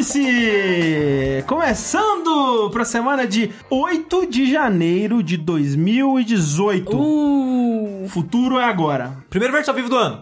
Vértice! Começando para a semana de 8 de janeiro de 2018. Uh, O futuro é agora. Primeiro vértice ao vivo do ano.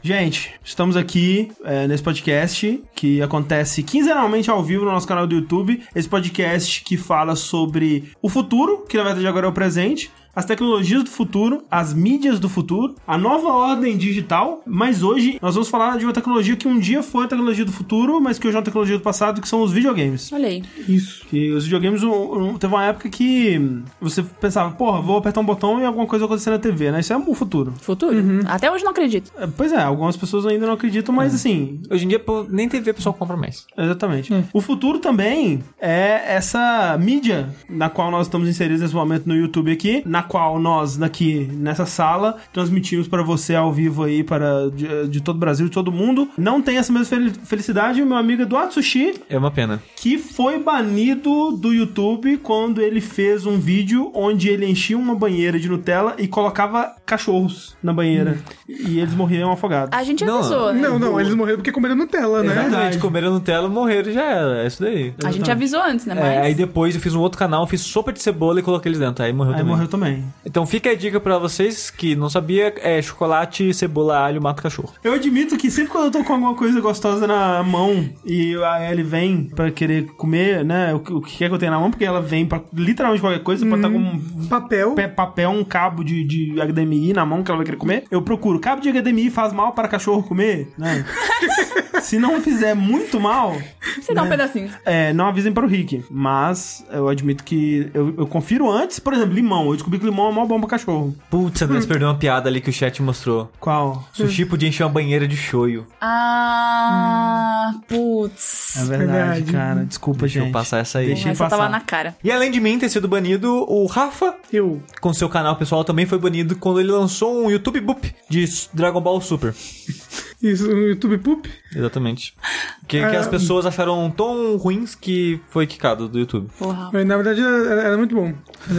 Gente, estamos aqui é, nesse podcast que acontece quinzenalmente ao vivo no nosso canal do YouTube. Esse podcast que fala sobre o futuro, que na verdade agora é o presente. As tecnologias do futuro, as mídias do futuro, a nova ordem digital. Mas hoje nós vamos falar de uma tecnologia que um dia foi a tecnologia do futuro, mas que hoje é uma tecnologia do passado, que são os videogames. olha aí. Isso. Que os videogames um, um, teve uma época que você pensava, porra, vou apertar um botão e alguma coisa vai acontecer na TV, né? Isso é o futuro. Futuro? Até hoje não acredito. É, Pois é, algumas pessoas ainda não acreditam, mas assim, Hoje em dia, nem TV o pessoal compra mais. Exatamente. O futuro também é essa mídia na qual nós estamos inseridos nesse momento no YouTube aqui, na qual nós, aqui nessa sala, transmitimos para você ao vivo aí, para de, de todo o Brasil, de todo mundo. Não tem essa mesma fel- felicidade, meu amigo Eduardo Sushi, É uma pena. que foi banido do YouTube quando ele fez um vídeo onde ele enchia uma banheira de Nutella e colocava cachorros na banheira. E eles morriam afogados. A gente Não, avisou, né? Não, não, eles morreram porque comeram Nutella, né? Exatamente, comeram Nutella, morreram já era. É isso daí. A gente avisou antes, né? Mas... É, aí depois eu fiz um outro canal, fiz sopa de cebola e coloquei eles dentro. Aí morreu Aí também. morreu também. Então fica a dica pra vocês que não sabia, é chocolate, cebola, alho, mata cachorro. Eu admito que sempre quando eu tô com alguma coisa gostosa na mão e a Ellie vem pra querer comer, né, o, que- o que quer que eu tenha na mão, porque ela vem pra literalmente qualquer coisa, pode estar com um Papel. pe- papel, um cabo de, de HDMI na mão que ela vai querer comer. Eu procuro, cabo de HDMI faz mal para cachorro comer, né? Se não fizer muito mal, Você dá um pedacinho. é, não avisem para o Rick. Mas eu admito que eu, eu confiro antes, por exemplo, limão. Eu descobri que limão é mó bom pra cachorro. Putz, André, você perdeu uma piada ali que o chat mostrou. Qual? Sushi podia encher uma banheira de shoyu. Ah, É putz. verdade, Verdade. cara. Desculpa, Deixa eu gente. passar essa aí. Deixa eu Essa passar. tava na cara. E além de mim ter sido banido, o Rafa, Eu. com seu canal pessoal, também foi banido quando ele lançou um YouTube Boop de Dragon Ball Super. Isso, no YouTube Poop. Exatamente. Que, que Ah. as pessoas acharam tão ruins que foi quicado do YouTube. Porra. Mas, na verdade era, era muito bom.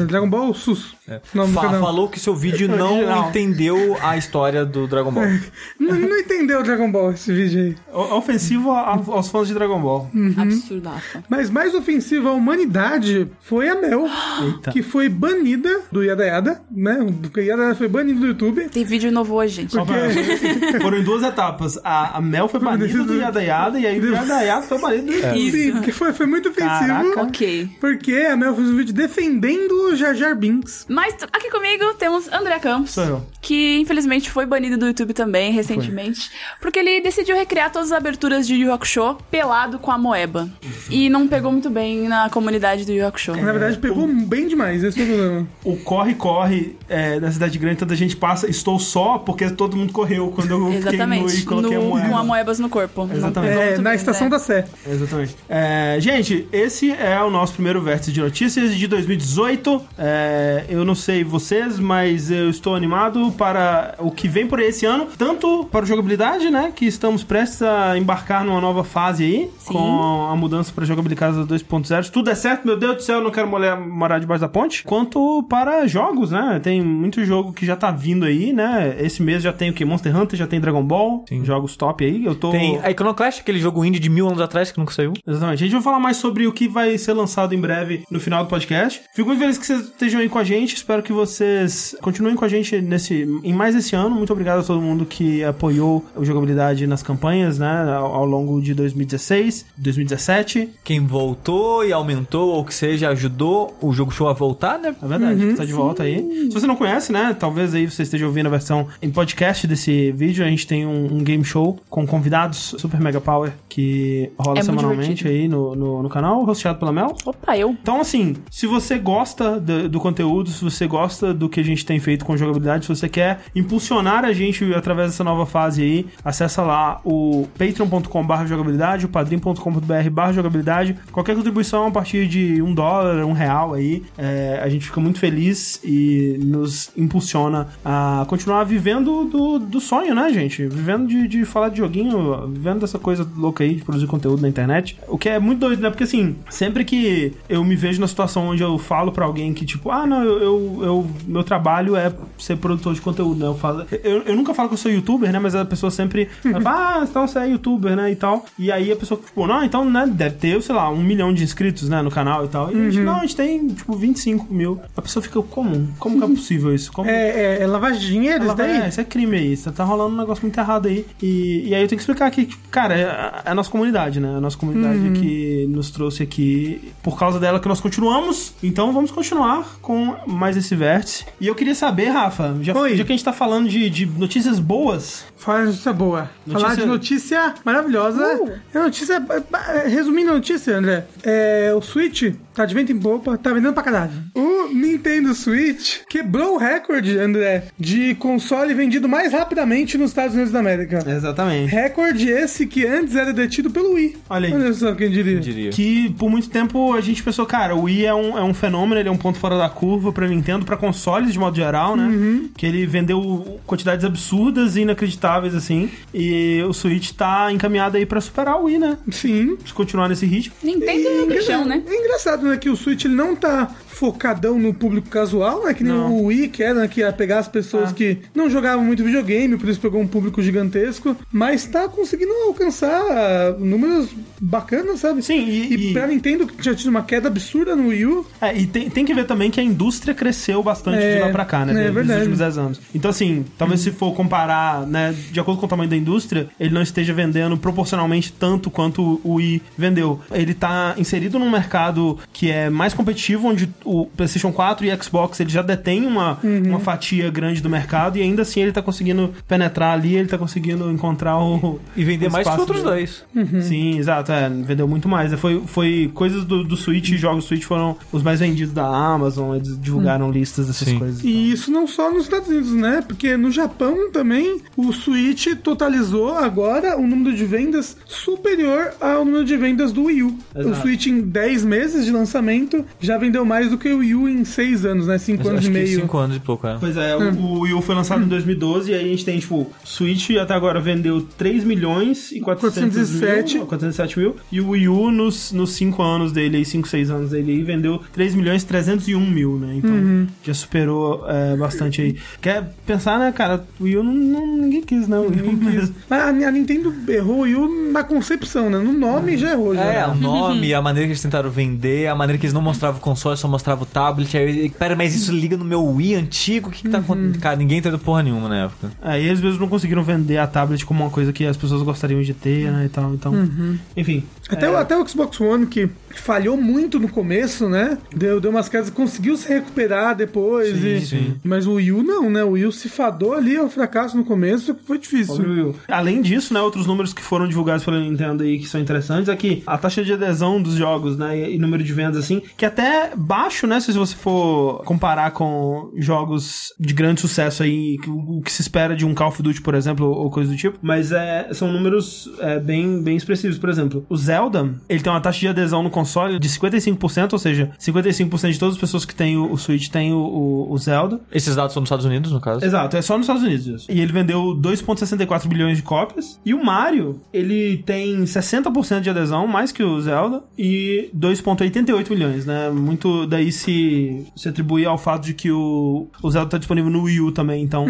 Dragon Ball Sus. Do Fa- canal. falou que seu vídeo não entendeu a história do Dragon Ball. Não, não entendeu Dragon Ball esse vídeo aí. O- Ofensivo a- aos fãs de Dragon Ball. Absurdaça. Mas mais ofensiva à humanidade foi a Mel, Eita. que foi banida do Yada Yada, né? O Yada Yada foi banido do YouTube. Tem vídeo novo hoje, gente. Pra- Foram em duas etapas. A, a Mel foi banida do Yada Yada e aí o Yada Yada foi banido do YouTube. Sim, porque foi, foi muito ofensivo. Caraca. Ok. Porque a Mel fez um vídeo defendendo o Jar Jar Binks. Mas aqui comigo temos André Campos. Sou eu. Que infelizmente foi banido do YouTube também, recentemente. Porque ele decidiu recriar todas as aberturas de Yu Hakusho pelado com a Moeba. E não pegou muito bem na comunidade do Yu Yu Hakusho. Na verdade, pegou bem demais, esse é o problema. O corre-corre é, na cidade grande, tanta gente passa, estou só porque todo mundo correu quando eu fiquei nu Exatamente. e coloquei No- a moeda. Com a Moebas no corpo. Exatamente. É, muito na bem, estação né? da Sé. Exatamente. É, gente, esse é o nosso primeiro vértice de notícias de 2018. É, eu não sei vocês, mas eu estou animado para o que vem por aí esse ano, tanto para a jogabilidade, né? Que estamos prestes a embarcar numa nova fase aí, Sim. com a mudança para jogabilidade 2.0. Se tudo é certo, meu Deus do céu, eu não quero molhar- morar debaixo da ponte. Quanto para jogos, né? Tem muito jogo que já tá vindo aí, né? Esse mês já tem o que? Monster Hunter, já tem Dragon Ball, jogos top aí. Eu tô. Tem a Iconoclast, aquele jogo indie de mil anos atrás que nunca saiu. Exatamente. A gente vai falar mais sobre o que vai ser lançado em breve no final do podcast. Fico muito feliz que vocês estejam aí com a gente. Espero que vocês continuem com a gente nesse, em mais esse ano. Muito obrigado a todo mundo que apoiou a jogabilidade nas campanhas, né? Ao, ao longo de 2016, 2017. Quem voltou e aumentou, ou que seja, ajudou o jogo show a voltar, né? É verdade, tá de volta aí. Se você não conhece, né? Talvez aí você esteja ouvindo a versão em podcast desse vídeo. A gente tem um, um game show com convidados super mega power que rola É semanalmente aí no, no, no canal, hosteado pela Mel. Opa, eu. Então, assim, se você gosta do, do conteúdo, se você gosta do que a gente tem feito com jogabilidade, se você quer impulsionar a gente através dessa nova fase aí, acessa lá o patreon.com.br jogabilidade, o padrim.com.br jogabilidade. Qualquer contribuição a partir de um dólar, um real aí, é, a gente fica muito feliz e nos impulsiona a continuar vivendo do, do sonho, né, gente? Vivendo de, de falar de joguinho, vivendo dessa coisa louca aí de produzir conteúdo na internet. O que é muito doido, né? Porque assim, sempre que eu me vejo na situação onde eu falo pra alguém que, tipo, ah, não, eu, eu, eu- meu trabalho é ser produtor de conteúdo, né? Eu, falo, eu, eu nunca falo que eu sou youtuber, né? Mas a pessoa sempre fala, ah, então você é youtuber, né? E tal. E aí a pessoa, tipo, não, então, né? Deve ter, sei lá, um milhão de inscritos, né? No canal e tal. E a gente, não, a gente tem, tipo, 25 mil. A pessoa fica, como? Como que é possível isso? Como? É, é, é lavagem de dinheiro, isso daí? é, isso é crime aí, você tá rolando um negócio muito errado aí. E, e aí eu tenho que explicar que, cara, é a, é a nossa comunidade, né? A nossa comunidade Uhum. que nos trouxe aqui, por causa dela que nós continuamos. Então vamos continuar com mais esse vértice. E eu queria saber, Rafa, já, Oi. já que a gente tá falando de, de notícias boas, Falar de notícia boa. Notícia- Falar de notícia maravilhosa. É notícia. é, Resumindo a notícia, André. É, o Switch tá de vento em popa, tá vendendo pra caralho. O Nintendo Switch quebrou o recorde, André, de console vendido mais rapidamente nos Estados Unidos da América. exatamente. Recorde esse que antes era detido pelo Wii. Olha aí. Olha só quem diria. diria. Que por muito tempo a gente pensou, cara, o Wii é um, é um fenômeno, ele é um ponto fora da curva pra Nintendo, pra consoles de modo geral, né? Uhum. Que ele vendeu quantidades absurdas e inacreditáveis, assim. E o Switch tá encaminhado aí pra superar o Wii, né? Sim. Se continuar nesse ritmo. Nintendo é engra- bichão, né? É engraçado, né, que o Switch ele não tá focadão no público casual, né, que nem Não. o Wii, que era, né, que ia pegar as pessoas Ah. que não jogavam muito videogame, por isso pegou um público gigantesco, mas tá conseguindo alcançar números bacanas, sabe? Sim, e- e, e- pra Nintendo, que tinha tido uma queda absurda no Wii U, É, e tem, tem que ver também que a indústria cresceu bastante É, de lá pra cá, né? é de- dos verdade. últimos 10 anos. Então, assim, talvez se for comparar, né, de acordo com o tamanho da indústria, ele não esteja vendendo proporcionalmente tanto quanto o Wii vendeu. Ele tá inserido num mercado que é mais competitivo, onde o PlayStation 4 e Xbox ele já detém uma, Uhum. uma fatia grande do mercado e ainda assim ele tá conseguindo penetrar ali, ele tá conseguindo encontrar o. E vender o mais que outros dois. Sim, exato. É, vendeu muito mais. É, Foi, foi coisas do, do Switch, jogos Switch foram os mais vendidos da Amazon, eles divulgaram listas dessas Sim. coisas. E isso não só nos Estados Unidos, né? Porque no Japão também o Switch totalizou agora um número de vendas superior ao número de vendas do Wii U. Exato. O Switch em 10 meses de lançamento já vendeu mais do que o Wii U em 6 anos, né? 5 anos Acho e meio. 5 anos e pouco, é. Pois é, o, o Wii U foi lançado em 2012 e aí a gente tem, tipo, Switch até agora vendeu 3 milhões e 400 407. mil, 407 mil, e o Wii U nos, nos 5 anos dele, aí 5, 6 anos dele aí, vendeu 3 milhões e 301 mil, né? Então já superou é, bastante aí. Quer pensar, né, cara, o Wii U não, não- ninguém quis? O Wii U mesmo. Mas a, a Nintendo errou o Wii U na concepção, né? No nome já errou. Já. É, o nome, a maneira que eles tentaram vender, a maneira que eles não mostravam o console, só mostravam o tablet. Aí, pera, mas isso liga no meu Wii antigo? O que, que tá acontecendo? Cara, ninguém entendeu porra nenhuma na época. É, e eles mesmos não conseguiram vender a tablet como uma coisa que as pessoas gostariam de ter, né, e tal. Então, enfim. Até, é, o, até o Xbox One, que falhou muito no começo, né? Deu, deu umas quedas, conseguiu se recuperar depois. Sim, e- sim. Mas o Wii U não, né? O Wii U se fadou ali ao fracasso no começo, foi difícil. Pobre Wii U. Além disso, né, outros números que foram divulgados pela Nintendo aí que são interessantes é que a taxa de adesão dos jogos, né, e, e número de vendas assim, que é até baixo, né, se você for comparar com jogos de grande sucesso aí, o, que se espera de um Call of Duty, por exemplo, ou, coisa do tipo, mas é, são números é, bem, bem expressivos. Por exemplo, o Zelda, ele tem uma taxa de adesão no console de 55%, ou seja, 55% de todas as pessoas que têm o, o Switch têm o, o, o Zelda. Esses dados são dos Estados Unidos, no caso? Exato, é só nos Estados Unidos isso. E ele vendeu 2,64 bilhões de cópias. E o Mario, ele tem 60% de adesão, mais que o Zelda, e 2,88 milhões, né? Muito daí se, se atribui ao fato de que o, o Zelda tá disponível no Wii U também, então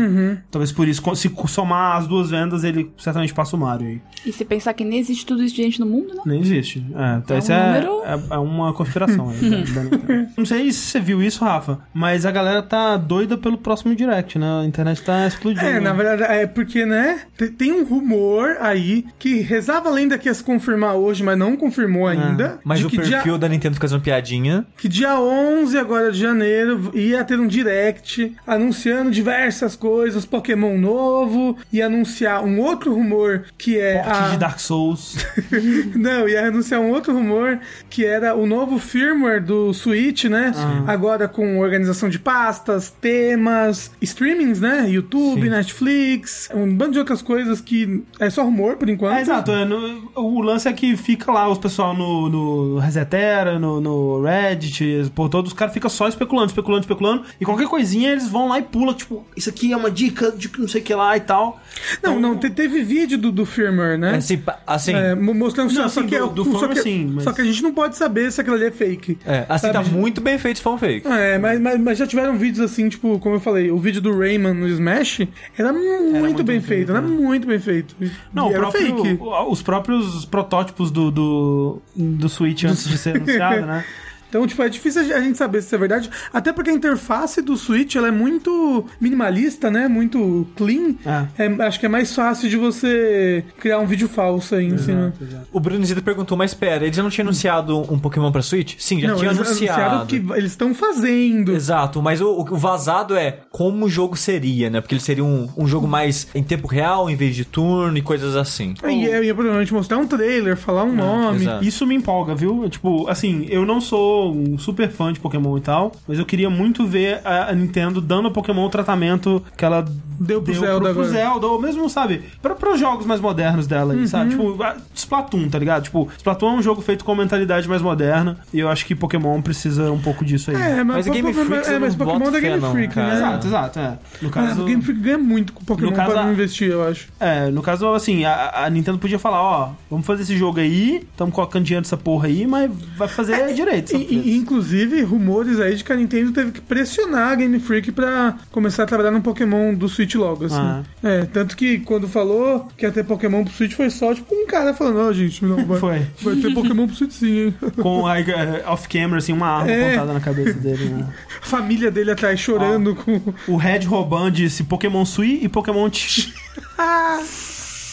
talvez por isso, se somar as duas vendas, ele certamente passa o Mario aí. E se pensar que nem existe tudo isso de gente no mundo, né? Nem existe. É, então É isso um é, número- é, é uma conspiração. aí, da- da Nintendo. Não sei se você viu isso, Rafa, mas a galera tá doida pelo próximo Direct, né? A internet tá explodindo. É, na verdade, é porque, né? te- Tem um rumor aí que rezava a lenda que ia se confirmar hoje, mas não confirmou ainda. Mas de o que perfil dia, da Nintendo fica fazendo piadinha. que dia 11 agora de janeiro ia ter um direct anunciando diversas coisas, Pokémon novo, e anunciar um outro rumor que é Porte a... de Dark Souls. Não, ia anunciar um outro rumor que era o novo firmware do Switch, né? Agora com organização de pastas, temas, streamings, né? YouTube, Sim. Netflix, um bando de outras coisas que é só rumor por enquanto. É, exato. é, no- o lance é que fica lá os pessoal no, no Resetera, no, no Reddit, por porra toda, os caras ficam só especulando, especulando, especulando, e qualquer coisinha eles vão lá e pulam, tipo, isso aqui é uma dica de não sei o que lá e tal. Não, não, te- teve vídeo do, do firmware, né? Assim, assim, É, mo- mostrando Não, só, só que é do- o- do só firmware, que, sim, mas- só que a gente não pode saber se aquilo ali é fake. é, assim tá sabe? muito bem feito se for um fake. É, mas, mas, mas já tiveram vídeos assim, tipo, como eu falei, o vídeo do Rayman no Smash era muito, muito bem bem feito, feito, era né? muito bem feito. Não, E o era próprio- fake. os próprios protótipos do, do, do Switch antes de ser anunciado, né? Então, tipo, é difícil a gente saber se isso é verdade. Até porque a interface do Switch ela é muito minimalista, né? Muito clean. É, acho que é mais fácil de você criar um vídeo falso aí em cima. O Bruno Zito perguntou, mas espera, ele já não tinha anunciado um Pokémon pra Switch? Sim, já Não, tinha eles anunciado. anunciaram que eles estão fazendo. Exato, mas o, o vazado é como o jogo seria, né? Porque ele seria um, um jogo mais em tempo real, em vez de turno e coisas assim. Aí ia, ia provavelmente mostrar um trailer, falar um nome. exato. Isso me empolga, viu? Tipo, assim, eu não sou um super fã de Pokémon e tal, mas eu queria muito ver a Nintendo dando a Pokémon o tratamento que ela Deu pro Zelda pro, pro. Zelda, ou mesmo, sabe, pra, pros jogos mais modernos dela aí, Uhum. sabe? Tipo, Splatoon, tá ligado? Tipo, Splatoon é um jogo feito com mentalidade mais moderna, e eu acho que Pokémon precisa um pouco disso aí. É, Mas mas, Game Pokémon- Freak, é, mas Pokémon da Game Freak, né? Exato, exato, é. No Ah, caso... o Game Freak ganha muito com Pokémon caso, pra investir, eu acho. É, no caso, assim, a, a Nintendo podia falar, ó, vamos fazer esse jogo aí, estamos colocando dinheiro nessa porra aí, mas vai fazer direito. É, E, sabe? E- inclusive, rumores aí de que a Nintendo teve que pressionar a Game Freak pra começar a trabalhar no Pokémon do Switch logo, assim. Ah. É, tanto que quando falou que ia ter Pokémon pro Switch, foi só, tipo, um cara falando, ó, gente, não, vai, Foi. vai ter Pokémon pro Switch sim, hein? Com a, eh, off-camera, assim, uma arma É. apontada na cabeça dele, né? A família dele atrás chorando com... O Red roubando disse Pokémon Sui e Pokémon T.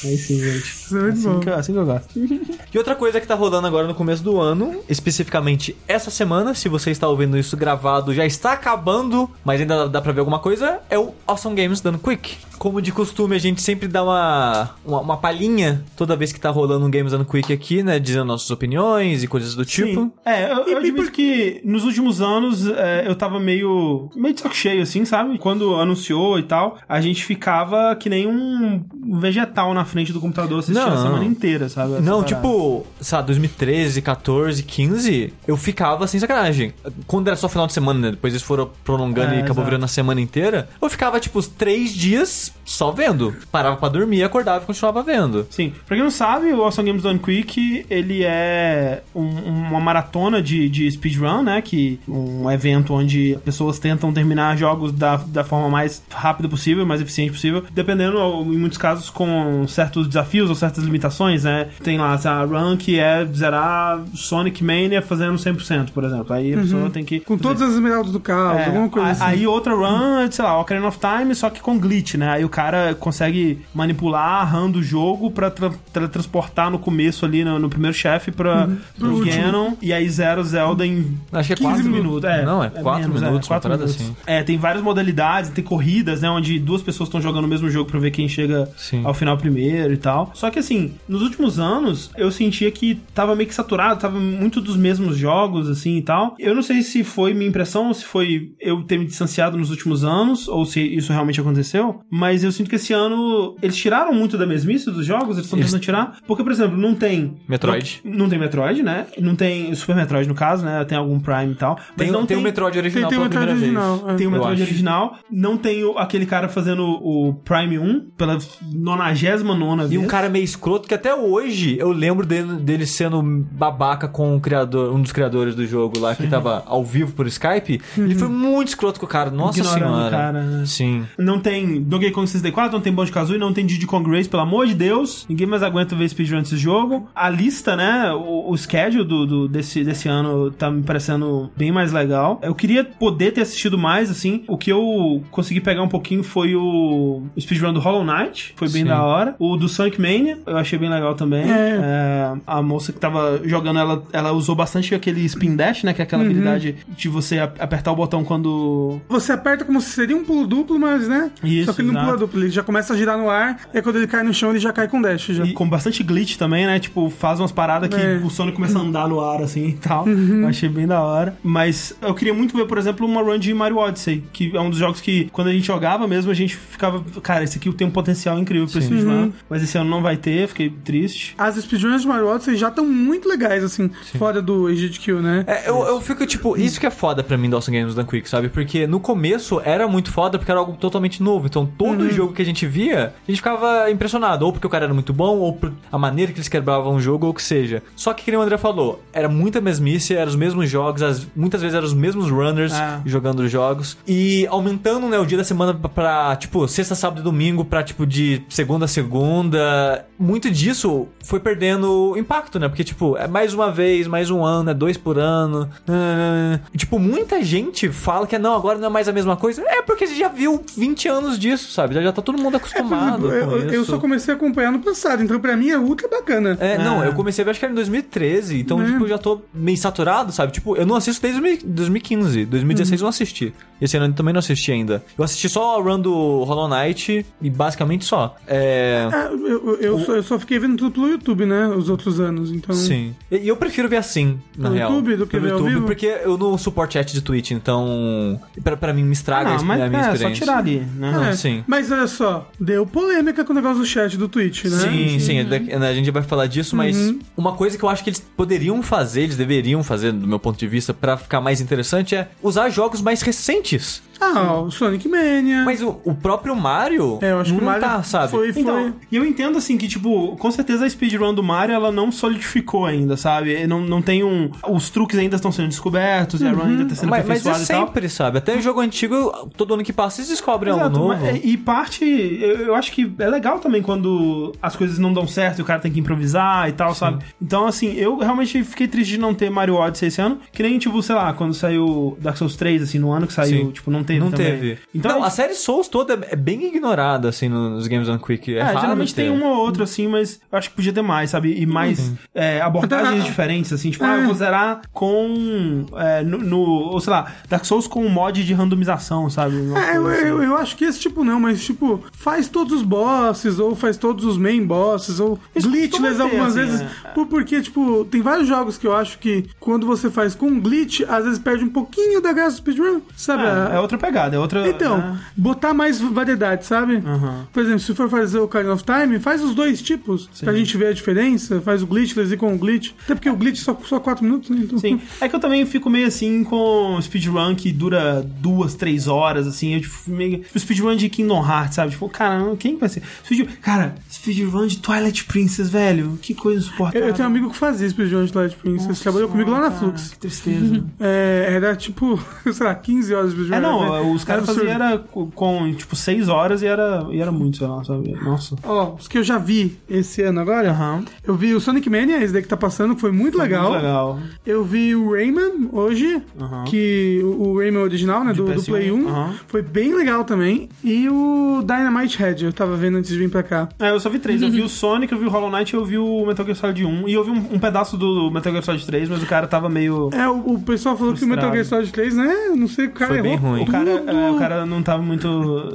Aí sim, gente. Isso é muito Assim bom. que, assim que eu gosto. E outra coisa que tá rolando agora no começo do ano, especificamente essa semana, se você está ouvindo isso gravado, já está acabando, mas ainda dá pra ver alguma coisa, é o Awesome Games Done Quick. Como de costume, a gente sempre dá uma, uma, uma palhinha toda vez que tá rolando um Games Done Quick aqui, né? Dizendo nossas opiniões e coisas do tipo. Sim. É, eu, eu admito que nos últimos anos é, eu tava meio. meio de saco cheio, assim, sabe? Quando anunciou e tal, a gente ficava que nem um vegetal na frente do computador assistindo Não. a semana inteira, sabe? Não, parada. tipo, sabe, 2013, 14, 15, eu ficava sem sacanagem. Quando era só final de semana, né? Depois eles foram prolongando É, e acabou exato. virando a semana inteira. Eu ficava, tipo, três dias só vendo. Parava pra dormir, acordava e continuava vendo. Sim, pra quem não sabe, o Awesome Games Done Quick, ele é um- uma maratona de, de speedrun, né? Que um evento onde pessoas tentam terminar jogos da, da forma mais rápida possível, mais eficiente possível, dependendo, em muitos casos, com certos desafios ou certas limitações, né? Tem lá a run que é zerar Sonic Mania fazendo 100%, por exemplo. Aí a pessoa tem que... Com fazer- todas as esmeraldas do caos, é, alguma coisa a- assim. Aí outra run, sei lá, Ocarina of Time, só que com glitch, né? Aí o cara consegue manipular a RAM do jogo pra tra- teletransportar no começo ali, no, no primeiro chefe, pra, pro Pro. Ganon, e aí zero Zelda em Acho que é 15 quatro minutos. É, Não, é quatro menos, minutos, uma quatro minutos. assim. É, tem várias modalidades, tem corridas, né? Onde duas pessoas estão jogando o mesmo jogo pra ver quem chega Sim. ao final primeiro e tal. Só que assim, nos últimos anos, eu sentia que tava meio que saturado, tava muito dos mesmos jogos, assim e tal. Eu não sei se foi minha impressão, ou se foi eu ter me distanciado nos últimos anos, ou se isso realmente aconteceu, mas eu sinto que esse ano eles tiraram muito da mesmice dos jogos, eles estão tentando tirar. Porque, por exemplo, não tem. Metroid. Não, não tem Metroid, né? Não tem Super Metroid, no caso, né? Tem algum Prime e tal. Mas Tem, não tem o Metroid original tem o pela Metroid primeira original, vez. é. tem o Eu Metroid acho. original, não tem o- aquele cara fazendo o Prime 1 pela 99 vez. E um cara meio escroto que até hoje eu lembro dele, dele sendo babaca com o criador, um dos criadores do jogo lá, que tava ao vivo por Skype. Ele foi muito escroto com o cara, nossa Ignorando senhora. o cara, né? Sim. Não tem Donkey Kong 64, não tem Banjo Kazooie, não tem Diddy Kong Race, pelo amor de Deus. Ninguém mais aguenta ver speedrun desse jogo. A lista, né, o, o schedule do, do- desse, desse ano tá me parecendo bem mais legal. Eu queria poder ter assistido mais, assim. O que eu consegui pegar um pouquinho foi o, o speedrun do Hollow Knight, foi bem Sim. da hora. O do Sonic Mania, eu achei bem legal também. É, a moça que tava jogando, ela, ela usou bastante aquele spin dash, né, que é aquela habilidade de você ap- apertar o botão quando Você aperta como se seria um pulo duplo, mas, né? Isso, Só que ele não exato. pula duplo, ele já começa a girar no ar, e aí quando ele cai no chão, ele já cai com dash já. E com bastante glitch também, né? Tipo, faz umas paradas que É. o Sonic começa a andar no ar, assim, e tal. Eu achei bem da hora. Mas eu queria muito ver, por exemplo, uma run de Mario Odyssey, que é um dos jogos que, quando a gente jogava mesmo, a gente ficava... Cara, esse aqui tem um potencial incrível pra speedrun, mas esse ano não vai ter, fiquei triste. As speedruns de Mario Odyssey já estão muito legais, assim, fora do Kill, né? É, eu, eu fico, tipo, isso que é foda pra mim do Awesome Games Done Quick, sabe? Porque no começo era muito foda porque era algo totalmente novo. Então todo jogo que a gente via, a gente ficava impressionado. Ou porque o cara era muito bom, ou por a maneira que eles quebravam o jogo, ou o que seja. Só que, como o André falou, era muita mesmice, eram os mesmos jogos, as- muitas vezes eram os mesmos runners Ah. jogando os jogos. E aumentando, né, o dia da semana pra- tipo, sexta, sábado e domingo, pra, tipo, de segunda a segunda. Muito disso foi perdendo impacto, né? Porque, tipo, é mais uma vez, mais um ano, é dois por ano. Ah, E, tipo, muita gente fala que não, agora não é mais a mesma coisa. É porque a gente já viu 20 anos disso, sabe? Já, já tá todo mundo É, acostumado com eu, isso. eu só comecei a acompanhar no passado, então pra mim é ultra bacana. É, não, Ah. eu comecei a ver acho que era em 2013, então, Né? tipo, eu já tô meio saturado, sabe? Tipo, eu não assisto desde 2000 2015. 2016 eu não assisti. Esse ano eu também não assisti ainda. Eu assisti só a run do Hollow Knight e basicamente só. É. Ah, eu, eu, eu só, eu só fiquei vendo tudo pelo YouTube, né? Os outros anos, então. Sim. E eu prefiro ver assim, na Pelo real. YouTube do que Pelo ver ao YouTube, vivo? porque eu não suporto chat de Twitch, então. Pra, pra mim me estraga Ah, a, mas a minha é, só experiência. tirar ali, né? É, sim. Mas olha só, deu polêmica com o negócio do chat do Twitch, né? Sim, sim, a gente vai falar disso, mas Uhum. uma coisa que eu acho que eles poderiam fazer, eles deveriam fazer, do meu ponto de vista, pra ficar mais interessante é usar jogos mais recentes. Ah, o Sonic Mania. Mas o, o próprio Mario É, eu acho não que o Mario tá, sabe? foi, foi... Então, e eu entendo assim que, tipo, com certeza a speedrun do Mario ela não solidificou ainda, sabe? Não, não tem um. Os truques ainda estão sendo descobertos e a run ainda tá sendo Mas, mas é sempre, sabe? Até em jogo antigo, todo ano que passa, eles descobrem algo Exato, novo. mas- e parte, eu, eu acho que é legal também quando as coisas não dão certo e o cara tem que improvisar e tal, sabe? Então, assim, eu realmente fiquei triste de não ter Mario Odyssey esse ano, que nem, tipo, sei lá, quando saiu Dark Souls 3, assim, no ano que saiu, Sim. tipo, não teve Não também. teve. Então, não, é- a série Souls toda é bem ignorada, assim, nos Games on Quick. É, É, raro geralmente ter. tem um ou outro, assim, mas eu acho que podia ter mais, sabe? E mais é, abordagens diferentes, assim. Tipo, ah, eu vou zerar com. é, no, no- Ou sei lá, Dark Souls com um mod de randomização, sabe? Uma É, eu, assim. eu, eu acho que esse tipo não, mas tipo, faz todos os bosses, ou faz todos os main bosses, ou Isso glitchless algumas assim, vezes. é. por- Porque, tipo, tem vários jogos que eu acho que quando você faz com glitch, às vezes perde um pouquinho da graça do speedrun, sabe? É, é outra pegada, é outra. Então, né? botar mais variedade, sabe? Aham. Por exemplo, se for fazer o Kind of Time, faz os dois tipos, pra gente ver a diferença. Faz o glitchless e com o glitch. Até porque o glitch só, só 4 minutos, né? Então, Sim. É que eu também fico meio assim com speedrun que dura duas, três horas, assim. Eu, tipo, meio. Tipo, speedrun de Kingdom Hearts, sabe? Tipo, cara, quem vai ser? Speed... Cara, speedrun de Twilight Princess, velho. Que coisa Eu, insuportável. eu tenho um amigo que fazia speedrun de Twilight Princess. trabalhou comigo lá na Cara, Flux. Que tristeza. É, era tipo, sei lá, 15 horas de speedrun. É, né? Não, os caras faziam era com, tipo, seis horas e era, e era muito, sei lá, sabe? Nossa. Ó, os que eu já vi esse ano agora, Aham. eu vi o Sonic Mania, esse daí que tá passando, que foi muito legal. Muito legal. Eu vi o Rayman hoje, Aham. que o Rayman original, né, do, do PS1, Play 1, aham. foi bem legal também. E o Dynamite Head, eu tava vendo antes de vir pra cá. É, eu só vi três. Eu vi o Sonic, eu vi o Hollow Knight e eu vi o Metal Gear Solid 1. E eu vi um, um pedaço do Metal Gear Solid 3, mas o cara tava meio... É, o, o pessoal falou que o Metal Gear Solid 3, né, não sei, o cara Foi errou bem ruim. O cara, é, o cara não tava muito...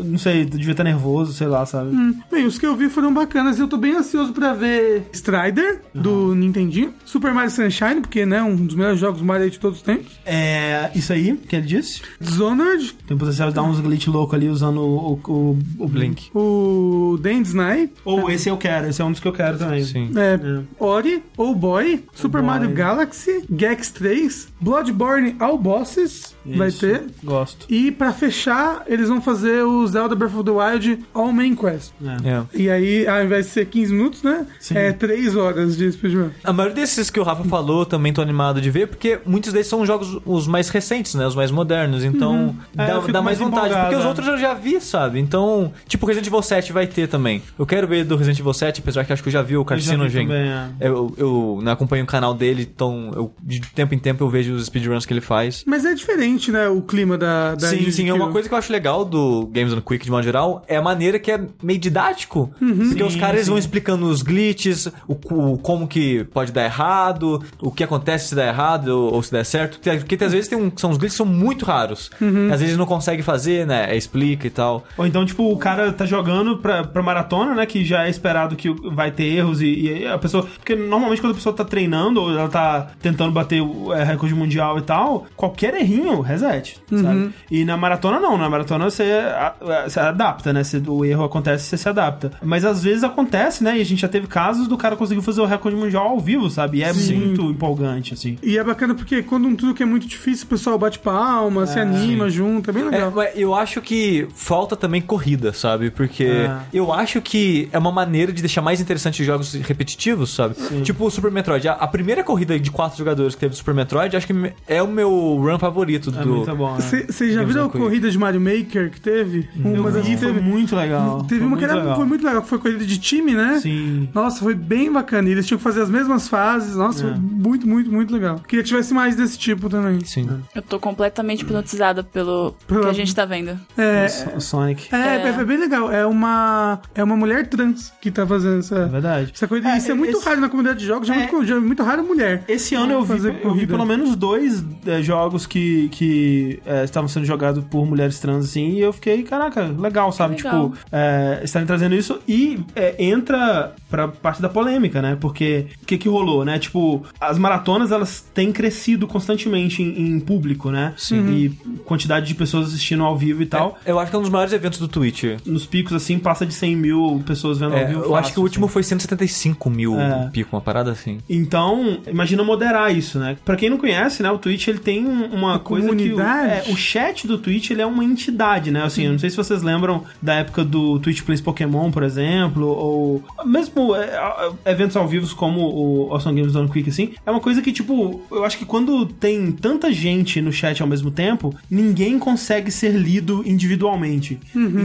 Não sei, devia estar nervoso, sei lá, sabe? Bem, os que eu vi foram bacanas e eu tô bem ansioso pra ver Strider, do Nintendinho. Super Mario Sunshine, porque, né, um dos melhores jogos Mario de todos os tempos. É... Isso aí que ele disse. Dishonored, Tem potencial de dar uns glitch louco ali usando o, o, o, o Blink. o Dance Night, Ou esse eu quero, esse é um dos que eu quero também. Sim. é, Ori, Oh Boy, Super Boy. Mario Galaxy, Gex 3, Bloodborne All Bosses, vai Isso. ter. Gosto. E pra fechar, eles vão fazer o Zelda Breath of the Wild All Main Quest. É. É. E aí, ao invés de ser 15 minutos, né? Sim. É 3 horas de speedrun. A maioria desses que o Rafa falou também tô animado de ver, porque muitos deles são jogos os mais recentes, né? Os mais modernos. Então É, dá, eu fico dá mais mais vontade. Porque os é. outros eu já vi, sabe? Então, tipo, Resident Evil 7 vai ter também. Eu quero ver do Resident Evil 7, apesar que acho que eu já vi o Eu Carcinogen. também, é. Eu, eu não acompanho o canal dele, então eu, de tempo em tempo eu vejo os speedruns que ele faz. Mas é diferente, né? O clima da. da sim, sim, é uma coisa que eu acho legal do Games on Quick de modo geral é a maneira que é meio didático. Porque os Sim, caras sim. vão explicando os glitches, o, o- como que pode dar errado, o que acontece se der errado ou, ou se der certo. Porque, porque às vezes tem um, são os glitches que são muito raros. Às vezes não consegue fazer, né? Explica e tal. Ou então, tipo, o cara tá jogando pra, pra maratona, né? Que já é esperado que vai ter erros e, e a pessoa. Porque normalmente quando a pessoa tá treinando ou ela tá tentando bater o é, recorde mundial e tal, qualquer errinho reset, sabe? E na maratona não, na maratona você, você adapta, né? Você- o erro acontece, você se adapta. Mas às vezes acontece, né? E a gente já teve casos do cara conseguir fazer o recorde mundial ao vivo, sabe? E é muito empolgante, assim. E é bacana porque quando um truque é muito difícil, o pessoal bate palma, se anima junto, é bem É, legal. mas eu acho que falta também corrida, sabe? Porque É. eu acho que é uma maneira de deixar mais interessante os jogos repetitivos, sabe? Tipo o Super Metroid. A, a primeira corrida de quatro jogadores que teve o Super Metroid, acho que é o meu run favorito É do. muito bom, né? Vocês já Games viram a corrida de Mario Maker que teve? Uma das que foi teve. muito legal. Teve Foi uma que era, legal. foi muito legal, que foi corrida de time, né? Sim. Nossa, foi bem bacana. E eles tinham que fazer as mesmas fases. Nossa, É. foi muito, muito, muito legal. Queria que tivesse mais desse tipo também. Sim. Eu tô completamente hipnotizada pelo Pela- que a gente tá vendo. É, O Sonic. é, É. é bem legal. É uma, é uma mulher trans que tá fazendo É essa, verdade. essa coisa. Isso é muito esse- raro na comunidade de jogos, já é, É. muito, já é muito raro mulher. Esse ano eu vi, fazer eu vi corrida. pelo menos dois é, jogos que, que é, estavam sendo jogados por mulheres trans, assim, e eu fiquei, caraca, legal, sabe? legal. Tipo, é, estarem trazendo isso e é, entra pra parte da polêmica, né? Porque o que que rolou, né? Tipo, as maratonas, elas têm crescido constantemente em, em público, né? Sim. E quantidade de pessoas assistindo ao vivo e tal. Eu acho que é um dos maiores eventos do Twitch. Nos picos, assim, passa de 100 mil pessoas vendo ao É, vivo. eu acho fácil, que o último assim. foi 175 mil É. pico, uma parada assim. Então, imagina moderar isso, né? Pra quem não conhece, né, o Twitch ele tem um- uma Uma coisa que o, comunidade? é, o chat do Twitch ele é uma entidade, né? Assim, eu não sei se vocês lembram da época do Twitch Plays Pokémon, por exemplo, ou mesmo é, é, eventos ao vivo como o Awesome Games Done Quick, assim, é uma coisa que, tipo, eu acho que quando tem tanta gente no chat ao mesmo tempo, ninguém consegue ser lido individualmente.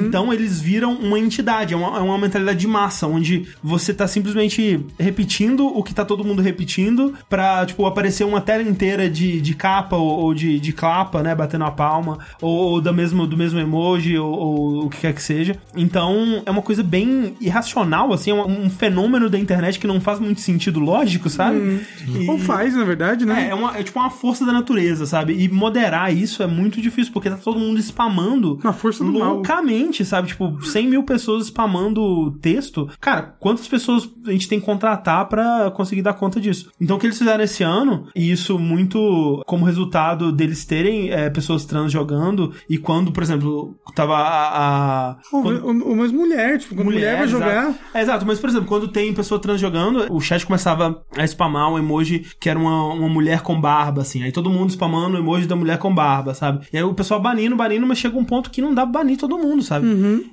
Então, eles viram uma entidade, é uma, é uma mentalidade de massa, onde você tá simplesmente repetindo o que tá todo mundo repetindo pra, tipo, aparecer uma tela inteira de, de capa ou, ou de, de clapa, né, batendo a palma, ou, ou do, mesmo, do mesmo emoji, ou, ou o que quer que seja. Então, é uma coisa bem irracional, assim, é um, um fenômeno da internet que não faz muito sentido lógico, sabe? E- Ou faz, na verdade, né? é, é, uma, é tipo uma força da natureza, sabe? E moderar isso é muito difícil, porque tá todo mundo spamando Uma força do mal. loucamente, sabe? Tipo, 100 mil pessoas spamando texto. Cara, quantas pessoas a gente tem que contratar pra conseguir dar conta disso? Então, o que eles fizeram esse ano, e isso muito como resultado deles terem é, pessoas trans jogando, e quando, por exemplo, tava a. a- quando- ou- ou mais mulher, tipo, quando mulher, vai jogar. Exato. É, exato, mas por exemplo, quando tem pessoa trans jogando, o chat começava a spamar um emoji que era uma, uma mulher com barba, assim. Aí todo mundo spamando o emoji da mulher com barba, sabe? E aí o pessoal banindo, banindo, mas chega um ponto que não dá pra banir todo mundo, sabe?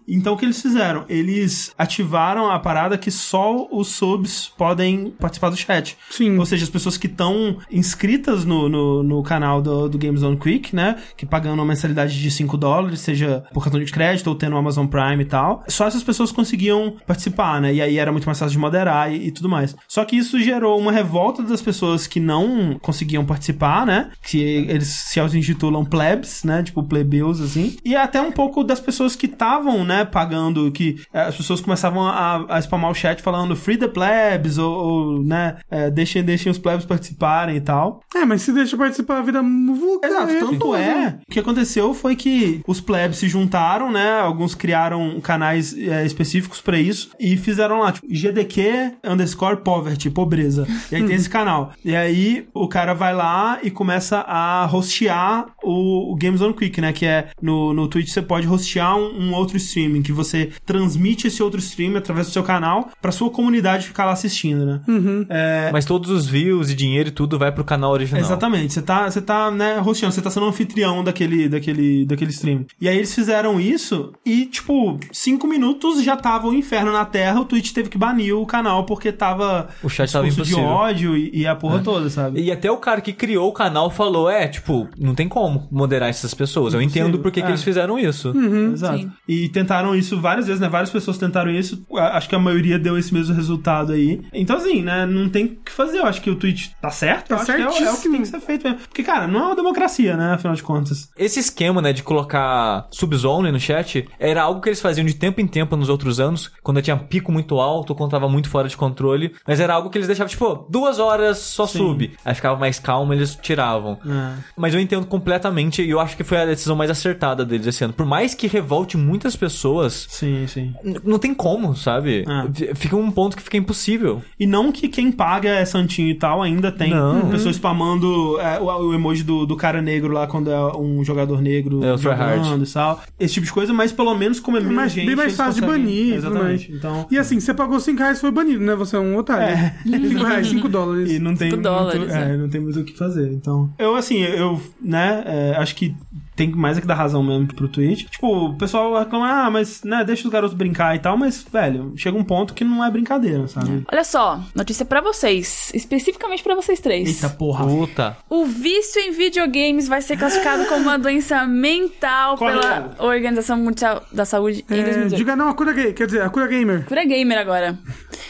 Então o que eles fizeram? Eles ativaram a parada que só os subs podem participar do chat. Sim. Ou seja, as pessoas que estão inscritas no, no, no canal do, do Games on Quick, né? Que pagando uma mensalidade de 5 dólares, seja por cartão de crédito ou tendo o Amazon Prime e tal. Só essas pessoas conseguiam participar, né? E aí era muito mais fácil de moderar e, e tudo mais. Só que isso gerou uma revolta das pessoas que não conseguiam participar, né? Que eles se auto-intitulam plebs, né? Tipo plebeus, assim. E até um pouco das pessoas que estavam, né? Pagando, que eh, as pessoas começavam a, a spamar o chat falando free the plebs, ou, ou, né? eh, deixem, deixem os plebs participarem e tal. É, mas se deixa participar, vira muvuca. Exato, aí tanto é. O que aconteceu foi que os plebs se juntaram, né? Alguns criaram canais é, específicos pra isso e fizeram lá, tipo, GDQ underscore poverty, pobreza. E aí tem esse canal. E aí o cara vai lá e começa a hostear o, o Games on Quick, né? Que é no, no Twitch você pode hostear um, um outro streaming, que você transmite esse outro stream através do seu canal pra sua comunidade ficar lá assistindo, né? É, Mas todos os views e dinheiro e tudo vai pro canal original. Exatamente, você tá, você tá, né, hosteando, você tá sendo um anfitrião daquele, daquele, daquele stream. E aí eles fizeram isso e, tipo, cinco minutos já tava o inferno na Terra, o Twitch teve que banir o canal porque tava O chat tava discurso de impossível. ódio e, e a porra toda, sabe? E até o cara que criou o canal falou: é, tipo, não tem como moderar essas pessoas. Eu entendo por que, que é. eles fizeram isso. Exato. Sim. E tentaram isso várias vezes, né? Várias pessoas tentaram isso. Acho que a maioria deu esse mesmo resultado aí. Então, assim, né? Não tem o que fazer. Eu acho que o Twitch tá certo. Tá eu acho que é, o- é o que tem que ser feito mesmo. Porque, cara, não é uma democracia, né? Afinal de contas. Esse esquema, né, de colocar subzone no chat era algo que eles faziam de tempo em tempo nos outros anos, quando tinha pico muito alto quando tava muito fora de controle. Mas era algo que eles deixavam, tipo, duas horas só sub. Aí ficava mais calmo, eles tiravam. É. Mas eu entendo completamente e eu acho que foi a decisão mais acertada deles esse ano. Por mais que revolte muitas pessoas, Sim, sim. não tem como, sabe? F- Fica um ponto que fica impossível. E não que quem paga é santinho e tal, ainda tem Não. pessoas spamando é, o, o emoji do, do cara negro lá quando é um jogador negro É, o tryhard. jogando e tal. Esse tipo de coisa, mas pelo menos como é menos Mas gente, bem mais fácil de banir Exatamente. Então, E assim, você pagou 5 reais foi banido, né? Você é um otário. É. 5 reais, 5 dólares. E não tem Cinco muito, dólares, é, né? não tem muito o que fazer. Então, eu assim, eu, né, é, acho que tem mais é que dar razão mesmo pro Twitch. Tipo, o pessoal reclama, ah, mas, né, deixa os garotos brincar e tal, mas, velho, chega um ponto que não é brincadeira, sabe? Olha só, notícia pra vocês, especificamente pra vocês três. Eita porra. Puta. O vício em videogames vai ser classificado como uma doença mental pela Organização Mundial da Saúde em É, 2018. diga não a cura gay, quer dizer, a cura gamer. Cura gamer agora.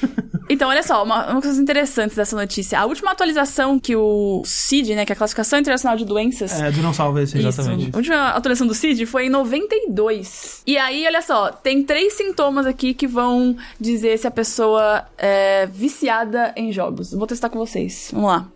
Então, olha só, uma, uma coisa interessante dessa notícia. A última atualização que o CID, né, que é a Classificação Internacional de Doenças, É, do não salva esse. Exatamente. Isso. A última atualização do CID foi em 92. E aí, olha só, tem três sintomas aqui que vão dizer se a pessoa é viciada em jogos. Vou testar com vocês. Vamos lá.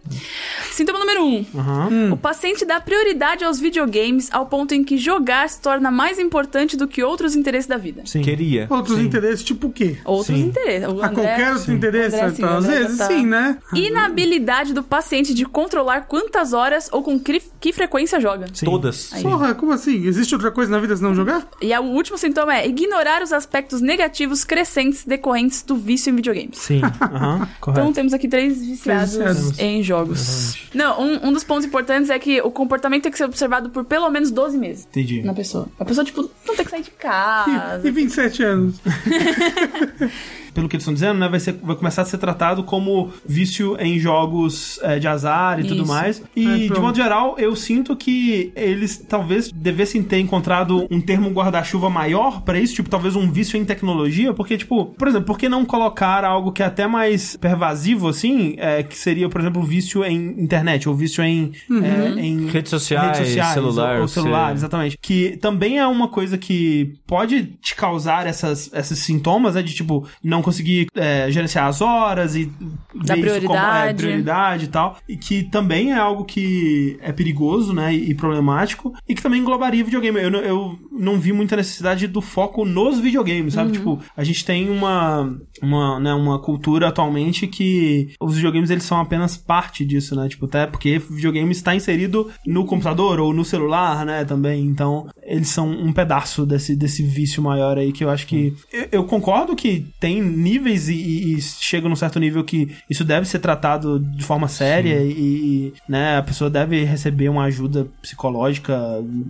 Sintoma número um. Aham. O paciente dá prioridade aos videogames ao ponto em que jogar se torna mais importante do que outros interesses da vida. Sim. Queria. Outros Sim. interesses, tipo o quê? Outros Sim. interesses. O A André- qualquer outro interesse? André, sim, então, às vezes tá- sim, né? Inabilidade do paciente de controlar quantas horas ou com que, que frequência joga. Sim. Todas. Aí. Porra, como assim? Existe outra coisa na vida senão jogar? E a- o último sintoma é ignorar os aspectos negativos crescentes decorrentes do vício em videogames. Sim. Correto. Então temos aqui três viciados Três viciados. em jogos. Não, um, um dos pontos importantes é que o comportamento tem que ser observado por pelo menos 12 meses Entendi. na pessoa. A pessoa, tipo, não tem que sair de casa. E 27 anos. Pelo que eles estão dizendo, né, vai, ser, vai começar a ser tratado como vício em jogos é, de azar e tudo Isso. mais. E, É, de modo geral, eu sinto que eles talvez devessem ter encontrado um termo guarda-chuva maior pra isso, tipo, talvez um vício em tecnologia, porque, tipo, por exemplo, por que não colocar algo que é até mais pervasivo, assim, é, que seria, por exemplo, o vício em internet, ou vício em, é, em Redes sociais, celular, ou, ou celular, exatamente. Que também é uma coisa que pode te causar essas, esses sintomas, né? De tipo, não conseguir é, gerenciar as horas e ver isso como é, prioridade. prioridade e tal. E que também é algo que é perigoso, né? E, e problemático. E que também englobaria videogame. Eu, não- eu não vi muita necessidade do foco nos videogames, Uhum. sabe? Tipo, a gente tem uma, uma, né, uma cultura atualmente que os videogames eles são apenas parte disso, né? Tipo, até porque videogame está inserido no computador ou no celular, né? Também. Então, eles são um pedaço desse, desse vício maior aí que eu acho que. Eu, eu concordo que tem níveis e, e, e chega num certo nível que isso deve ser tratado de forma séria e, e, né, a pessoa deve receber uma ajuda psicológica,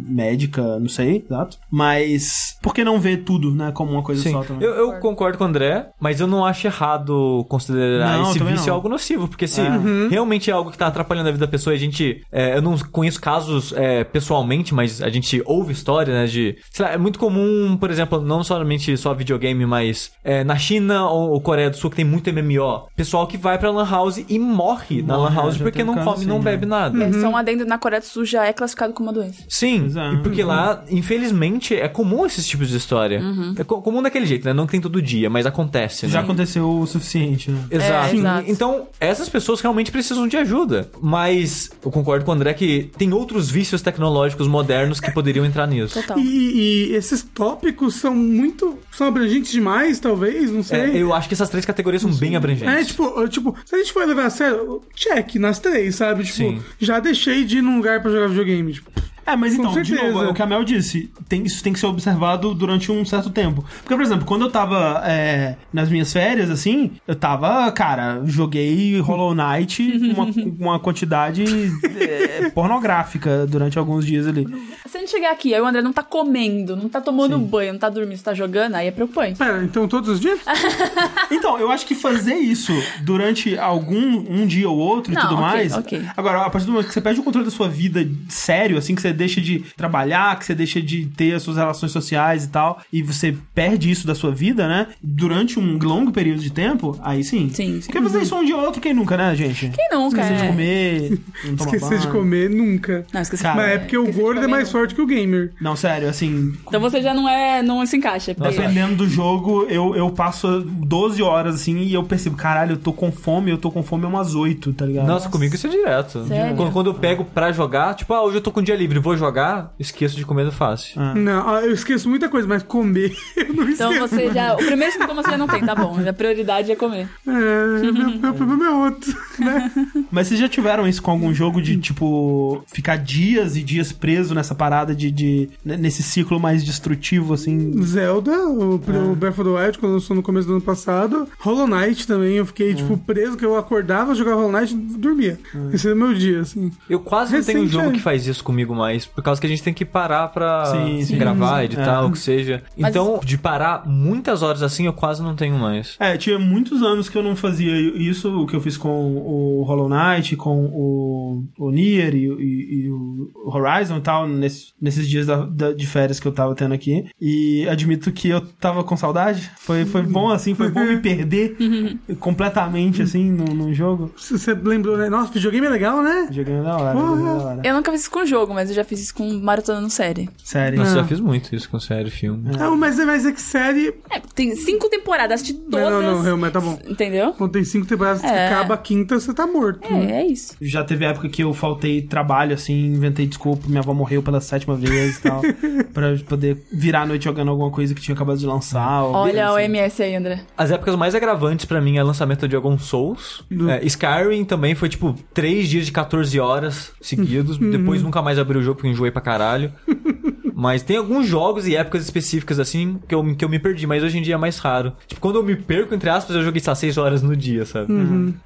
médica, não sei, exato. Mas por que não ver tudo, né, como uma coisa Sim, só também? eu, eu concordo com o André, mas eu não acho errado considerar Não, esse vício não. algo nocivo, porque se É. realmente é algo que tá atrapalhando a vida da pessoa e a gente. é, eu não conheço casos é, pessoalmente, mas a gente ouve história, né? De. Sei lá, é muito comum, por exemplo, não somente só videogame, mas é, na China ou, ou Coreia do Sul, que tem muito MMO, pessoal que vai pra Lan House e morre, na Lan House já porque não come e não assim, bebe né? nada. É, só um adendo na Coreia do Sul já é classificado como uma doença. Sim, é. e porque lá, infelizmente, é comum esses tipos de história. É co- comum daquele jeito, né? Não tem todo dia, mas acontece, Já né? aconteceu o suficiente, né? Exato. É, exato. Então, essas pessoas realmente precisam de ajuda. Mas eu concordo com o André que tem outros vícios tecnológicos modernos que poderiam entrar nisso. Total. E, e esses tópicos são muito. são abrangentes demais, talvez, não É, sei. eu acho que essas três categorias são bem abrangentes. É, tipo, tipo, se a gente for levar a sério, check nas três, sabe? Tipo, Sim. já deixei de ir num lugar pra jogar videogame. Tipo, É, mas então, de novo, é o que a Mel disse, tem, isso tem que ser observado durante um certo tempo. Porque, por exemplo, quando eu tava é, nas minhas férias, assim, eu tava, cara, joguei Hollow Knight uma, uma quantidade é, pornográfica durante alguns dias ali. Se a gente chegar aqui, aí o André não tá comendo, não tá tomando banho, não tá dormindo, tá jogando, aí é preocupante. pera, então todos os dias? Então, eu acho que fazer isso durante algum um dia ou outro e Não, tudo ok, mais. ok. Agora, a partir do momento que você perde o controle da sua vida sério, assim, que você deixa de trabalhar, que você deixa de ter as suas relações sociais e tal, e você perde isso da sua vida, né? Durante um longo período de tempo, aí sim. Sim, sim. Porque fazer isso um dia ou outro, quem nunca, né, gente? Quem nunca, Esquecer de é. comer, não tomar Esquecer de comer nunca. Não, esqueci. Cara, Mas é porque o de gordo é comer, mais forte que o gamer. Não, sério, assim, Então você já não é. não se encaixa. Dependendo do jogo, eu, eu passo 12 horas assim e eu percebo, caralho, eu tô com fome, eu tô com fome umas 8, tá ligado? Nossa, comigo isso é direto. Sério? Quando, quando eu pego pra jogar, tipo, ah, hoje eu tô com dia livre, vou jogar, esqueço de comer fácil. Ah. Não, ah, eu esqueço muita coisa, mas comer eu não Então esqueço. você já. O primeiro sintoma você já não tem, tá bom. A prioridade é comer. É, meu, meu problema é outro, né? Mas vocês já tiveram isso com algum jogo de, tipo, ficar dias e dias preso nessa parada de, de n- nesse ciclo mais destrutivo, assim? Zelda, o, Ah. o Breath of the Wild, quando lançou no começo do ano passado. Hollow Knight também, eu fiquei, Ah. tipo, preso, que eu acordava, jogava Hollow Knight e dormia. Esse era o meu dia, assim. Eu quase não tenho um Recente, jogo é. que faz isso comigo mais, por causa que a gente tem que parar pra Sim, sim. gravar, editar, É. o que seja. Mas- Então, de parar muitas horas assim, eu quase não tenho mais. É, tinha muitos anos que eu não fazia isso, o que eu fiz com o Hollow Knight, com o, o Nier e, e- e o Horizon e tal, nesse- nesses dias da- da- de férias que eu tava tendo aqui. E admito que eu tava com saudade. Foi, foi bom, assim, foi bom me perder completamente, assim, num, num jogo. Você lembrou, né? Nossa, videogame é legal, né? Da hora, joguei da hora. Eu nunca fiz isso com jogo, mas eu já fiz isso com maratonando série. Sério. Nossa, Ah. já fiz muito isso com série, filme. Não, mas, é- mas é que série. É, tem cinco temporadas, assisti todas. Não, não, não, mas tá bom. Entendeu? Quando tem cinco temporadas, É. acaba a quinta, você tá morto. né? É, é isso. Já teve época que eu faltei trabalho, assim, inventei desculpa, minha avó morreu pela sétima vez e tal, pra poder virar a noite jogando alguma coisa que tinha acabado de lançar. ou- Olha o assim. MS aí, André. As épocas mais agravantes pra mim é o lançamento de alguns Souls. Do- É, Skyrim também foi tipo 3 dias de 14 horas seguidos. Depois nunca mais abri o jogo porque eu enjoei pra caralho. Mas tem alguns jogos e épocas específicas assim que eu, que eu me perdi, mas hoje em dia é mais raro. Tipo, quando eu me perco, entre aspas, eu joguei só 6 horas no dia, sabe?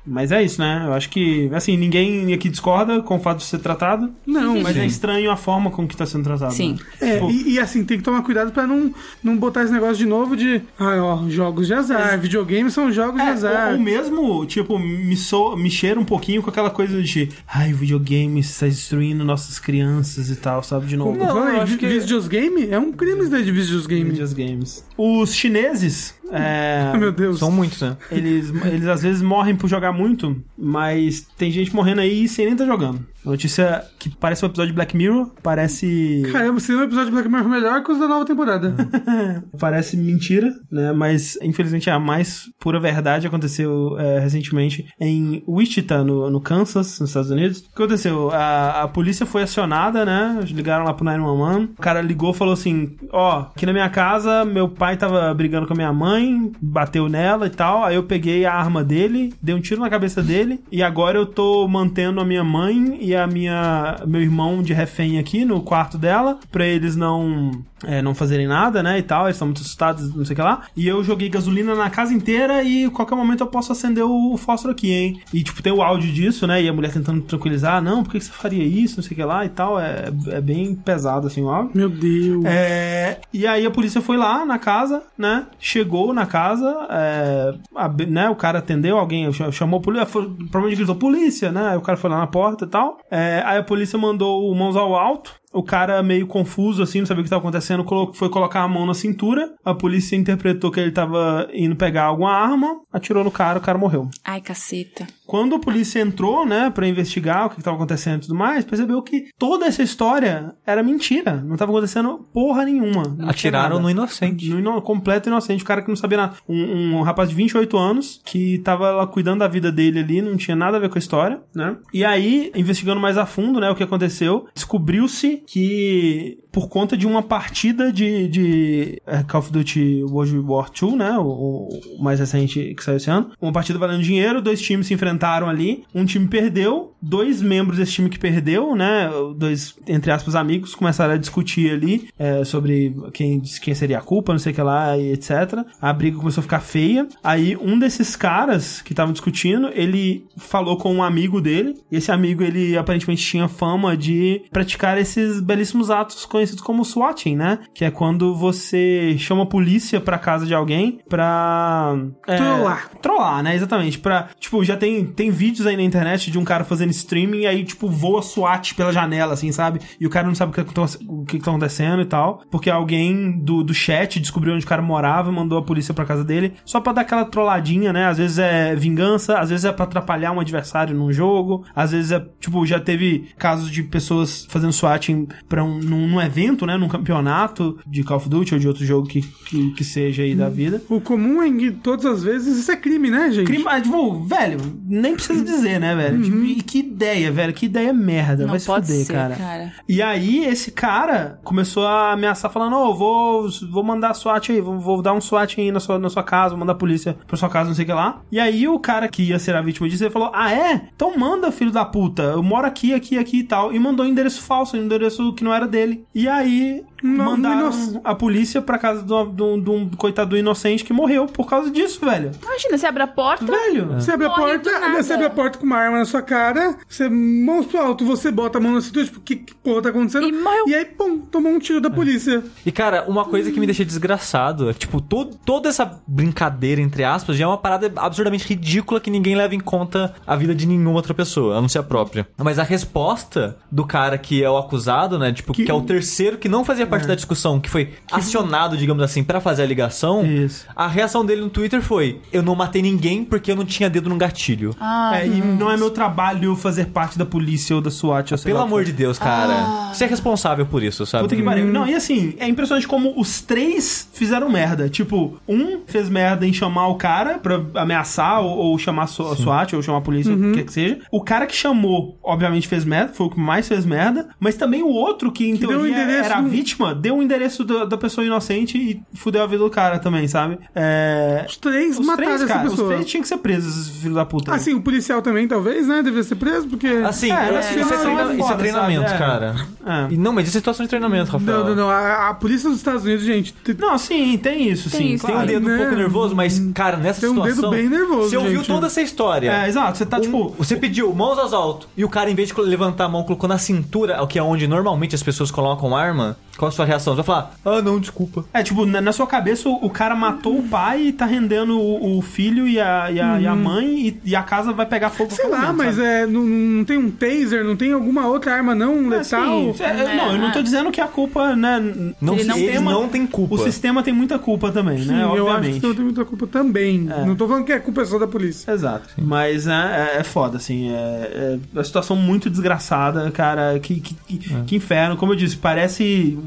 Mas é isso, né? Eu acho que, assim, ninguém aqui discorda com o fato de ser tratado, Não, mas Sim. é estranho a forma com que tá sendo tratado. Sim. né? É, Tipo, e, e, assim, tem que tomar cuidado pra não, não botar esse negócio de novo de. Ah, ó, jogos de azar. Videogames são jogos de É, azar. ou, ou mesmo, tipo, me, so, me cheira um pouquinho com aquela coisa de ai, o videogame está destruindo nossas crianças e tal, sabe? De novo. Não, Eu acho vi- que- videogame? É um crime isso daí de videogame. Videos games. Os chineses, é, meu Deus. São muitos, né? eles, eles às vezes morrem por jogar muito, mas tem gente morrendo aí sem nem estar jogando. Notícia que parece um episódio de Black Mirror, parece. Caramba, seria um episódio de Black Mirror melhor que os da nova temporada. Parece mentira, né? Mas infelizmente a mais pura verdade aconteceu é, recentemente em Wichita, no, no Kansas, nos Estados Unidos. O que aconteceu? A, a polícia foi acionada, né? Ligaram lá pro 911. O cara ligou e falou assim: Ó, aqui na minha casa, meu pai tava brigando com a minha mãe, bateu nela e tal. Aí eu peguei a arma dele, dei um tiro na cabeça dele. E agora eu tô mantendo a minha mãe e a minha meu irmão de refém aqui no quarto dela, pra eles não é, não fazerem nada, né, e tal, eles estão muito assustados, não sei o que lá. E eu joguei gasolina na casa inteira e a qualquer momento eu posso acender o fósforo aqui, hein. E, tipo, tem o áudio disso, né, e a mulher tentando tranquilizar, não, por que que você faria isso, não sei o que lá e tal. É, é bem pesado, assim, o áudio. Meu Deus. É, e aí a polícia foi lá na casa, né? Chegou na casa, é, a- né? O cara atendeu, alguém ch- chamou a polícia, foi- provavelmente gritou polícia, né? Aí o cara foi lá na porta e tal. É, aí a polícia mandou o mãos ao alto. O cara meio confuso, assim, não sabia o que estava acontecendo, foi colocar a mão na cintura. A polícia interpretou que ele tava indo pegar alguma arma, atirou no cara, o cara morreu. Ai, caceta. Quando a polícia entrou, né, pra investigar o que estava acontecendo e tudo mais, percebeu que toda essa história era mentira. Não estava acontecendo porra nenhuma. Atiraram no inocente. No ino- completo inocente, o cara que não sabia nada. Um, um rapaz de 28 anos que tava lá cuidando da vida dele ali, não tinha nada a ver com a história, né? E aí, investigando mais a fundo, né, o que aconteceu, descobriu-se que por conta de uma partida de, de é, Call of Duty World War II, né, o, o mais recente que saiu esse ano, uma partida valendo dinheiro, dois times se enfrentaram ali, um time perdeu, dois membros desse time que perdeu, né, dois, entre aspas, amigos, começaram a discutir ali é, sobre quem, quem seria a culpa, não sei o que lá, e etc. A briga começou a ficar feia. Aí um desses caras que estavam discutindo, ele falou com um amigo dele, e esse amigo, ele aparentemente tinha fama de praticar esses belíssimos atos conhecidos conhecidos como swatting, né? Que é quando você chama a polícia pra casa de alguém pra... é, Trollar. Trollar, né? Exatamente. Pra, tipo, já tem, tem vídeos aí na internet de um cara fazendo streaming e aí, tipo, voa SWAT pela janela, assim, sabe? E o cara não sabe o que, tá- o que tá acontecendo e tal. Porque alguém do, do chat descobriu onde o cara morava e mandou a polícia pra casa dele. Só pra dar aquela trolladinha, né? Às vezes é vingança, às vezes é pra atrapalhar um adversário num jogo. Às vezes é, tipo, já teve casos de pessoas fazendo SWAT pra um, num, num evento, né? Num campeonato de Call of Duty ou de outro jogo que, que, que seja aí da vida. O comum é que todas as vezes isso é crime, né, gente? Crime, ah, tipo, velho, nem precisa dizer, né, velho? Tipo, e que ideia, velho, que ideia merda. Não Vai se fuder, ser, cara. cara. E aí, esse cara começou a ameaçar, falando: Ô, vou, vou mandar SWAT aí, vou, vou dar um SWAT aí na sua, na sua casa, vou mandar a polícia pra sua casa, não sei o que lá. E aí, o cara que ia ser a vítima disso, ele falou: Ah, é? Então manda, filho da puta, eu moro aqui, aqui, aqui e tal. E mandou um endereço falso, um endereço que não era dele. E aí. Não, mandaram inoc- a polícia pra casa de um, coitado inocente que morreu por causa disso, velho. Imagina, você abre a porta. Velho. Você abre a porta, você abre a porta com uma arma na sua cara, você mãos pro alto, você bota a mão na cintura, tipo, que, que porra tá acontecendo? E morreu. E aí, pum, tomou um tiro da polícia. E, cara, uma coisa que me deixa desgraçado é que, tipo, to- toda essa brincadeira, entre aspas, já é uma parada absurdamente ridícula que ninguém leva em conta a vida de nenhuma outra pessoa, a não ser a própria. Mas a resposta do cara que é o acusado, né, tipo, que, Que- é o terceiro que não fazia parte da discussão, que foi acionado, digamos assim, pra fazer a ligação, Isso. a reação dele no Twitter foi: Eu não matei ninguém porque eu não tinha dedo no gatilho. Ah, É, e não é meu trabalho fazer parte da polícia ou da SWAT. Ou sei Pelo lá amor de Deus, cara. Você é responsável por isso, sabe? Puta que pariu. Não, e assim, é impressionante como os três fizeram merda. Tipo, um fez merda em chamar o cara pra ameaçar ou, ou chamar a SWAT ou chamar a polícia, o que quer que seja. O cara que chamou, obviamente, fez merda, foi o que mais fez merda. Mas também o outro, que em Que teoria endereço era a do- vítima, deu o endereço da, da pessoa inocente e fudeu a vida do cara também, sabe? É. Os três Os mataram três, essa cara, os pessoa. três tinham que ser presos, esses filhos da puta. Assim, o policial também, talvez, né? Deveria ser preso, porque. Assim, É, mas isso, é treina- é isso é treinamento, sabe? É. cara. É. E Não, mas isso é situação de treinamento, Rafael. Não, não, não. A, a polícia dos Estados Unidos, gente. te- Não, sim, tem isso, Tem sim. isso. Tem um claro. dedo um Né? pouco nervoso, mas, cara, nessa Tem um dedo situação. bem nervoso, Você ouviu toda essa história. É, exato. Você tá, Um- tipo. você pediu mãos aos altos e o cara, em vez de levantar a mão, colocou na cintura, o que é onde normalmente as pessoas colocam arma. A sua reação? Você vai falar, ah, não, desculpa. É, tipo, na, na sua cabeça o, o cara matou o pai e tá rendendo o, o filho e a, e a, e a mãe e, e a casa vai pegar fogo. a Uhum. Sei lá, momento, mas sabe? é, não, não tem um taser, não tem alguma outra arma não É, letal? sim, é, não, eu não tô dizendo que a culpa, né? Não, Ele não eles tem uma- não têm culpa. O sistema tem muita culpa também, Sim, né? eu acho que Obviamente. não tem muita culpa também. Não tô falando que é culpa só da polícia. Exato. Mas né, é, é foda, assim. É, é uma situação muito desgraçada, cara. Que, que, que, É. que inferno. Como eu disse, parece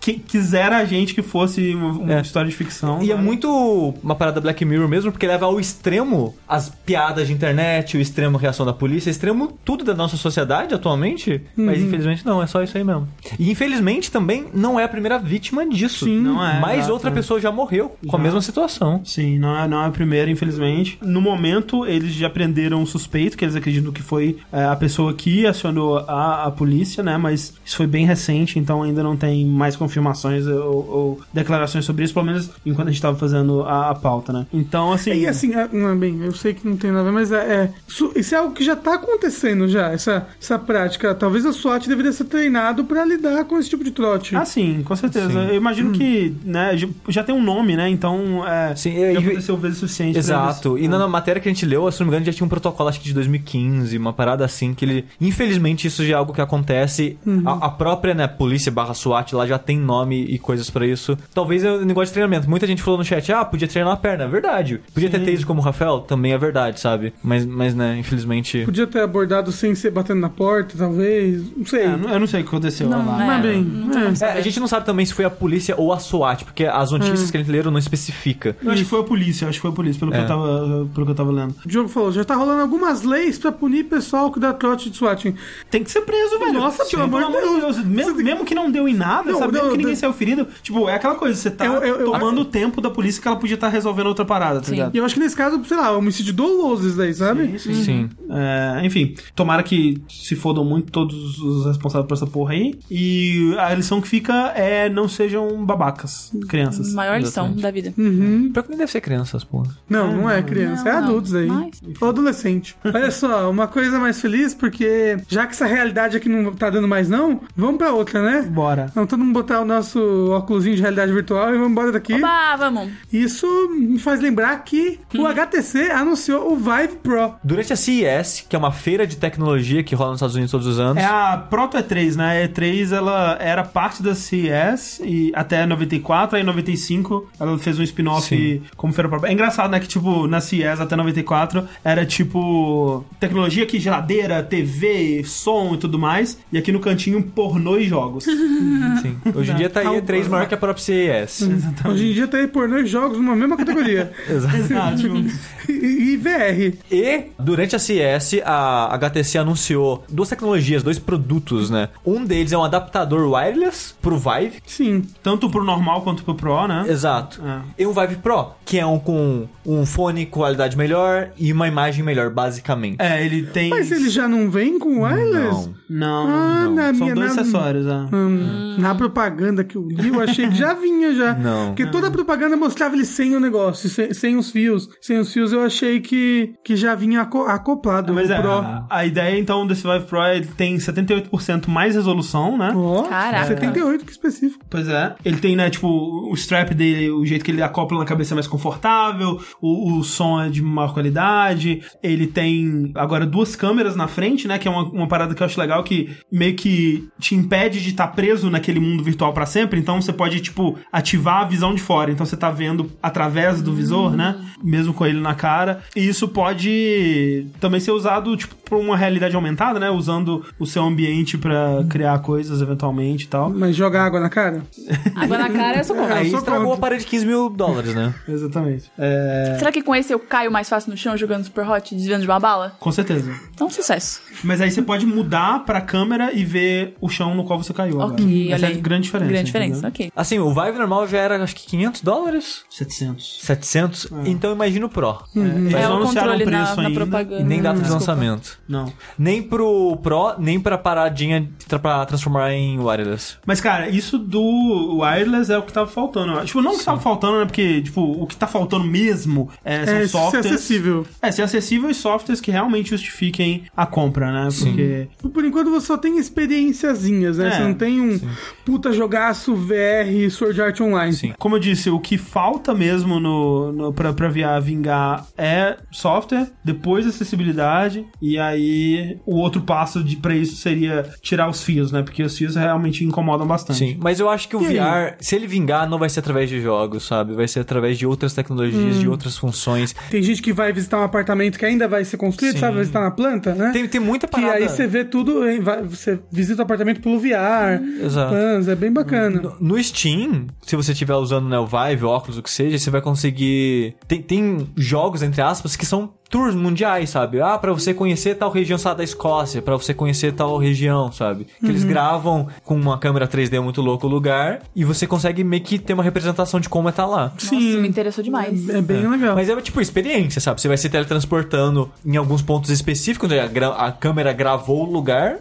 que quisera a gente que fosse uma, uma É. história de ficção. E é né? muito uma parada Black Mirror mesmo, porque leva ao extremo as piadas de internet, o extremo reação da polícia, o extremo tudo da nossa sociedade atualmente. Mas infelizmente não, é só isso aí mesmo. E infelizmente também não é a primeira vítima disso. Sim. Não é, exato, outra pessoa já morreu com a Já. mesma situação. Sim, não é, não é a primeira, infelizmente. No momento, eles já prenderam um suspeito, que eles acreditam que foi é, a pessoa que acionou a, a polícia, né? Mas isso foi bem recente, então ainda não tem mais confirmações ou, ou declarações sobre isso, pelo menos enquanto a gente tava fazendo a, a pauta, né? Então, assim. E assim, ah, não, bem, eu sei que não tem nada a ver, mas é, é- isso, isso é algo que já tá acontecendo já, essa, essa prática. Talvez a SWAT deveria ser treinado pra lidar com esse tipo de trote. Ah, sim, com certeza. Sim. Eu imagino que, né, já- tem um nome, né? Então, é, Sim, já e- aconteceu vezes o suficiente. pra Exato. eles- E é. na matéria que a gente leu, se não me engano, já tinha um protocolo, acho que de 2015, uma parada assim, que ele. Infelizmente, isso já é algo que acontece. A, a própria, né, polícia barra SWAT lá já tem nome e coisas pra isso. Talvez é um negócio de treinamento. Muita gente falou no chat, ah, podia treinar a perna. É verdade. Podia ter Sim. taser como o Rafael? Também é verdade, sabe? Mas, mas né, infelizmente. Podia ter abordado sem ser batendo na porta, talvez. Não sei. É, não- eu não sei o que aconteceu Não, lá. é. Bem, não tem é. como É, saber. a gente não sabe também se foi a polícia ou a SWAT, porque as notícias que a gente leram não especifica. Eu acho que foi a polícia, acho que foi a polícia, pelo, que, É. eu tava, pelo que eu tava lendo. O Diogo falou, já tá rolando algumas leis pra punir pessoal que dá trote de SWAT. Tem que ser preso, velho. Nossa, pelo amor de Deus. Mesmo, mesmo que não deu em nada, Não, sabe? não, que ninguém saiu ferido. Tipo, é aquela coisa, você tá Eu- eu- eu- tomando o tempo da polícia que ela podia estar resolvendo outra parada, tá Sim. ligado? E eu acho que nesse caso, sei lá, homicídio doloso isso daí, sabe? Sim. É, enfim, tomara que se fodam muito todos os responsáveis por essa porra aí. E a lição que fica é não sejam babacas, crianças. Maior lição Exatamente. da vida. Uhum. Pior que nem deve ser criança, essas porra. Não, não é criança, Não, é não. adultos aí. Mas- Ou adolescente. Olha só, uma coisa mais feliz, porque já que essa realidade aqui não tá dando mais não, vamos pra outra, né? Bora. Vamos todo mundo botar o nosso óculos de realidade virtual e vamos embora daqui. Oba, vamos. Isso me faz lembrar que o HTC anunciou o Vive Pro. Durante a CES, que é uma feira de tecnologia que rola nos Estados Unidos todos os anos. É a Proto E3, né? A E3 ela era parte da CES e até 94, aí em 95 ela fez um spin-off como feira própria. É engraçado, né? Que tipo, na CES até 94 era tipo tecnologia que geladeira, TV, som e tudo mais. E aqui no cantinho, pornô e jogos. Sim. Hoje em dia tá aí Tá, E3 maior que a própria CES. Hoje em dia tem pornô e jogos numa mesma categoria. Exato. e, e VR. E durante a CES, a HTC anunciou duas tecnologias, dois produtos, né? Um deles é um adaptador wireless pro Vive. Sim. Tanto pro normal quanto pro Pro, né? Exato. É. E um Vive Pro, que é um com um fone com qualidade melhor e uma imagem melhor, basicamente. É, ele tem. Mas ele já não vem com wireless? Não. Não, Ah, não. na São minha- dois na- acessórios, é. Hum, Na propaganda que eu li, eu achei que já vinha já. Não. Porque toda a propaganda mostrava ele sem o negócio, sem, sem os fios. Sem os fios eu achei que, que já vinha aco- acoplado Mas o é, Pro. a, a ideia então desse Vive Pro é ele tem 78% mais resolução, né? Ó, Caraca. 78, que específico. Pois é. Ele tem, né, tipo, o strap dele, o jeito que ele acopla na cabeça é mais confortável, o, o som é de maior qualidade, ele tem agora duas câmeras na frente, né, que é uma, uma parada que eu acho legal, que meio que te impede de estar preso naquele mundo virtual pra sempre, então você pode, tipo, ativar a visão de fora, então você tá vendo através do visor, né, mesmo com ele na cara, e isso pode também ser usado, tipo, pra uma realidade aumentada, né, usando o seu ambiente pra criar coisas eventualmente e tal. Mas jogar água na cara? Água na cara, eu sou contra. Aí estragou a parede de 15 mil dólares, né? Exatamente. É, Será que com esse eu caio mais fácil no chão jogando Super Hot, desviando de uma bala? com certeza. Então, sucesso. Mas aí você pode mudar pra câmera e ver o chão no qual você caiu. agora. Ok, Essa é a grande diferença. Grande diferença, entendeu? ok. Assim, o Vive normal já era, acho que 500 dólares? 700. 700? Então imagina o Pro. Eles É não o anunciaram controle o preço na, na ainda. propaganda. E nem data de lançamento. Não. Nem pro Pro, nem pra paradinha pra transformar em wireless. Mas, cara, isso do wireless é o que tava faltando. Tipo, não o que tava faltando, né? Porque, tipo, o que tá faltando mesmo é, são É, ser acessível. É, ser acessível e softwares que realmente justifiquem a compra, né? Porque. Por enquanto você só tem experienciazinhas, né? É, você não tem um puta jogaço VR Sword Art Online. Sim. Como eu disse, o que falta mesmo no, no, pra, pra VR vingar é software, depois acessibilidade, e aí o outro passo de, pra isso seria tirar os fios, né? Porque os fios realmente incomodam bastante. Sim, mas eu acho que o E aí? VR, se ele vingar, não vai ser através de jogos, sabe? Vai ser através de outras tecnologias, de outras funções. Tem gente que vai visitar um apartamento que ainda vai ser construído, Sim. sabe? Vai visitar na planta, né? Tem, tem muita que parada. aí você vê tudo, hein, vai- você visita o apartamento pelo VR. Exato. Planos, é bem bacana. No, no Steam, se você estiver usando né, o Vive, o óculos, o que seja, você vai conseguir. Tem, tem jogos, entre aspas, que são tours mundiais, sabe? Ah, pra você conhecer tal região, lá, da Escócia, pra você conhecer tal região, sabe? Que Uhum. eles gravam com uma câmera 3D muito louco o lugar e você consegue meio que ter uma representação de como é tá lá. Nossa, me interessou demais. É bem legal. Mas é tipo experiência, sabe? Você vai se teletransportando em alguns pontos específicos, onde a, a câmera gravou o lugar,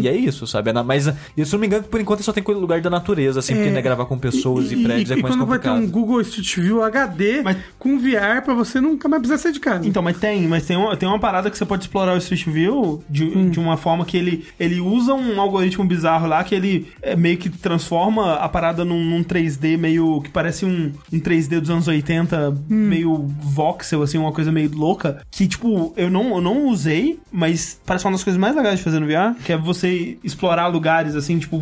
e é isso, sabe? É na- Mas, e se eu não me engano, por enquanto só tem lugar da natureza, assim, porque ainda gravar com pessoas e, prédios e, é mais quando vai ter complicado. um Google Street View HD Mas- com VR pra você nunca mais precisar sair de casa. Então, mas tem, mas tem uma, tem uma parada que você pode explorar o Street View de, de uma forma que ele, ele usa um algoritmo bizarro lá que ele é, meio que transforma a parada num, num 3D meio que parece um, um 3D dos anos 80, meio voxel, assim, uma coisa meio louca. Que, tipo, eu não, eu não usei, mas parece uma das coisas mais legais de fazer no VR, que é você explorar lugares, assim, tipo,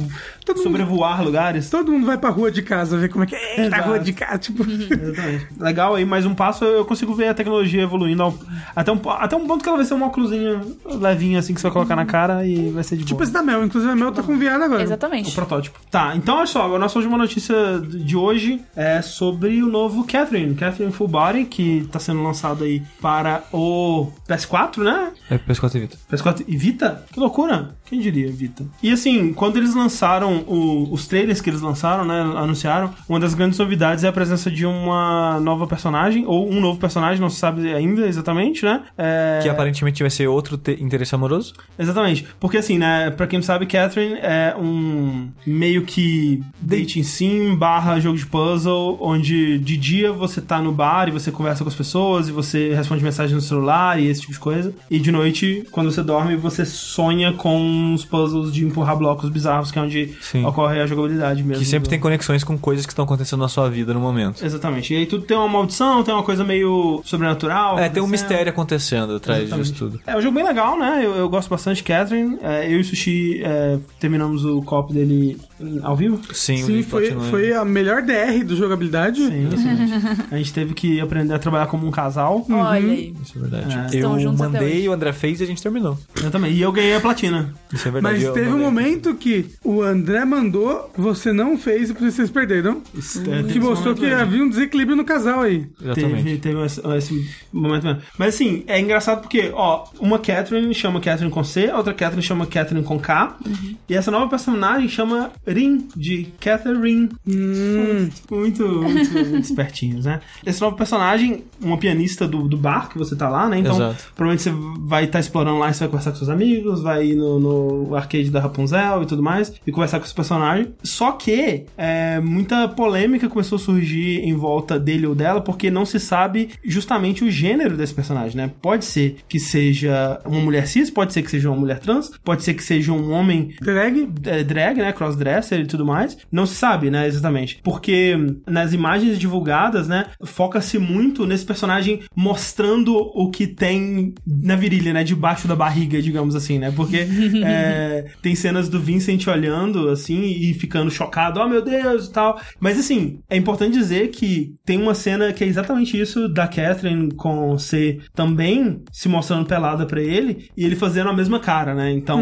sobrevoar lugares. Todo mundo vai pra rua de casa ver como é que é Exato. rua de casa. Tipo, Exatamente. Legal aí, mais um passo eu consigo ver a tecnologia evoluindo ao- até, um, até um ponto que ela vai ser um óculosinho levinho assim que você vai colocar na cara e vai ser de tipo boa. esse da Mel. Inclusive a Mel tá com VR agora. O Exatamente. protótipo. Tá, então olha só, a nossa última notícia de hoje é sobre o novo Catherine, Catherine Full Body, que tá sendo lançado aí para o PS4, né? É PS4 e Vita. PS4 e Vita? Que loucura! Quem diria, Vita? E assim, quando eles lançaram o- os trailers que eles lançaram, né? Anunciaram, uma das grandes novidades é a presença de uma nova personagem, ou um novo personagem, não se sabe ainda exatamente, né? É... Que aparentemente vai ser outro te- interesse amoroso. Exatamente. Porque assim, né, pra quem sabe, Catherine é um meio que dating sim barra jogo de puzzle, onde de dia você tá no bar e você conversa com as pessoas e você responde mensagens no celular e esse tipo de coisa. E de noite, quando você dorme, você sonha com os puzzles de empurrar blocos bizarros, que é onde Sim. ocorre a jogabilidade mesmo. Que sempre tem conexões com coisas que estão acontecendo na sua vida no momento. Exatamente. E aí tudo tem uma maldição, tem uma coisa meio sobrenatural. É, tem um acontecendo. Mistério acontecendo atrás Exatamente. disso tudo. É um jogo bem legal, né? Eu, eu gosto bastante de Catherine. É, eu e o Sushi é, terminamos o co-op dele ao vivo. Sim, Sim, o foi, foi a melhor DR do jogabilidade. Sim, sim. A gente teve que aprender a trabalhar como um casal. Olha aí. Isso é verdade. É. Eu mandei, o André fez e a gente terminou. Eu também. E eu ganhei a platina. Isso é verdade. Mas eu teve um momento que o André mandou, você não fez e vocês perderam. Isso, é, Que mostrou que mesmo. havia um desequilíbrio no casal aí. Exatamente. Teve, teve esse, esse momento mesmo. Mas assim, é engraçado porque, ó, uma Catherine chama Catherine com C, a outra Catherine chama Catherine com K. E essa nova personagem chama Rin, de Catherine. Hum. Muito, muito, espertinhos, né? Esse novo personagem, uma pianista do, do bar que você tá lá, né? Então, Exato. provavelmente você vai estar explorando lá e você vai conversar com seus amigos, vai ir no, no arcade da Rapunzel e tudo mais, e conversar com esse personagem. Só que é, muita polêmica começou a surgir em volta dele ou dela, porque não se sabe justamente o gênero desse personagem, né? Pode ser que seja uma mulher cis, pode ser que seja uma mulher trans, pode ser que seja um homem Drag? é, drag, né, crossdresser e tudo mais, não se sabe, né, exatamente. Porque hum, nas imagens divulgadas, né, foca-se muito nesse personagem mostrando o que tem na virilha, né, debaixo da barriga, digamos assim, né, porque é, tem cenas do Vincent olhando, assim, e ficando chocado, oh meu Deus e tal. Mas assim, é importante dizer que tem uma cena que é exatamente isso da Catherine com C também se mostrando pelada pra ele e ele fazendo a mesma cara, né? Então,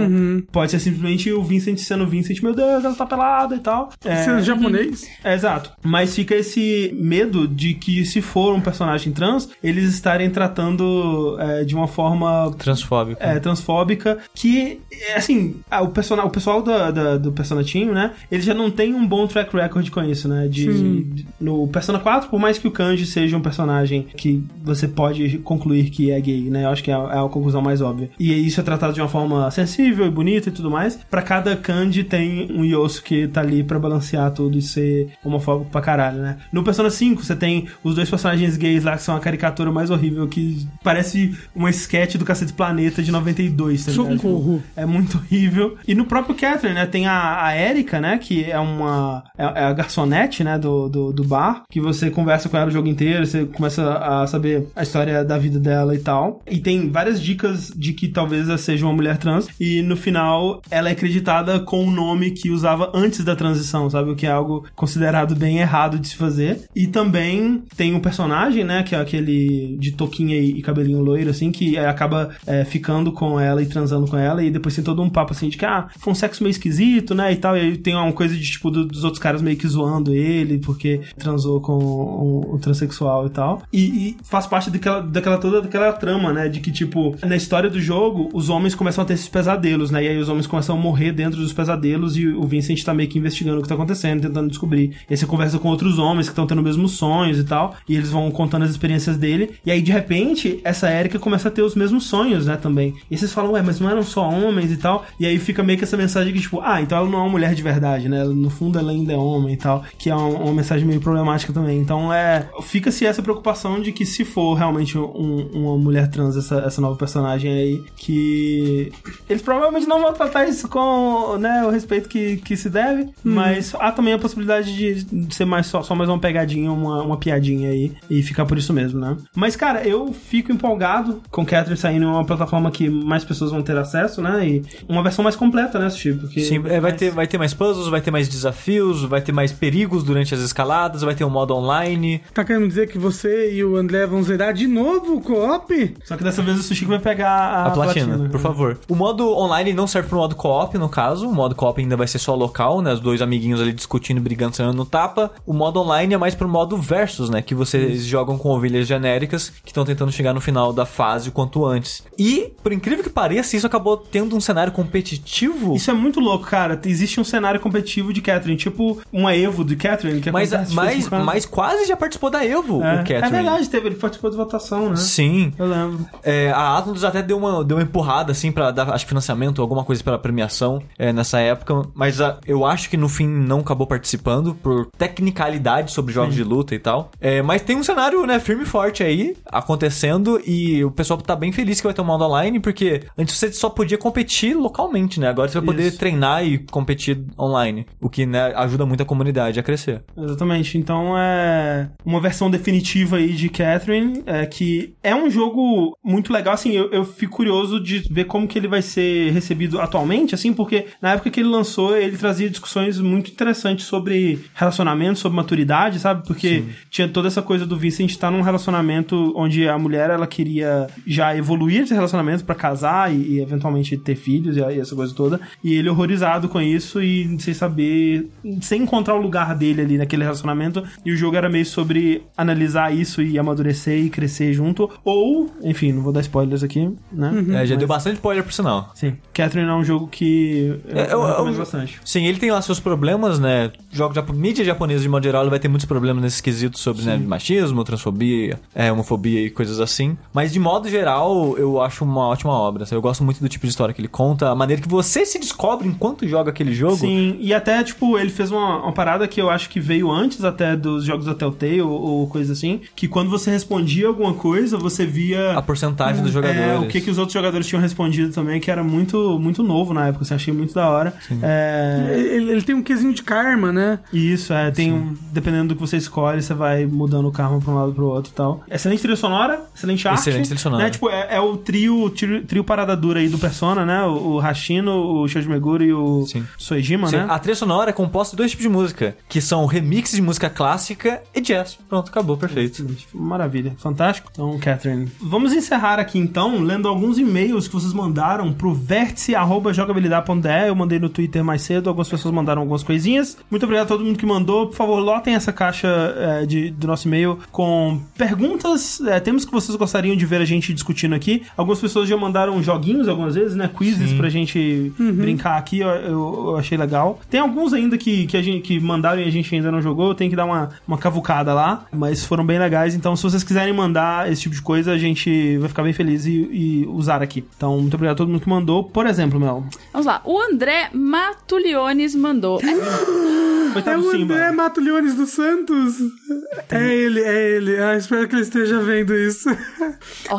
pode ser simplesmente o Vincent sendo Vincent, meu Deus, ela tá pelada e tal. É, Sendo japonês? é, exato. Mas fica esse medo de que se for um personagem trans, eles estarem tratando é, de uma forma Transfóbico. é, transfóbica, que, é, assim, a- o, persona, o pessoal da, da- do Persona Team, né, ele já não tem um bom track record com isso, né, de, Sim. de- no Persona 4, por mais que o Kanji seja um personagem que você pode concluir que é gay, né, eu acho que é a, é a conclusão mais óbvia. E isso é tratado de uma forma sensível e bonita e tudo mais, pra cada Kanji tem um Yosu que tá ali pra balancear tudo e ser homofóbico pra caralho, né. No Persona 5, você tem os dois personagens gays lá que são a caricatura mais horrível, que parece uma sketch do Cacete Planeta de 92, tá? Socorro. Tipo, É muito horrível. E no próprio Catherine, né, tem a, a Erika, né, que é uma... É, é a garçonete, né, do, do, do bar, que você conversa com ela o jogo inteiro, você começa a saber a história da vida dela e tal. E tem várias dicas de que talvez ela seja uma mulher trans. E no final, ela é acreditada com o nome que usava antes da transição, sabe? O que é algo considerado bem errado de se fazer. E também tem um personagem, né, que é aquele de toquinha e, cabelinho loiro, assim, que é, acaba é, ficando com ela e transando com ela. E depois tem todo um papo, assim, de que, ah, foi um sexo meio esquisito, né, e tal. E aí tem uma coisa de, tipo, do- dos outros caras meio que zoando ele, porque transou com o, o transexual e tal. E, e faz parte daquela, daquela toda daquela trama, né, de que, tipo, na história do jogo, os homens começam a ter esses pesadelos, né, e aí os homens começam a morrer dentro dos pesadelos e o Vincent tá meio que investigando o que tá acontecendo, tentando descobrir. E aí você conversa com outros homens que estão tendo os mesmos sonhos e tal, e eles vão contando as experiências dele, e aí de repente, essa Erika começa a ter os mesmos sonhos, né, também. E vocês falam, ué, mas não eram só homens e tal, e aí fica meio que essa mensagem que, tipo, ah, então ela não é uma mulher de verdade, né, no fundo ela ainda é homem e tal, que é uma, uma mensagem meio problemática também. Então, é, fica-se essa preocupação de que se for realmente um- uma mulher trans, essa, essa nova personagem aí, que eles provavelmente não vão tratar isso com, né, o respeito que, que se deve, mas há também a possibilidade de ser mais só, só mais uma pegadinha, uma, uma piadinha aí, e ficar por isso mesmo, né? Mas, cara, eu fico empolgado com Catherine saindo em uma plataforma que mais pessoas vão ter acesso, né? E uma versão mais completa, né, Sushi? Porque Sim, é, vai, mais- ter, vai ter mais puzzles, vai ter mais desafios, vai ter mais perigos durante as escaladas, vai ter um modo online. Tá querendo dizer que você e o André vão zerar de novo o co-op? Só que dessa vez o Sushi vai pegar a, A, platina, né? por favor. O modo online não serve pro modo co-op, no caso. O modo co-op ainda vai ser só local, né? Os dois amiguinhos ali discutindo, brigando, saindo no tapa. O modo online é mais pro modo versus, né? Que vocês jogam com ovelhas genéricas que estão tentando chegar no final da fase o quanto antes. E, por incrível que pareça, isso acabou tendo um cenário competitivo. Isso é muito louco, cara. Existe um cenário competitivo de Catherine, tipo uma Evo de Catherine, que mas, mas, mas quase já participou da Evo, é. o Catherine. é verdade, teve, ele participou de votação, né? Sim. Eu lembro. É, a Atlus até deu uma, deu uma empurrada, assim, pra dar, acho financiamento, alguma coisa pela premiação é, nessa época, mas a- eu acho que no fim não acabou participando por tecnicalidade sobre jogos de luta e tal. É, mas tem um cenário, né, firme e forte aí acontecendo e o pessoal tá bem feliz que vai ter um modo online, porque antes você só podia competir localmente, né? Agora você vai poder Isso. treinar e competir online, o que né, ajuda muito a comunidade a crescer. Exatamente. Então é uma versão definitiva aí de Catherine, é, que é um jogo muito legal. Assim, eu, eu fico curioso de ver como que ele vai ser recebido atualmente, assim, porque na época que ele lançou, ele trazia discussões muito interessantes sobre relacionamento, sobre maturidade, sabe? Porque tinha toda essa coisa do Vincent estar num relacionamento onde a mulher ela queria já evoluir esse relacionamento pra casar e, e eventualmente ter filhos e, aí essa coisa toda. E ele horrorizado com isso e sem saber, sem encontrar o lugar dele ali naquele relacionamento. E o jogo era meio sobre analisar isso e amadurecer e crescer junto. Ou, enfim, não vou dar spoilers aqui, né? É, já Mas- deu bastante spoiler por sinal. Sim. Catherine é um jogo que eu, É, eu- eu recomendo eu- bastante. Sim, ele tem lá seus problemas, né? Jogo japo... mídia japonesa de modo geral ele vai ter muitos problemas nesse quesito sobre né, machismo, transfobia, é, homofobia e coisas assim. Mas de modo geral, eu acho uma ótima obra. Eu gosto muito do tipo de história que ele conta, a maneira que você se descobre enquanto joga aquele jogo. Sim, e até, tipo, ele fez uma, uma parada que eu acho que veio antes até dos jogos da Telltale ou, ou coisa assim, que quando você respondia alguma coisa, você via... A porcentagem dos jogadores. É, o que, que os outros jogadores tinham respondido também, que era muito, muito novo na época, assim, achei muito da hora. É, Ele, ele tem um quesinho de karma, né? isso, é, tem um, dependendo do que você escolhe, você vai mudando o karma pra um lado pro outro e tal. Excelente trilha sonora, excelente arte. Excelente trilha sonora. Né? Tipo, é, é o trio, trio, trio parada dura aí do Persona, né? O, o Hashino, o Shoji Meguro e o Sim. Soejima, Sim, né? A trilha sonora é composta de dois tipos de música, que são remixes de música clássica e jazz. Pronto, acabou, perfeito. Excelente. Maravilha, fantástico. Então, Catherine. Vamos encerrar aqui então, lendo alguns e-mails que vocês mandaram pro vértice.jogabilidade.de. Eu mandei no Twitter mais cedo, algumas pessoas mandaram algumas coisinhas. Muito obrigado a todo mundo que mandou. Por favor, lotem essa caixa é, de, do nosso e-mail com perguntas, é, temas que vocês gostariam de ver a gente discutindo aqui. Algumas pessoas já mandaram joguinhos algumas vezes, né? Quizzes pra gente brincar aqui, eu, eu- eu achei legal. Tem alguns ainda que, que, a gente, que mandaram e a gente ainda não jogou, tem que dar uma, uma cavucada lá, mas foram bem legais. Então, se vocês quiserem mandar esse tipo de coisa, a gente vai ficar bem feliz e, e usar aqui. Então, muito obrigado a todo mundo que mandou. Por exemplo, Mel, Vamos lá. O André Matuliones mandou. É, coitado é o Simba. André Mato Leones dos Santos. É ele, é ele. Ah, espero que ele esteja vendo isso.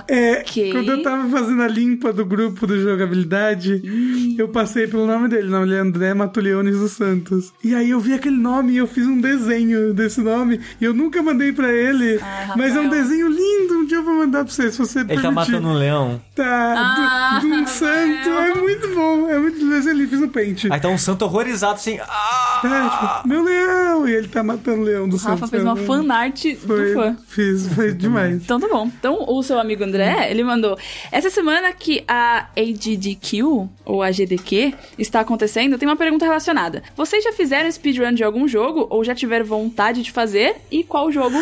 É, ok. quando eu tava fazendo a limpa do grupo do jogabilidade, eu passei pelo nome dele. O nome dele é André Matuliones dos Santos. E aí eu vi aquele nome e eu fiz um desenho desse nome. E eu nunca mandei pra ele. Ah, mas é um desenho lindo. Um dia eu vou mandar pra você, se você Ele tá permitir. matando um leão. Tá, Ah, do, de um santo. É muito bom. É muito desenho ali. Fiz no pente. Aí tá um santo horrorizado assim. Ah! É, tipo, meu leão! E ele tá matando o leão do o Rafa fez uma fanart do fã. Fiz, foi demais. Então tá bom. Então o seu amigo André, ele mandou. Essa semana que a AGDQ, ou a GDQ, está acontecendo, tem uma pergunta relacionada. Vocês já fizeram speedrun de algum jogo? Ou já tiveram vontade de fazer? E qual jogo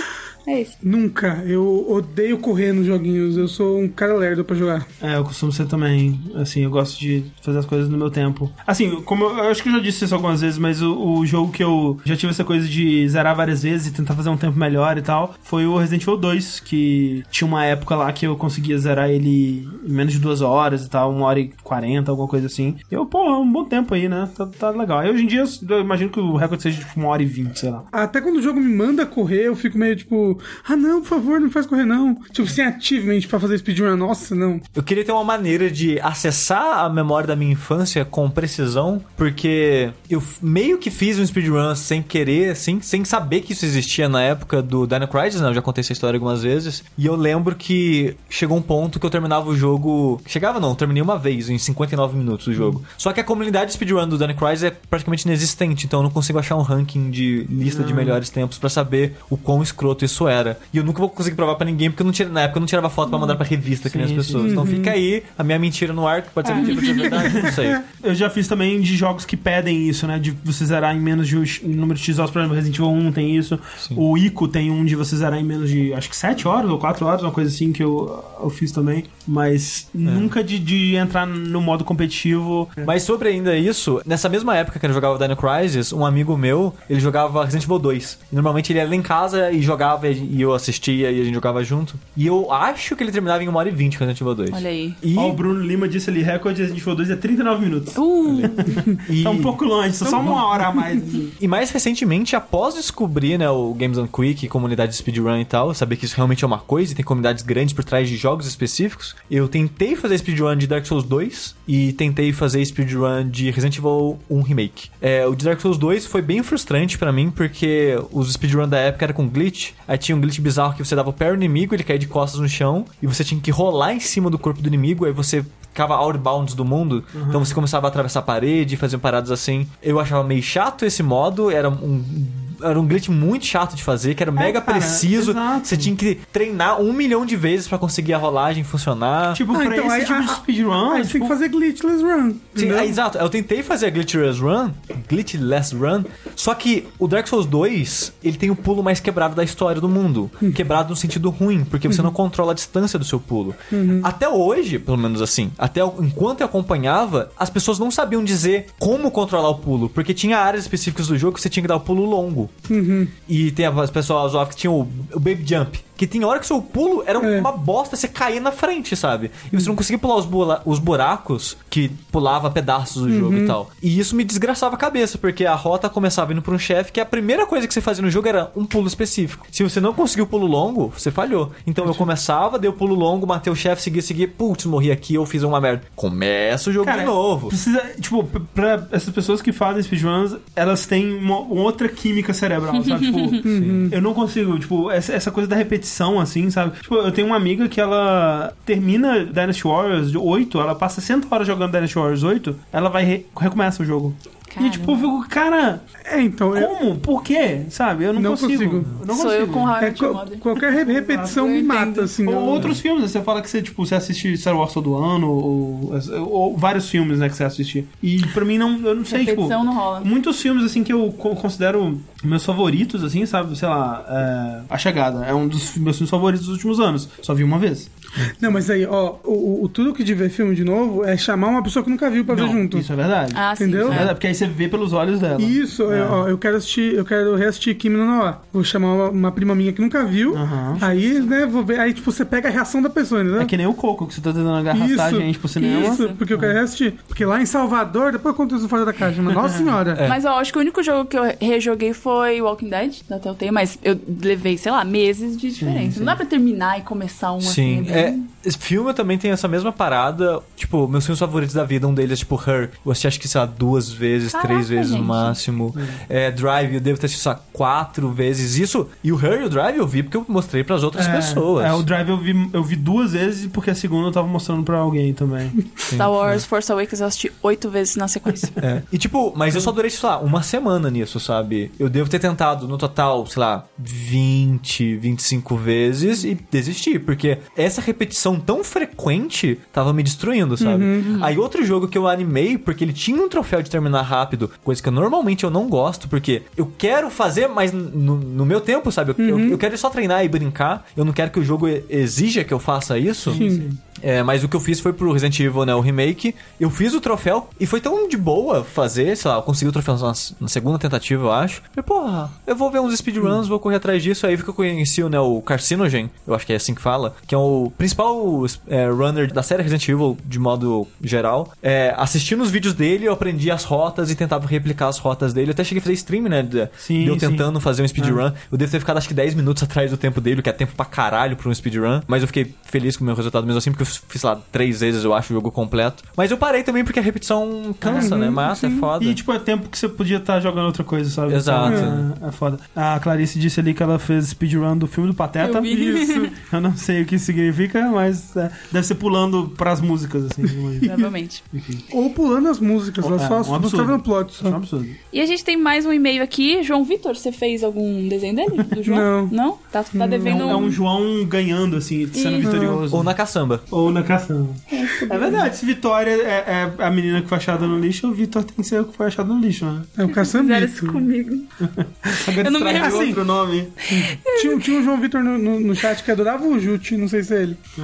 é esse? Nunca. Eu odeio correr nos joguinhos. Eu sou um cara lerdo pra jogar. É, eu costumo ser também. Assim, eu gosto de fazer as coisas no meu tempo. Assim, como eu, eu acho que eu já disse isso algumas vezes, mas o, o jogo que eu já tive essa coisa de zerar várias vezes e tentar fazer um tempo melhor e tal, foi o Resident Evil 2, que tinha uma época lá que eu conseguia zerar ele em menos de duas horas e tal, uma hora e quarenta, alguma coisa assim. E eu, pô, é um bom tempo aí, né? Tá, tá legal. Aí hoje em dia eu imagino que o recorde seja tipo uma hora e vinte, sei lá. Até quando o jogo me manda correr, eu fico meio tipo, ah não, por favor, não faz correr não. Tipo, sem ativamente pra fazer speedrun, nossa, não. Eu queria ter uma maneira de acessar a memória da minha infância com precisão, porque eu meio que fiz um speedrun sem querer, assim, sem saber que isso existia na época do Dino Crisis, né? Eu já contei essa história algumas vezes. E eu lembro que chegou um ponto que eu terminava o jogo. Chegava não, terminei uma vez, em 59 minutos o jogo. Só que a comunidade de speedrun do Dino Crisis é praticamente inexistente, então eu não consigo achar um ranking de lista de melhores tempos pra saber o quão escroto isso quanto era. E eu nunca vou conseguir provar pra ninguém, porque eu não tira, na época eu não tirava foto pra mandar pra revista que nem as Sim, pessoas. Então fica aí a minha mentira no ar, que pode ser mentira, pode ser verdade, não sei. Eu já fiz também de jogos que pedem isso, né? De você zerar em menos de um número de X horas, por exemplo, Resident Evil 1 tem isso. O Ico tem um de você zerar em menos de, acho que 7 horas ou 4 horas, uma coisa assim que eu, eu fiz também. Mas nunca de, de entrar no modo competitivo. Mas sobre ainda isso, nessa mesma época que eu jogava Dino Crisis, um amigo meu, ele jogava Resident Evil 2. E normalmente ele ia lá em casa e jogava e eu assistia e a gente jogava junto. E eu acho que ele terminava em 1 hora e 20 com Resident Evil 2. Olha aí. E, Ó, o Bruno Lima disse ali, recorde de Resident Evil 2 é 39 minutos. Uh, e, Tá um pouco longe, só, só uma hora a mais. e mais recentemente, após descobrir né, o Games on Quick, comunidade de speedrun e tal, saber que isso realmente é uma coisa e tem comunidades grandes por trás de jogos específicos, eu tentei fazer speedrun de Dark Souls 2 e tentei fazer speedrun de Resident Evil 1 Remake. É, o de Dark Souls 2 foi bem frustrante pra mim, porque os speedrun da época era com glitch, aí tinha um glitch bizarro que você dava o pé no inimigo, ele caía de costas no chão, e você tinha que rolar em cima do corpo do inimigo, aí você ficava outbounds do mundo, então você começava a atravessar a parede, fazer paradas assim. Eu achava meio chato esse modo, era um era um glitch muito chato de fazer, que era mega cara, preciso. exato. Você tinha que treinar um milhão de vezes pra conseguir a rolagem funcionar. Tipo, Ah, pra então, esse aí- tipo de speedrun, Aí você tipo, tem que fazer glitchless run. Sim, é, exato. Eu tentei fazer a Glitchless Run, Glitchless Run, só que o Dark Souls 2, ele tem o pulo mais quebrado da história do mundo. Quebrado no sentido ruim, porque você não controla a distância do seu pulo. Até hoje, pelo menos assim, até enquanto eu acompanhava, as pessoas não sabiam dizer como controlar o pulo, porque tinha áreas específicas do jogo que você tinha que dar o pulo longo. E tem as pessoas que tinha o, o Baby Jump. Que tem hora que seu pulo era É. uma bosta, você caía na frente, sabe? E você não conseguia pular os, bula- os buracos que pulava pedaços do jogo e tal. E isso me desgraçava a cabeça, porque a rota começava indo pra um chefe que a primeira coisa que você fazia no jogo era um pulo específico. Se você não conseguiu o pulo longo, você falhou. Então eu começava, dei o pulo longo, matei o chefe, seguia, seguia, putz, morri aqui, eu fiz uma merda. Começa o jogo Cara, de novo. Precisa, tipo, pra essas pessoas que fazem speedruns, elas têm uma, uma outra química cerebral, sabe? Tipo, eu não consigo, tipo, essa, essa coisa da repetição, assim, sabe? Tipo, eu tenho uma amiga que ela termina Dynasty Warriors 8, ela passa 60 horas jogando Dynasty Warriors 8, ela vai re- recomeça o jogo. E tipo, eu fico, cara, É, então, eu, como? Por quê? Sabe? Eu não, Não consigo. consigo. Eu não sou consigo. eu com é, raiva de qual- moda. qualquer re- repetição Eu me mata, assim. Ou eu- outros filmes, você fala que você, tipo, você assiste Star Wars todo ano, ou, ou vários filmes, né, que você assiste. E pra mim, não, eu não sei, tipo... Repetição não rola. Muitos filmes, assim, que eu co- considero meus favoritos, assim, sabe? Sei lá, é, A Chegada é um dos meus filmes favoritos dos últimos anos. Só vi uma vez. Não, mas aí, ó, o, o- o tudo que de ver filme de novo é chamar uma pessoa que nunca viu pra ver Não, junto. Isso é verdade. Ah, sim. Entendeu? É verdade, porque aí você vê pelos olhos dela. Isso, É. eu, ó, eu quero assistir, eu quero reassistir Kimi no Nawa. Vou chamar uma, uma prima minha que nunca viu. Aí, né, vou ver. Aí, tipo, você pega a reação da pessoa, entendeu? É que nem o Coco, que você tá tentando arrastar a gente pro cinema. Isso, porque eu quero reassistir. Porque lá em Salvador, depois eu conto isso fora da caixa, mas nossa senhora. Mas eu acho que o único jogo que eu rejoguei foi Walking Dead, da Telltale, mas eu levei, sei lá, meses de diferença. Não dá pra terminar e começar um Sim, assim. é, bem- esse filme também tem essa mesma parada. Tipo, meus filmes favoritos da vida, um deles é tipo Her. Eu assisti acho que, sei lá, duas vezes, Caraca, três vezes no gente. máximo. É, Drive, eu devo ter assistido só quatro vezes. Isso, e o Her e o Drive eu vi porque eu mostrei pras outras pessoas. É, o Drive eu vi, eu vi duas vezes porque a segunda eu tava mostrando pra alguém também. Star Wars Force Awakens eu assisti oito vezes na sequência. É. E tipo, mas eu só durei, sei lá, uma semana nisso, sabe? Eu devo ter tentado no total, sei lá, 20, 25 vezes e desisti, porque essa repetição tão frequente tava me destruindo, sabe? Aí outro jogo que eu animei, porque ele tinha um troféu de terminar rápido, coisa que eu, normalmente eu não gosto, porque eu quero fazer, mas no, no meu tempo, sabe? Eu, eu, eu quero só treinar e brincar, eu não quero que o jogo exija que eu faça isso. Sim. É, mas o que eu fiz foi pro Resident Evil, né, o remake. Eu fiz o troféu e foi tão de boa fazer, sei lá, eu consegui o troféu na, na segunda tentativa, eu acho. E, porra, eu vou ver uns speedruns, vou correr atrás disso. Aí que eu conheci né, o Carcinogen, eu acho que é assim que fala, que é o principal é, runner da série Resident Evil, de modo geral. É, assistindo os vídeos dele, eu aprendi as rotas e tentava replicar as rotas dele. Eu até cheguei a fazer stream, né, de, Sim, de eu sim. tentando fazer um speedrun. Eu devo ter ficado acho que 10 minutos atrás do tempo dele, que é tempo pra caralho pra um speedrun. Mas eu fiquei feliz com o meu resultado mesmo assim, porque eu fiz lá três vezes, eu acho, o jogo completo. Mas eu parei também porque a repetição cansa, né? Massa, é foda. E, tipo, é tempo que você podia estar jogando outra coisa, sabe? Exato. Então, É, é foda. A Clarice disse ali que ela fez speedrun do filme do Pateta. Eu vi. Isso. Eu não sei o que significa, mas é, deve ser pulando pras músicas, assim. Provavelmente. Ou pulando as músicas, É, ela um só absurdo. mostrava no plot. É um Só. absurdo. E a gente tem mais um e-mail aqui. João Vitor, você fez algum desenho dele? Do João? Não. Não? Tá, tá É devendo um, é um João ganhando, assim, sendo Isso. vitorioso. Ou na caçamba. Ou na caçamba. É verdade, se Vitória é, é a menina que foi achada no lixo, o Vitor tem que ser o que foi achado no lixo, né? É o Fizeram isso caçambito. comigo. Agora Eu não me lembro. outro nome. Tinha, tinha um João Vitor no, no, no chat que adorava o Jute, não sei se é ele. É.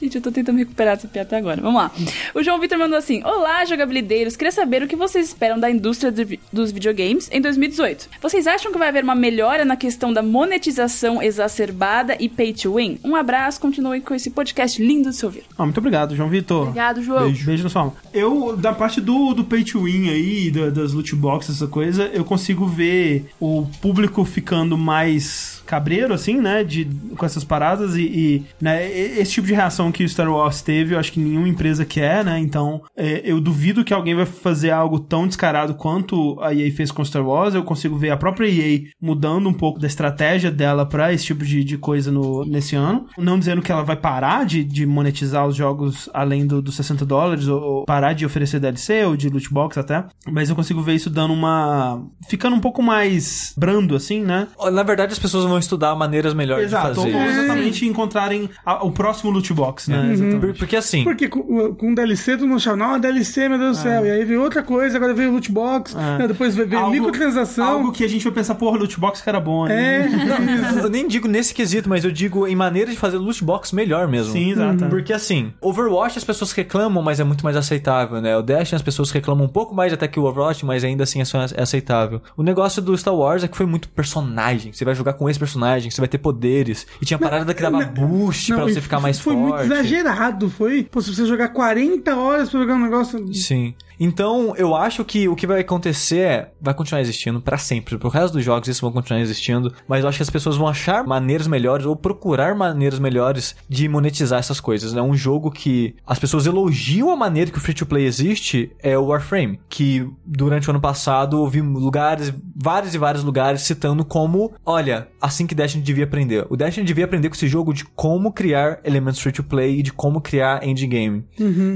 Gente, eu tô tentando recuperar essa piada até agora. Vamos lá. O João Vitor mandou assim: Olá, jogabilideiros. Queria saber o que vocês esperam da indústria de dos videogames em 2018. Vocês acham que vai haver uma melhora na questão da monetização exacerbada e pay to win? Um abraço, continue com esse podcast lindo de se ouvir. Ah, muito obrigado, João Vitor. Obrigado, João. Beijo. Beijo na sua alma. Eu, da parte do, do pay to win aí, da- das loot boxes, essa coisa, eu consigo ver o público ficando mais cabreiro, assim, né, de, com essas paradas e, e, né, esse tipo de reação que o Star Wars teve, eu acho que nenhuma empresa quer, né, então é, eu duvido que alguém vai fazer algo tão descarado quanto a EA fez com Star Wars, eu consigo ver a própria EA mudando um pouco da estratégia dela pra esse tipo de, de coisa no, nesse ano, não dizendo que ela vai parar de, de monetizar os jogos além do- dos 60 dólares, ou, ou parar de oferecer DLC, ou de loot box até, mas eu consigo ver isso dando uma... ficando um pouco mais brando, assim, né, Na verdade, as pessoas vão estudar maneiras melhores Exato, de fazer. ou exatamente encontrarem a- o próximo loot box, né? Exatamente. Por- Porque assim, Porque com, com DLC todo mundo achava, não, é DLC, meu Deus do céu. E aí veio outra coisa, agora veio loot box, É. né, depois veio, Algo- microtransação. Algo que a gente vai pensar, porra, loot box que era bom, né? É, eu nem digo nesse quesito, mas eu digo em maneira de fazer loot box melhor mesmo. Sim, exato. Porque assim, Overwatch as pessoas reclamam, mas é muito mais aceitável, né? O Destiny as pessoas reclamam um pouco mais até que o Overwatch, mas ainda assim é só- é aceitável. O negócio do Star Wars é que foi muito personagem. Você vai jogar com esse personagem, você vai ter poderes. E tinha parada que dava boost Não, pra você ficar foi- mais foi forte. muito exagerado, foi. Pô, se você jogar 40 horas pra jogar um negócio. Sim. Então, eu acho que o que vai acontecer é, vai continuar existindo pra sempre. Pro resto dos jogos isso vão continuar existindo, mas eu acho que as pessoas vão achar maneiras melhores ou procurar maneiras melhores de monetizar essas coisas, né? Um jogo que as pessoas elogiam a maneira que o free to play existe é o Warframe, que durante o ano passado eu vi lugares, vários e vários lugares citando como, olha, assim que Destiny devia aprender. O Destiny devia aprender com esse jogo de como criar elementos free to play e de como criar endgame.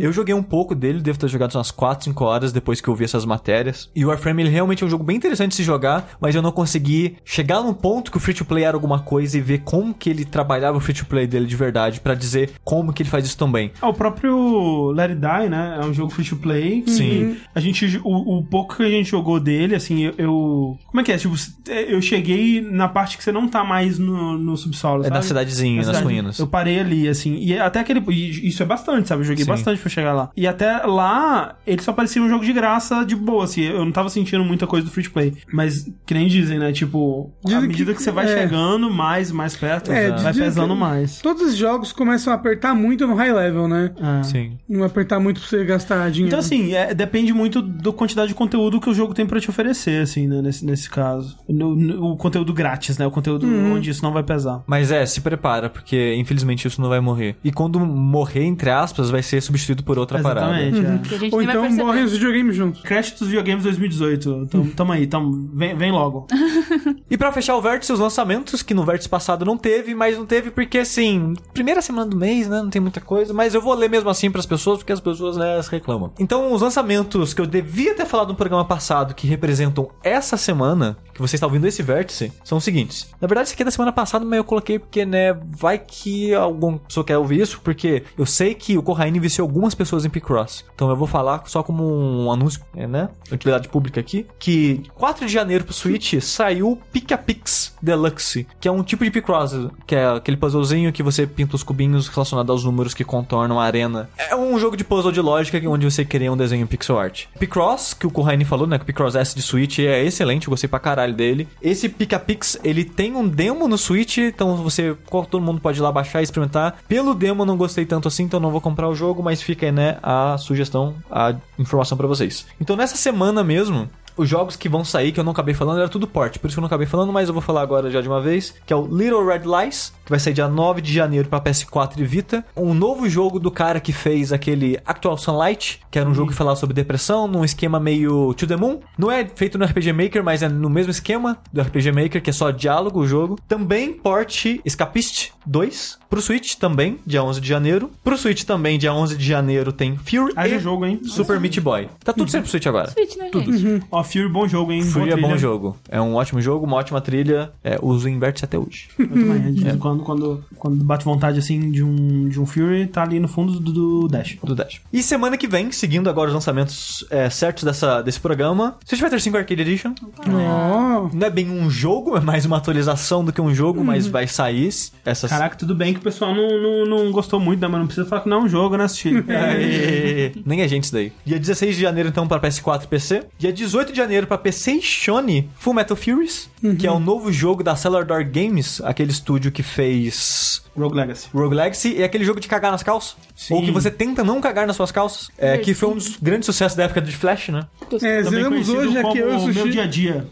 Eu joguei um pouco dele, devo ter jogado umas 4, 5 horas depois que eu vi essas matérias. E o Warframe ele realmente é um jogo bem interessante de se jogar, mas eu não consegui chegar num ponto que o free to play era alguma coisa e ver como que ele trabalhava o free to play dele de verdade pra dizer como que ele faz isso também. Ah, o próprio Let It Die, né? É um jogo free to play. Sim. A gente, o, o pouco que a gente jogou dele, assim, eu, eu- Como é que é? Tipo, eu cheguei na parte que você não tá mais no, no subsolo. É na sabe? cidadezinha, Na nas cidade. ruínas. Eu parei ali, assim. E até aquele. e Isso é bastante, sabe? Eu joguei Sim. bastante pra chegar lá. E até lá, ele só parecia um jogo de graça, de boa, assim. Eu não tava sentindo muita coisa do free to play. Mas, que nem dizem, né? Tipo, à medida que- que, você vai é. chegando mais, mais perto, É, vai pesando que- mais. Todos os jogos começam a apertar muito no high level, né? É. Sim. Não apertar muito pra você gastar dinheiro. Então, assim, é, depende muito da quantidade de conteúdo que o jogo tem pra te oferecer, assim, né? Nesse, nesse caso. No- no- o conteúdo grátis, né? O conteúdo onde isso não vai pesar. Mas é, se prepara, porque infelizmente isso não vai morrer. E quando morrer, entre aspas, vai ser substituído por outra parada. Exatamente, é. Que a gente Ou então morrem os videogames juntos. Crash dos videogames 2018. Tamo, tamo aí, tamo, vem, vem logo. E pra fechar o vértice, os lançamentos, que no vértice passado não teve, mas não teve porque, assim, primeira semana do mês, né? Não tem muita coisa, mas eu vou ler mesmo assim pras pessoas, porque as pessoas, né, elas reclamam. Então, os lançamentos que eu devia ter falado no programa passado, que representam essa semana, que você está ouvindo esse vértice, são os seguintes. Na verdade, isso aqui é da semana passada, mas eu coloquei porque, né, vai que alguma pessoa quer ouvir isso, porque eu sei que o Corraine viciou algumas pessoas em Picross. Então eu vou falar só como um anúncio, né, utilidade pública aqui, que 4 de janeiro pro Switch saiu Pica-Pix Deluxe, que é um tipo de Picross, que é aquele puzzlezinho que você pinta os cubinhos relacionados aos números que contornam a arena. É um jogo de puzzle de lógica onde você cria um desenho pixel art. Picross, que o Corraine falou, né, que Picross S de Switch é excelente, eu gostei pra caralho dele. Esse Pica-Pix, ele tem um demo no Switch, então você, todo mundo pode ir lá baixar e experimentar. Pelo demo não gostei tanto assim, então não vou comprar o jogo, mas fica aí, né, a sugestão, a informação pra vocês. Então nessa semana mesmo, os jogos que vão sair, que eu não acabei falando, era tudo porte. Por isso que eu não acabei falando, mas eu vou falar agora já de uma vez. Que é o Little Red Lies, que vai sair dia 9 de janeiro pra PS4 e Vita. Um novo jogo do cara que fez aquele Actual Sunlight, que era um jogo que falava sobre depressão, num esquema meio To The Moon. Não é feito no RPG Maker, mas é no mesmo esquema do RPG Maker, que é só diálogo o jogo. Também porte Escapist 2 pro Switch também, dia 11 de janeiro. Pro Switch também, dia 11 de janeiro, tem Fury Haja e jogo, hein? Super Meat Boy. Tá tudo sempre pro Switch agora. Switch, né, gente? Ó, Fury, bom jogo, hein? Fury é bom jogo. É um ótimo jogo, uma ótima trilha. É, uso vértice até hoje. Eu também. de vez em Quando, quando, quando bate vontade, assim, de um, de um Fury, tá ali no fundo do, do Dash. do Dash. E semana que vem, seguindo agora os lançamentos é, certos dessa, desse programa, Street Fighter 5 Arcade Edition. Ó. Não é bem um jogo, é mais uma atualização do que um jogo, mas vai sair essas. Caraca, tudo bem que pessoal não, não, não gostou muito, né? Mas não precisa falar que não é um jogo, né, Steve? Aê. Nem a gente isso daí. Dia 16 de janeiro, então, para PS4 e PC. Dia 18 de janeiro para PC e Sony, Full Metal Furies, que é o novo jogo da Cellar Door Games, aquele estúdio que fez Rogue Legacy. Rogue Legacy e aquele jogo de cagar nas calças. Sim. Ou que você tenta não cagar nas suas calças. É, que foi um dos grandes sucessos da época de Flash, né? É, zeramos hoje aqui, eu e o como meu Sushi. dia a dia.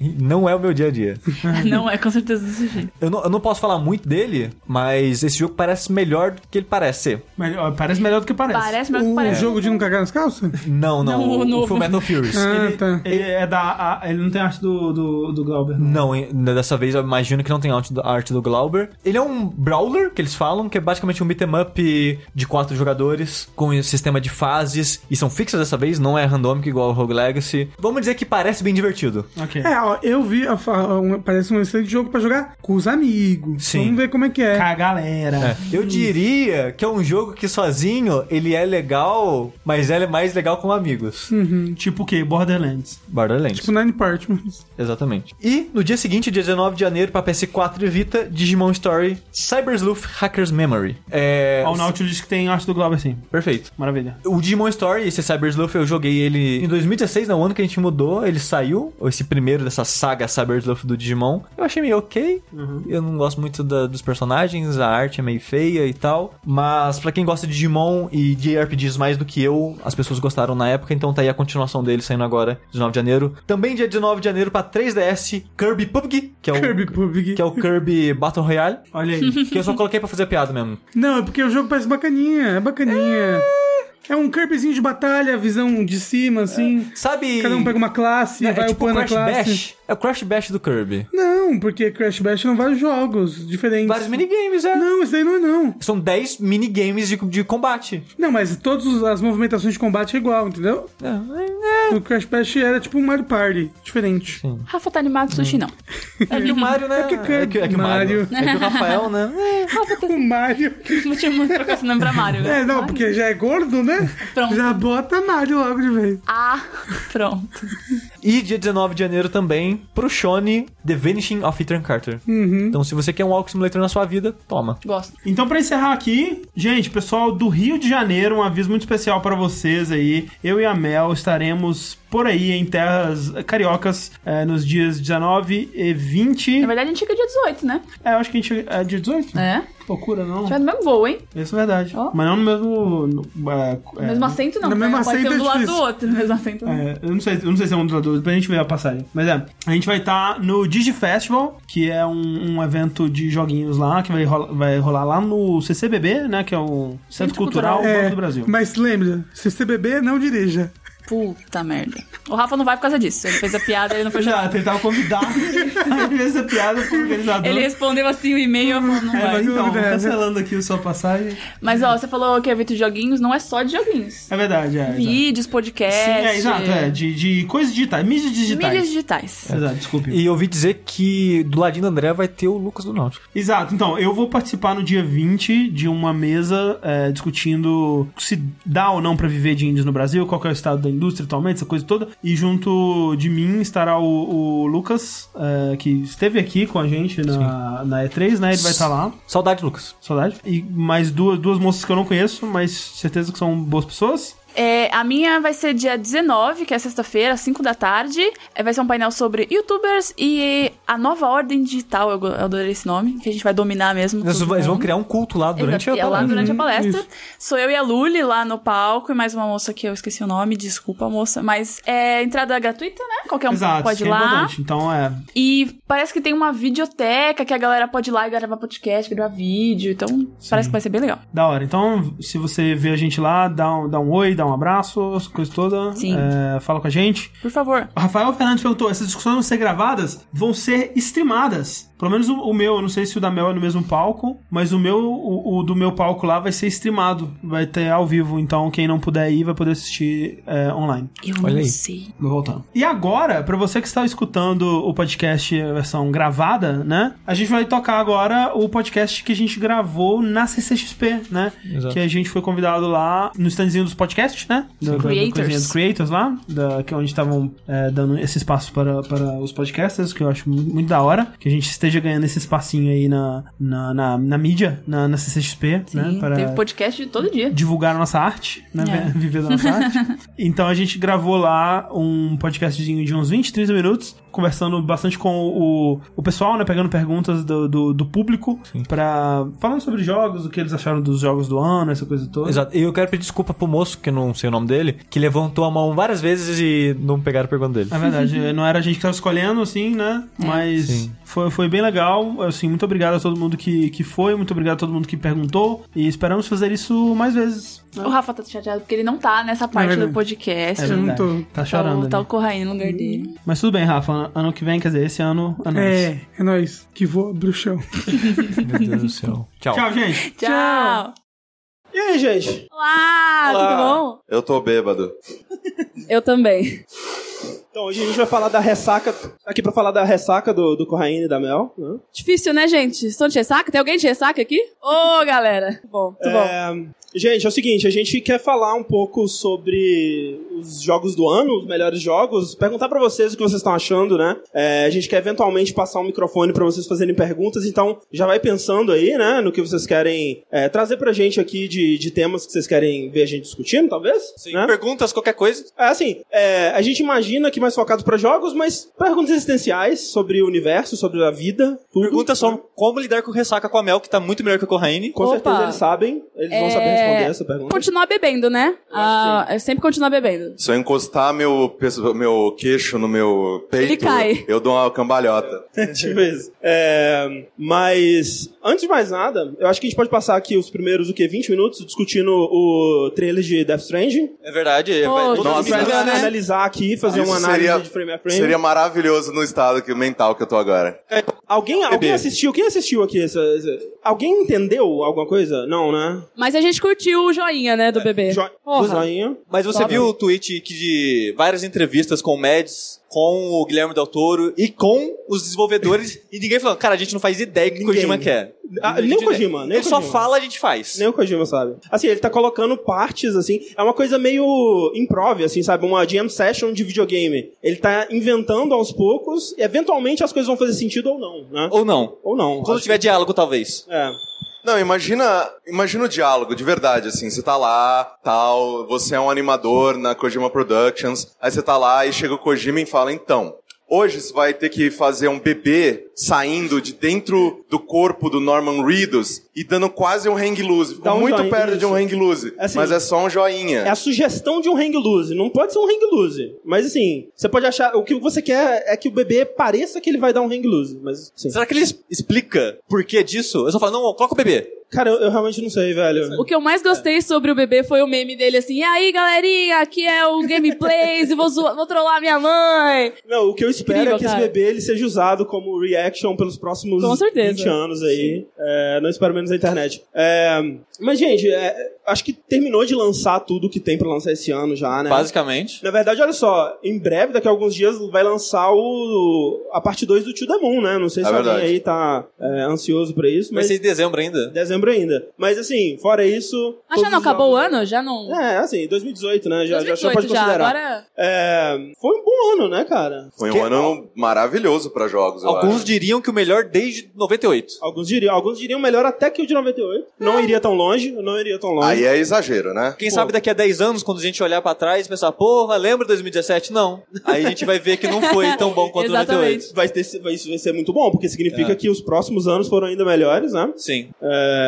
Não é o meu dia a dia. Não é com certeza desse jeito. Eu não, eu não posso falar muito dele, mas esse jogo parece melhor do que ele parece ser. Melhor- parece melhor do que parece. Parece, mas não O parece. jogo de não cagar nas calças? Não, não, Não, o o, novo. Full Metal Furies. Ah, Ele, tá. ele é da. a- ele não tem arte do, do, do Glauber. não. Não, em- dessa vez eu imagino que não tem arte do, arte do Glauber. Ele é um brawler, que eles falam, que é basicamente um beat'em up de quatro jogadores, com um sistema de fases, e são fixas dessa vez, não é randômico igual o Rogue Legacy. Vamos dizer que parece bem divertido. Ok. É, ó, eu vi, a um- parece um excelente jogo pra jogar com os amigos. Sim. Vamos ver como é que é. Com a galera. É. Eu diria que é um jogo que sozinho ele é legal, mas ele é mais legal com amigos. Tipo o quê? Borderlands. Borderlands. Tipo Nine Partners. Exatamente. E no dia seguinte, dia 19 de janeiro, pra PS4 e Vita, Digimon Story Cyber Sleuth Hacker's Memory. É. O Nautilus diz que tem arte do Glauber, sim. Perfeito. Maravilha. O Digimon Story, esse Cyber Sleuth, eu joguei ele em 2016, no ano que a gente mudou, ele saiu, esse primeiro dessa saga Cyber Sleuth do Digimon. Eu achei meio ok. Eu não gosto muito da- dos personagens, a arte é meio feia e tal. Mas pra quem gosta de Digimon e de RPGs mais do que eu, as pessoas gostaram na época, então tá aí a continuação dele saindo agora, 19 de janeiro. Também dia 19 de janeiro pra 3DS, Kirby PUBG, que é o Kirby PUBG. que é o Kirby Battle Royale, Olha aí. que eu só coloquei pra fazer piada mesmo. Não, é porque o jogo parece bacaninha, é bacaninha. É um Kirbyzinho de batalha, visão de cima, assim. Sabe? Cada um pega uma classe, Não, vai é tipo o upando a classe. Bash. É o Crash Bash do Kirby. Não, porque Crash Bash são vários jogos diferentes. Vários minigames, é. Não, esse daí não é não. São 10 minigames de, de combate. Não, mas todas as movimentações de combate é igual, entendeu? É, é. O Crash Bash era tipo um Mario Party, diferente. Rafa tá animado, sushi não. É que o Mario, né? É que Kirby- é que, é que o Mario. Mario. É que o Rafael, né? O Mario. Vou te trocar esse nome pra Mario. né? É, não, porque já é gordo, né? Pronto. Já bota Mario logo de vez. Ah, pronto. E dia 19 de janeiro também, pro Shone, The Vanishing of Ethan Carter. Então, se você quer um Walk Simulator na sua vida, toma. Gosto. Então, pra encerrar aqui, gente, pessoal do Rio de Janeiro, um aviso muito especial pra vocês aí. Eu e a Mel estaremos por aí em terras cariocas eh, nos dias 19 e 20. Na verdade, a gente chega dia 18, né? É, eu acho que a gente é dia 18? É. Loucura, não. A gente vai no mesmo voo, hein? Isso é verdade. Ó. Mas não no mesmo. no- é, No é, mesmo assento, não. no mesmo né? Pode assento ser um é do lado do outro. No mesmo assento. não. É, eu não sei, eu não sei se é um dos dois, depois a gente vê a passagem. Mas é, a gente vai estar no Digi Festival, que é um, um evento de joguinhos lá, que vai rolar, vai rolar lá no CCBB, né? Que é o Centro, Centro Cultural, Cultural. Banco do Brasil. Mas lembra, beber, não dirija. Puta merda. O Rafa não vai por causa disso. Ele fez a piada, ele não foi Já chamado. tentava convidar, aí fez essa piada pro organizador. Ele respondeu assim o e-mail, eu falei, não É, vai. então, Né? cancelando aqui a sua passagem. Mas ó, você falou que é evento de joguinhos, não é só de joguinhos. É verdade, é. exato. Vídeos, podcasts. Sim, é, exato, é. De, de coisas digitais, mídias digitais. Mídias digitais. Exato, desculpe. E eu ouvi dizer que do ladinho do André vai ter o Lucas do Náutico. Exato, então, eu vou participar no dia 20 de uma mesa é, discutindo se dá ou não pra viver de índios no Brasil, qual que é o estado da indústria atualmente, essa coisa toda. E junto de mim estará o, o Lucas, é, que esteve aqui com a gente na, na E3, né? Ele vai estar lá. Saudade, Lucas. Saudade. E mais duas, duas moças que eu não conheço, mas certeza que são boas pessoas. É, a minha vai ser dia 19, que é sexta-feira, às 5 da tarde. É, vai ser um painel sobre youtubers e a nova ordem digital. Eu, eu adorei esse nome, que a gente vai dominar mesmo. Eles vão- criar um culto lá durante Exato, a é lá palestra. durante a Uhum, palestra. isso. Sou eu e a Luli lá no palco e mais uma moça que eu esqueci o nome, desculpa, moça. Mas é entrada gratuita, né? Qualquer um Exato, pode ir é lá. importante. Então é. E parece que tem uma videoteca que a galera pode ir lá e gravar podcast, gravar vídeo. Então, parece que vai ser bem legal. Da hora. Então, se você vê a gente lá, dá um, dá um oi, dá um abraço, essa coisa toda. Sim. É, fala com a gente. Por favor. O Rafael Fernandes perguntou: essas discussões vão ser gravadas? Vão ser streamadas. Pelo menos o, o meu, eu não sei se o da Mel é no mesmo palco, mas o meu, o, o do meu palco lá vai ser streamado. Vai ter ao vivo, então quem não puder ir vai poder assistir é, online. Eu Olha não aí. sei. Vou voltando. E agora, pra você que está escutando o podcast a versão gravada, né? A gente vai tocar agora o podcast que a gente gravou na CCXP, né? Exato. Que a gente foi convidado lá no standzinho dos podcasts, né? Da- da Creators. coisinha dos creators lá, da, que é onde estavam é, dando esse espaço para, para os podcasters, que eu acho muito, muito da hora. Que a gente esteja ganhando esse espacinho aí na, na, na, na mídia, na, na CCXP, Sim, né? Para teve podcast de todo dia. divulgar a nossa arte, né? É. Viver da nossa arte. Então a gente gravou lá um podcastzinho de uns 20, 30 minutos, conversando bastante com o, o pessoal, né? Pegando perguntas do, do, do público, pra, falando sobre jogos, o que eles acharam dos jogos do ano, essa coisa toda. Exato. E eu quero pedir desculpa pro moço, que eu não sei o nome dele, que levantou a mão várias vezes e não pegaram a pergunta dele. É verdade, não era a gente que tava escolhendo, assim, né? Mas Sim. foi, foi bem legal. Assim, muito obrigado a todo mundo que, que foi, muito obrigado a todo mundo que perguntou. E esperamos fazer isso mais vezes. né? O Rafa tá chateado porque ele não tá nessa parte verdade. do podcast. É Eu não tô. Tá Tá, chorando. o, tá o ali. Corraine no lugar dele. Mas tudo bem, Rafa. Ano que vem, quer dizer, esse ano. É nóis. É, é nóis. Que voa, bruxão. Meu Deus do céu. Tchau. Tchau, gente. Tchau! E aí, gente? Olá, tudo bom? Eu tô bêbado. Eu também. Então, hoje a gente vai falar da ressaca, aqui pra falar da ressaca do, do Corraine e da Mel, né? Difícil, né, gente? Estou de ressaca? Tem alguém de ressaca aqui? Ô, galera. Muito bom, bom. É, gente, é o seguinte, a gente quer falar um pouco sobre os jogos do ano, os melhores jogos, perguntar pra vocês o que vocês estão achando, né? É, a gente quer eventualmente passar um microfone pra vocês fazerem perguntas, então já vai pensando aí, né, no que vocês querem é, trazer pra gente aqui de, de temas que vocês querem ver a gente discutindo, talvez? Sim, né? perguntas, qualquer coisa. É assim, é, a gente imagina que mais focado pra jogos, mas perguntas existenciais sobre o universo, sobre a vida, tudo. Pergunta só como lidar com ressaca com a Mel, que tá muito melhor que a Corraine. Com Opa. certeza eles sabem, eles vão saber É, responder essa pergunta. Continuar bebendo, né? Ah, eu sempre continuar bebendo. Se eu encostar meu, meu queixo no meu peito, Ele cai. eu dou uma cambalhota. tipo isso. É, mas, antes de mais nada, eu acho que a gente pode passar aqui os primeiros, o quê, 20 minutos discutindo o trailer de Death Stranding. É verdade. Pô, vai- que todos a os gente vai minutos, né? analisar aqui, fazer Isso uma análise seria- de frame a frame. Seria maravilhoso no estado que, mental que eu tô agora. Alguém, alguém Bebê. assistiu? Quem assistiu aqui? Essa, essa- Alguém entendeu alguma coisa? Não, né? Mas a gente curtiu o joinha, né, do bebê. Jo Porra. joinha. Mas você Top. viu o tweet que de várias entrevistas com o Mads, com o Guilherme Del Toro e com os desenvolvedores e ninguém falando, cara, a gente não faz ideia do que o Ninguém. Kojima quer. Ah, nem o não- Kojima, nem Ele o só Kojima. fala, a gente faz. Nem o Kojima sabe. Assim, ele tá colocando partes, assim. É uma coisa meio improv, assim, sabe? Uma jam session de videogame. Ele tá inventando aos poucos. E eventualmente as coisas vão fazer sentido ou não, né? Ou não. Ou não. Quando tiver diálogo, talvez. que- É. Não, imagina, imagina o diálogo, de verdade, assim, você tá lá, tal, você é um animador na Kojima Productions, aí você tá lá e chega o Kojima e fala, então, hoje você vai ter que fazer um bebê saindo de dentro do corpo do Norman Reedus e dando quase um hang loose. Ficou um muito joinha, perto de um isso. hang loose, Assim, mas é só um joinha. É a sugestão de um hang loose. Não pode ser um hang loose. Mas assim, você pode achar. O que você quer é que o bebê pareça que ele vai dar um hang loose. Mas, sim. Será que ele explica por que disso? Eu só falo, não, coloca o bebê. Cara, eu, eu realmente não sei, velho. O que eu mais gostei sobre o bebê foi o meme dele assim, e aí galerinha, aqui é o Gameplays e vou, zoar- vou trollar minha mãe. Não, o que eu espero Incrível, é que cara. esse bebê ele seja usado como reaction pelos próximos Com certeza. 20 anos aí. É, não espero menos na internet. É, mas, gente, é, acho que terminou de lançar tudo que tem pra lançar esse ano já, né? Basicamente. Na verdade, olha só, em breve, daqui a alguns dias, vai lançar o, a parte 2 do To The Moon, né? Não sei se É alguém verdade. aí tá é, ansioso pra isso, Vai mas ser em dezembro ainda. dezembro ainda. Mas assim, fora isso. Mas já todos não acabou o jogos- ano? Já não. É, assim, 2018, né? Já, já- já 2018 pode já, considerar. agora. É, foi um bom ano, né, cara? Foi um Que- ano maravilhoso pra jogos, eu Alguns acho. diriam que o melhor desde 98. Alguns diriam, alguns diriam melhor até que o de 98. Não iria tão longe, não iria tão longe. Aí é exagero, né? Quem sabe daqui a 10 anos, quando a gente olhar pra trás e pensar, porra, lembra 2017? Não. Aí a gente vai ver que não foi tão bom quanto Exatamente. 98. Vai ter, vai, isso vai ser muito bom, porque significa É. que os próximos anos foram ainda melhores, né? Sim. É,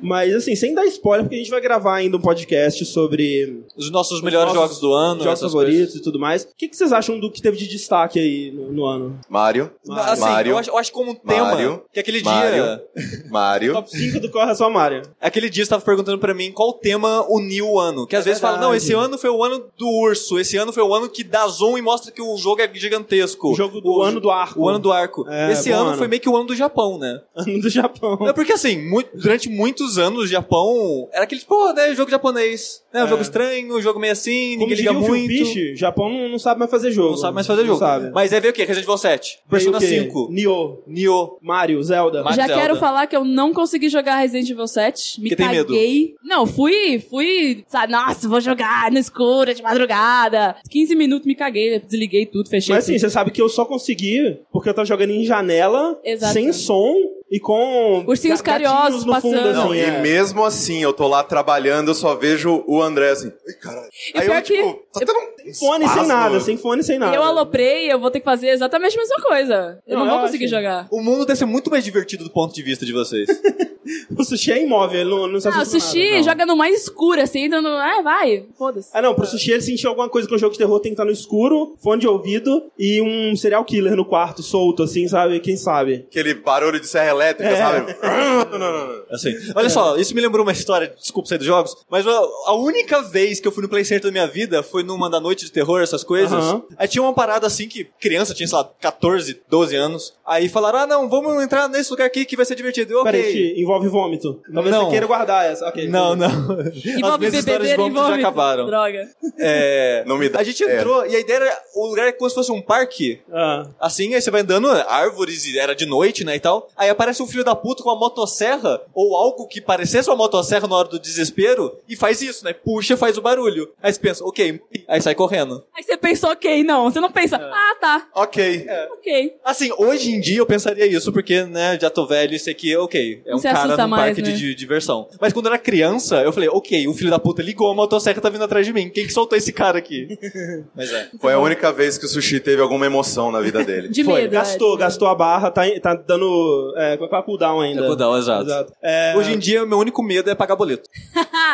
mas assim, sem dar spoiler, porque a gente vai gravar ainda um podcast sobre Os nossos melhores nossos jogos do ano, jogos favoritos coisas. e tudo mais. O que, que vocês acham do que teve de destaque aí no, no ano? Mario. Assim, Mario. eu acho, eu acho como um tema Mario. que aquele Mario. dia. Mario. Top 5 do Corra Só Mario. Aquele dia você tava perguntando pra mim qual tema uniu o ano. Que às É vezes fala, não, verdade. esse ano foi o ano do urso, esse ano foi o ano que dá zoom e mostra que o jogo é gigantesco. O jogo do ano do arco. O ano do arco. É, esse ano, ano. foi meio que o ano do Japão, né? Ano do Japão. É porque assim, mu- durante muitos anos o Japão era aquele, pô, né, jogo japonês. Né, um É. jogo estranho, um jogo meio assim, Como ninguém liga o muito. Fish, Japão não, não sabe mais fazer jogo. Não sabe mais fazer jogo. Sabe. Mas aí veio o quê? Resident Evil 7, Veio Persona o quê? 5, Nioh, Nioh. Mario, Zelda. Ma- Já Zelda. quero falar que eu não consegui jogar Resident Evil 7. Me Porque tem medo. caguei. Não, fui, fui, sabe, nossa, vou jogar no escuro, de madrugada. 15 minutos me caguei, desliguei tudo, fechei Mas assim, você sabe que eu só consegui porque eu tava jogando em janela, Exato. sem som e com Ursinhos carinhosos no fundo, passando. assim, Não, é. e mesmo assim, eu tô lá trabalhando, eu só vejo o André assim. Ai, caralho. E Aí pior eu, que- tipo, tá tendo um Fone sem nada, sem fone sem nada. Eu aloprei, eu vou ter que fazer exatamente a mesma coisa. Eu Não, não, eu vou conseguir acho. jogar. O mundo deve ser muito mais divertido do ponto de vista de vocês. O sushi é imóvel, ele não, não se Ah, o assusta sushi nada, não. joga no mais escuro, assim, entra no. Ah, vai, foda-se. Ah, não, pro sushi ele sentiu alguma coisa com o jogo de terror, tem que estar no escuro, fone de ouvido e um serial killer no quarto, solto, assim, sabe? Quem sabe? Aquele barulho de serra elétrica, É. sabe? Não, não, não, não. Assim, olha só, isso me lembrou uma história, desculpa sair dos jogos, mas a, única vez que eu fui no Play Center da minha vida foi numa da noite de terror, essas coisas. Aham. Aí tinha uma parada assim que criança tinha, sei lá, 14, 12 anos. Aí falaram: ah, não, vamos entrar nesse lugar aqui que vai ser divertido. Eu, ok. Peraí, envolve vômito. Talvez Não. você queira guardar essa. Ok. Não, não. Envolve As minhas histórias de vômito já acabaram. Droga. É, Não me dá- A gente é. entrou e a ideia era. O lugar é como se fosse um parque. Ah. Assim, aí você vai andando, árvores, e era de noite, né, e tal. Aí aparece um filho da puta com uma motosserra, ou algo que parecesse uma motosserra na hora do desespero, e faz isso, né? Puxa, faz o barulho. Aí você pensa, ok, aí sai correndo. Aí você pensou, ok, não. Você não pensa, ah, tá, Ok. ok. Assim, hoje em dia eu pensaria isso, porque, né, já tô velho, isso aqui, ok, é um Você cara num mais, parque né? de, de diversão. Mas quando eu era criança, eu falei, ok, o filho da puta ligou, a motosserra tá vindo atrás de mim. Quem que soltou esse cara aqui? Mas é. Foi a única vez que o sushi teve alguma emoção na vida dele. De Foi, medo. gastou, é. gastou a barra, tá, tá dando. É, com a cooldown ainda. É cooldown, exato. É, Hoje em dia, meu único medo é pagar boleto.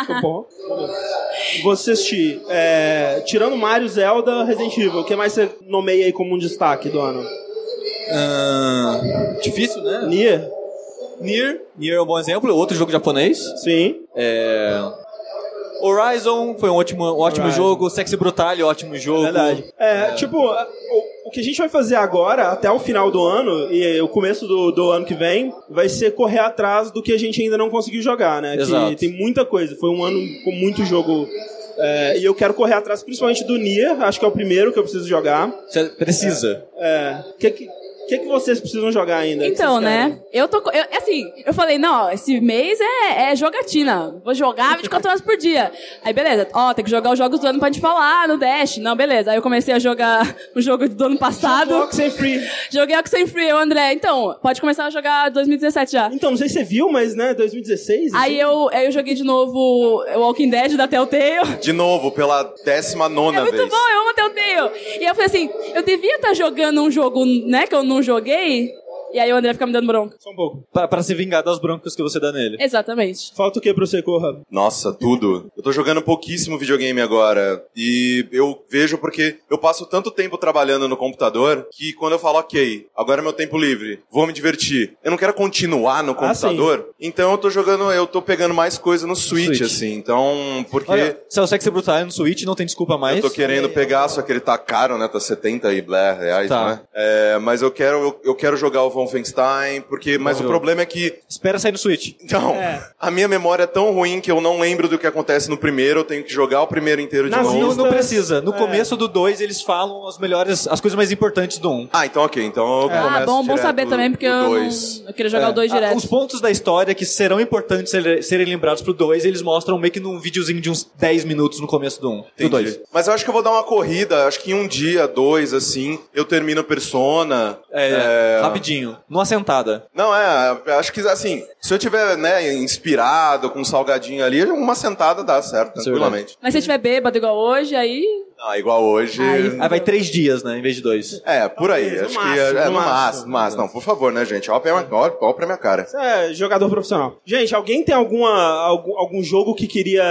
Tá bom. Você assistir, é, tirando Mario, Zelda, Resident Evil, o que mais você nomeia aí como um destaque do ano? Ah, difícil, né? Nier? Nier. Nier é um bom exemplo, outro jogo japonês. Sim. É... Horizon foi um ótimo, um ótimo Horizon. jogo. Sexy Brutal, ótimo jogo. Verdade. É, tipo, o, o que a gente vai fazer agora, até o final do ano, e o começo do, do ano que vem, vai ser correr atrás do que a gente ainda não conseguiu jogar, né? Exato. Que tem muita coisa. Foi um ano com muito jogo. é, e eu quero correr atrás principalmente do Nier, acho que é o primeiro que eu preciso jogar. Você precisa. É. O que, que, que que vocês precisam jogar ainda? Então, né? querem? Eu tô. Eu, assim, eu falei, não, ó, esse mês é, é jogatina. Vou jogar 24 horas por dia. Aí, beleza. Ó, tem que jogar os jogos do ano pra gente falar no Dash. Não, beleza. Aí eu comecei a jogar o jogo do ano passado. Oxen Free. Joguei Oxenfree, o André. Então, pode começar a jogar 2017 já. Então, não sei se você viu, mas, né, 2016. Aí assim, eu, aí eu joguei de novo o Walking Dead da Telltale. De novo, pela décima nona É muito vez. bom, eu amo Telltale. E eu falei assim, eu devia estar jogando um jogo, né, que eu não joguei. E aí o André fica me dando bronca. Só um pouco. Pra, pra se vingar das broncas que você dá nele. Exatamente. Falta o que pra você, Corra? Nossa, tudo. Eu tô jogando pouquíssimo videogame agora. E eu vejo porque eu passo tanto tempo trabalhando no computador que quando eu falo, ok, agora é meu tempo livre, vou me divertir. Eu não quero continuar no Ah, computador. então eu tô jogando, eu tô pegando mais coisa no Switch, Switch. assim. Então, porque. Olha, se é o Sexy Brutal no Switch, não tem desculpa mais. Eu tô querendo pegar, só que ele tá caro, né? Tá 70 e blé reais, Tá. né? É, mas eu quero, eu, eu quero jogar o Wolfenstein, porque. Mas o jogo. problema é que. Espera sair no Switch. Então, É. a minha memória é tão ruim que eu não lembro do que acontece no primeiro, eu tenho que jogar o primeiro inteiro de. Não, novo. não precisa. No É. começo do 2, eles falam as melhores, as coisas mais importantes do 1. Um. Ah, então ok, então eu Ah, começo bom, bom direto saber também, porque do eu, não, eu queria jogar o 2 Ah, direto. Os pontos da história que serão importantes ser- serem lembrados pro 2, eles mostram meio que num videozinho de uns 10 minutos no começo do 1. Um, do Entendi. 2. Mas eu acho que eu vou dar uma corrida, acho que em um dia, dois, assim, eu termino Persona. É, rapidinho. Rapidinho, numa sentada. Não, é, eu acho que assim, se eu tiver, né, inspirado com um salgadinho ali, uma sentada dá certo, é tranquilamente. Mas se tiver bêbado igual hoje, aí. Ah, igual hoje. Aí- Aí vai três dias, né, em vez de dois. É, por aí. Talvez, no acho máximo, que é, é no no máximo. máximo, máximo. Não, por favor, né, gente? Olha pra minha, olha, olha pra minha cara. Você é jogador profissional. Gente, alguém tem alguma, algum, algum jogo que queria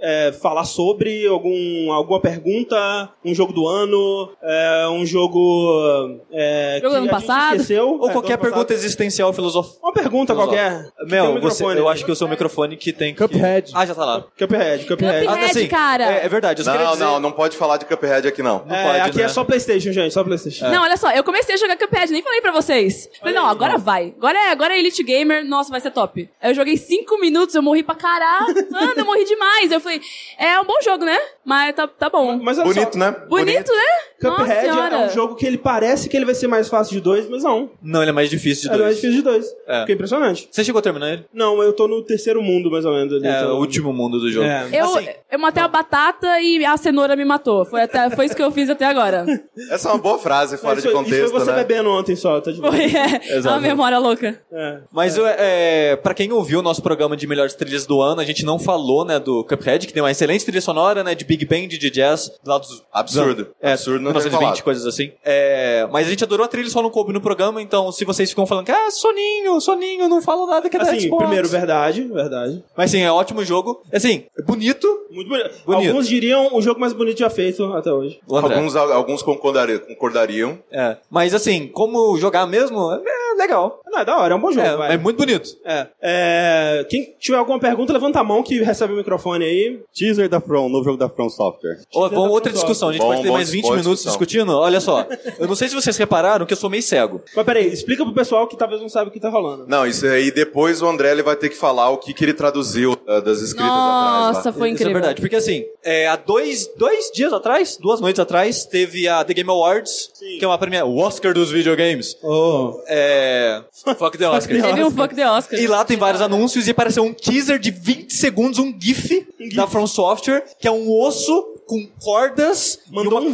é, falar sobre? Algum, alguma pergunta? Um jogo do ano? É, um jogo. É, Jogo do ano passado? Esqueceu? Ou É, qualquer ano pergunta existencial filosófica. Uma pergunta qualquer. Que tem um Mel, você, microfone. eu acho que o seu microfone que tem que... Cuphead. Ah, já tá lá. Cuphead, Cuphead. Cuphead. assim, cara. É, é verdade. eu só queria Não, dizer- não, não pode falar de Cuphead aqui, não. É, pode, aqui né? é só Playstation, gente, só Playstation. Não, olha só, eu comecei a jogar Cuphead, nem falei pra vocês. Falei, não, agora vai. Agora é, agora é Elite Gamer, nossa, vai ser top. Aí eu joguei cinco minutos, eu morri pra caralho. Mano, eu morri demais. Eu falei, é um bom jogo, né? Mas tá, tá bom. Mas olha Bonito, só, né? Bonito, né? Nossa Cuphead é senhora. um jogo que ele parece que ele vai ser mais fácil de dois, mas não. Não, ele é mais difícil de É mais dois. difícil de dois. É. Fiquei impressionante. Você chegou a terminar ele? Não, eu tô no terceiro mundo, mais ou menos. ali, É, então- o último mundo do jogo. É. Eu, Assim, eu matei a batata e a cenoura me matou. Foi, até, foi isso que eu fiz até agora. Essa é uma boa frase fora Mas de contexto, isso foi você né? bebendo ontem só, tá de boa. Foi, é, Exato. uma memória louca. É. Mas é, para quem ouviu o nosso programa de melhores trilhas do ano, a gente não falou, né, do Cuphead, que tem uma excelente trilha sonora, né, de Big Band, de jazz, lá dos Absurdo. É, Absurdo 1920, falado. coisas assim. É, mas a gente adorou a trilha, só não coube no programa, então se vocês ficam falando que, ah, soninho, soninho, não falo nada que é da Assim, Xbox. primeiro, verdade, verdade. Mas sim, é ótimo jogo. Assim, é bonito. Muito bonito. Bonito. Alguns diriam o jogo mais bonito já feito até hoje. Alguns, alguns concordariam, concordariam. É. Mas assim, como jogar mesmo, é legal. Não, é da hora, é um bom jogo. É, é muito bonito. É. É, Quem tiver alguma pergunta, levanta a mão que recebe o microfone aí. Teaser da From, novo jogo da From Software. Ó, vamos outra discussão, a gente Bom, pode ter bom, mais 20 boa minutos. Discutindo. Olha só, eu não sei se vocês repararam que eu sou meio cego. Mas peraí, explica pro pessoal que talvez não saiba o que tá rolando. Não, isso aí depois o André ele vai ter que falar o que, que ele traduziu uh, das escritas atrás. Nossa, lá. foi Isso incrível. é verdade, porque assim, é, há dois, dois dias atrás, duas noites atrás, teve a The Game Awards, que é uma premiere, o Oscar dos videogames. Oh. É. Fuck the Oscar. Teve um fuck the Oscar. E lá tem vários anúncios e apareceu um teaser de 20 segundos, um GIF, da From Software, que é um osso com cordas Mandou e uma, um.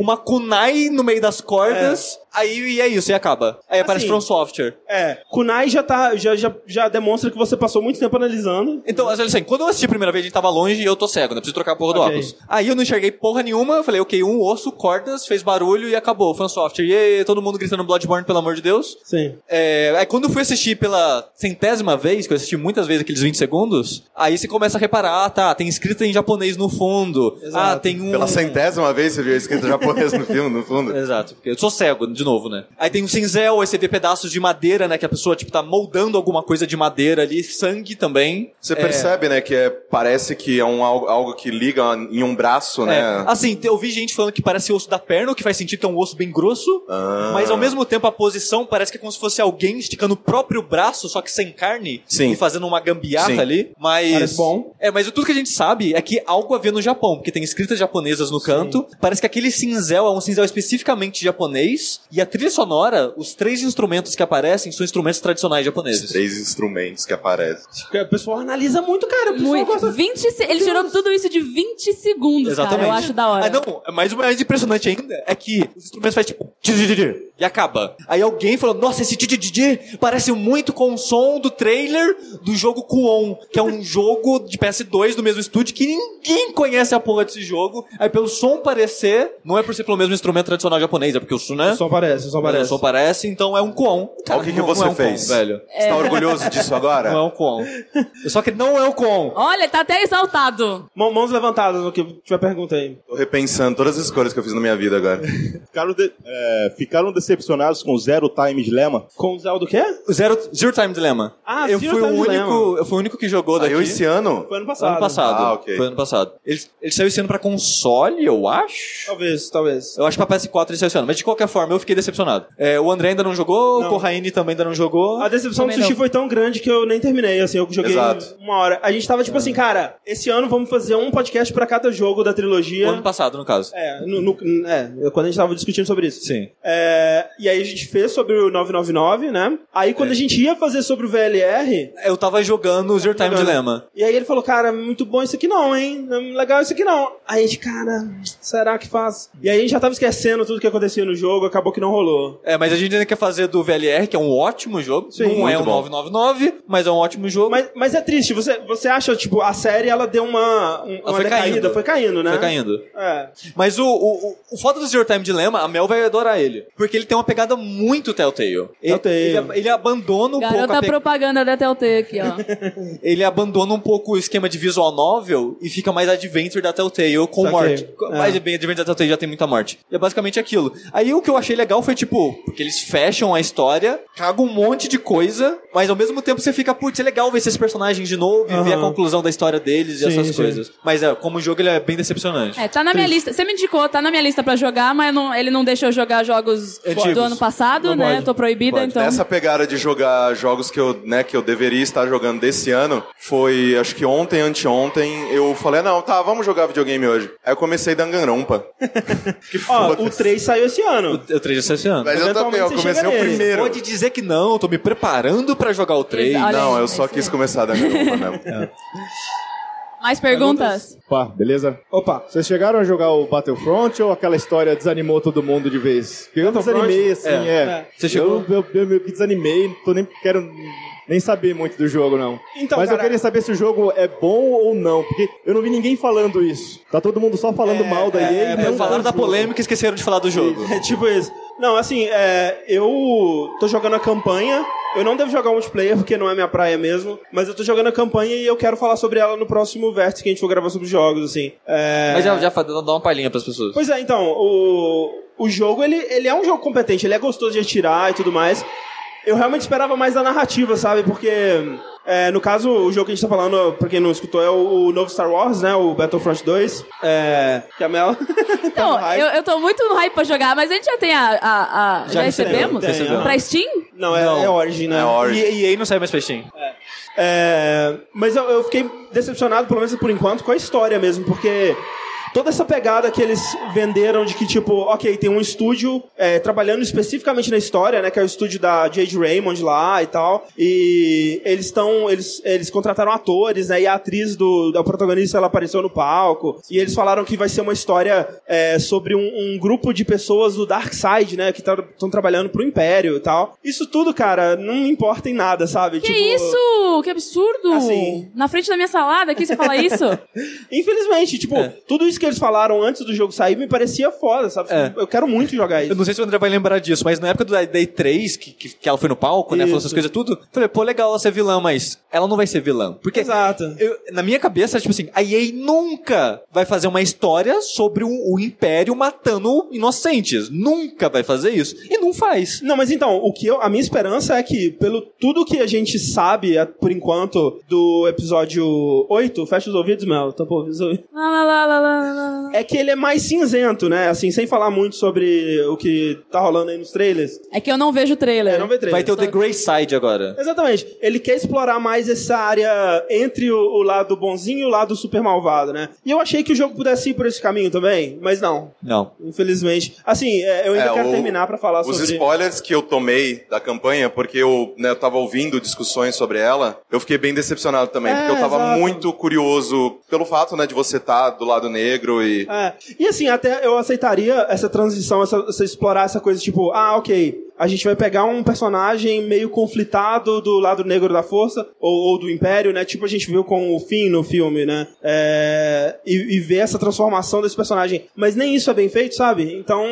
Uma kunai no meio das cordas. Aí e é isso, e acaba. Aí aparece Assim, From Software. É, Kunai já tá. Já, já, já demonstra que você passou muito tempo analisando. Então, assim, quando eu assisti a primeira vez, a gente tava longe e eu tô cego, né? Preciso trocar a porra do Ok. óculos. Aí eu não enxerguei porra nenhuma, eu falei, ok, um osso, cordas, fez barulho e acabou. Fan software. E aí, todo mundo gritando Bloodborne, pelo amor de Deus. Sim. É, aí quando eu fui assistir pela centésima vez, que eu assisti muitas vezes aqueles 20 segundos, aí você começa a reparar, ah, tá, tem escrita em japonês no fundo. Ah, tem um... Pela centésima vez você viu escrito japonês no filme, no fundo. Exato, porque eu sou cego, de novo, né? Aí tem um cinzel, aí você vê pedaços de madeira, né? Que a pessoa, tipo, tá moldando alguma coisa de madeira ali, sangue também. Você É. percebe, né, que é, parece que é um, algo, algo que liga em um braço, É. né? Assim, eu vi gente falando que parece osso da perna, o que faz sentido que é um osso bem grosso. Ah. Mas ao mesmo tempo a posição parece que é como se fosse alguém esticando o próprio braço, só que sem carne. Sim. E fazendo uma gambiarra Sim. ali. Mas. Parece bom. É, mas tudo que a gente sabe é que algo a ver no Japão, porque tem escritas japonesas no canto. Parece que aquele cinzel é um cinzel especificamente japonês. E a trilha sonora, os três instrumentos que aparecem são instrumentos tradicionais japoneses. Três instrumentos que aparecem. Porque O pessoal analisa muito, cara. Muito. gosta. 20 se... Ele tirou tudo isso de 20 segundos, Exatamente. cara. Eu acho da hora. Ah, não, mas o mais impressionante ainda é que os instrumentos fazem tipo. E acaba. Aí alguém falou: Nossa, esse tchutchutchu parece muito com o som do trailer do jogo Kuon, que é um jogo de PS2 do mesmo estúdio que ninguém conhece a porra desse jogo. Aí pelo som parecer, não é por ser pelo mesmo instrumento tradicional japonês, é porque o som, né? O som parece, o som O parece. som parece, então é um Kuon. Olha o que, que não- você é um fez. Velho. Você tá orgulhoso disso agora? Não é um Kuon. Só que não é um Kuon. Olha, ele tá até exaltado. Mão- Mãos levantadas no que tiver pergunta aí. Tô repensando todas as escolhas que eu fiz na minha vida agora. Ficaram, de- é, ficaram decepcionados com o Zero Time Dilemma? Com o Zelda o quê? Zero, Zero Time Dilemma. Ah, eu Zero fui o Time único, Dilemma. eu fui o único que jogou daqui. Saiu esse ano? Foi ano passado. Ano passado. Ah, ok. Foi ano passado. Ele, ele saiu esse ano pra console, eu acho. Talvez, talvez. Eu acho que pra PS4 ele saiu esse ano. Mas de qualquer forma, eu fiquei decepcionado. É, o André ainda não jogou, Não. o Corraine também ainda não jogou. A decepção do Também sushi não. foi tão grande que eu nem terminei, assim, eu joguei Exato. uma hora. A gente tava tipo assim, cara, esse ano vamos fazer um podcast pra cada jogo da O trilogia. ano passado, no caso. É, no, no- é, quando a gente tava discutindo sobre isso. Sim. É, e aí a gente fez sobre o 999, né? Aí É. quando a gente ia fazer sobre o VLR, Eu tava jogando o Zero Time jogando. Dilemma. e aí ele falou, cara, muito bom isso aqui não, hein? Não é Legal isso aqui não. Aí a gente, cara, será que faz? E aí a gente já tava esquecendo tudo que acontecia no jogo, acabou que que não rolou. É, mas a gente ainda quer fazer do VLR, que é um ótimo jogo. Sim, não é um bom. 999, mas é um ótimo jogo. Mas, mas é triste, você, você acha, tipo, a série ela deu uma, um- uma foi decaída, caindo. foi caindo, né? Foi caindo. É. Mas o, o, o, o foda do Zero Time Dilemma, a Mel vai adorar ele. Porque ele tem uma pegada muito Telltale. Ele, Telltale. ele, ele abandona um pouco Garota a pe- propaganda da Telltale aqui, ó. Ele abandona um pouco o esquema de visual novel e fica mais adventure da Telltale com Saquei. morte. É. Mais bem adventure da Telltale já tem muita morte. E é basicamente aquilo. Aí o que eu achei legal foi tipo, porque eles fecham a história, cagam um monte de coisa, mas ao mesmo tempo você fica, putz, é legal ver esses personagens de novo e ver a conclusão da história deles e Sim, essas sim. coisas. Mas é, como jogo ele é bem decepcionante. É, tá na minha lista. Você me indicou, tá na minha lista pra jogar, mas não- ele não deixa eu jogar jogos Antigos. do ano passado, Não né? pode. Tô proibida, Pode. então. Nessa pegada de jogar jogos que eu, né, que eu deveria estar jogando desse ano, foi acho que ontem, anteontem, eu falei, não, tá, vamos jogar videogame hoje. Aí eu comecei Danganronpa. que Ó, o foda-se. 3 saiu esse ano. Eu 3 esse ano. Mas eu também, eu comecei o nele. primeiro. Pode dizer que não, eu tô me preparando pra jogar o 3. Exato. Não, eu só é quis isso começar Danganronpa mesmo. Mais perguntas? Pá, beleza? Opa. Vocês chegaram a jogar o Battlefront ou aquela história desanimou todo mundo de vez? Porque eu desanimei, assim, É. é. Você chegou? Eu, eu, eu meio que desanimei, tô nem quero nem saber muito do jogo, não. Então, Mas cara- eu queria saber se o jogo é bom ou não, porque eu não vi ninguém falando isso. Tá todo mundo só falando É, mal da é, EA. é, e não Falaram da polêmica e esqueceram de falar do jogo. É tipo isso. Não, assim, é, eu tô jogando a campanha. Eu não devo jogar multiplayer porque não é minha praia mesmo. Mas eu tô jogando a campanha e eu quero falar sobre ela no próximo vértice que a gente for gravar sobre jogos, assim. É... Mas já, já dá uma palhinha pras pessoas. Pois é, então, o, o jogo, ele, ele é um jogo competente, ele é gostoso de atirar e tudo mais. Eu realmente esperava mais da narrativa, sabe? Porque, é, no caso, o jogo que a gente tá falando, pra quem não escutou, é o, o novo Star Wars, né? O Battlefront 2. É, que a Mel... tá Então, hype. eu, eu tô muito no hype pra jogar, mas a gente já tem a. a, a- já, recebemos? tem, tem, pra Steam? Não, é, Não. é Origin, né? É Origin. E, e aí não sai mais pra Steam. É, mas eu, eu fiquei decepcionado, pelo menos por enquanto, com a história mesmo, porque toda essa pegada que eles venderam de que, tipo, ok, tem um estúdio é, trabalhando especificamente na história, né? Que é o estúdio da Jade Raymond lá e tal. E eles estão. Eles, eles contrataram atores, né? E a atriz do, da protagonista ela apareceu no palco. E eles falaram que vai ser uma história é, sobre um, um grupo de pessoas do Dark Side, né? Que estão trabalhando pro Império e tal. Isso tudo, cara, não importa em nada, sabe? Que Tipo, isso? Que absurdo! Assim. Na frente da minha salada aqui você fala isso? Infelizmente, tipo, tudo isso que eles falaram antes do jogo sair me parecia foda, sabe? É. Eu quero muito jogar Eu isso. não sei se o André vai lembrar disso, mas na época do Day 3, que, que, que ela foi no palco, né? Falou essas coisas tudo. Falei, pô, legal ela ser vilã, mas ela não vai ser vilã. Porque Exato. eu- na minha cabeça, tipo assim, a EA nunca vai fazer uma história sobre o, o Império matando inocentes. Nunca vai fazer isso. E não faz. Não, mas então, o que eu, a minha esperança é que, pelo tudo que a gente sabe, a- por enquanto, do episódio 8, fecha os ouvidos, Mel, tampou os ouvidos. Lá, lá, lá, lá, lá, lá, lá. É que ele é mais cinzento, né? Assim, sem falar muito sobre o que tá rolando aí nos trailers. É que eu não vejo trailer. É, não vê trailer. Vai ter o The Grey Side agora. Exatamente. Ele quer explorar mais essa área entre o, o lado bonzinho e o lado super malvado, né? E eu achei que o jogo pudesse ir por esse caminho também, mas não. Não. Infelizmente. Assim, é, eu ainda É, quero o- terminar pra falar Os sobre... spoilers que eu tomei da campanha, porque eu, né, eu tava ouvindo discussões sobre ela, eu fiquei bem decepcionado também, É, porque eu tava exato. muito curioso pelo fato, né, de você estar do lado negro e... É. E assim, até eu aceitaria essa transição, essa, você explorar essa coisa tipo, ah, ok, a gente vai pegar um personagem meio conflitado do lado negro da força, ou, ou do império, né? Tipo a gente viu com o Finn no filme, né? É, e, e ver essa transformação desse personagem. Mas nem isso é bem feito, sabe? Então,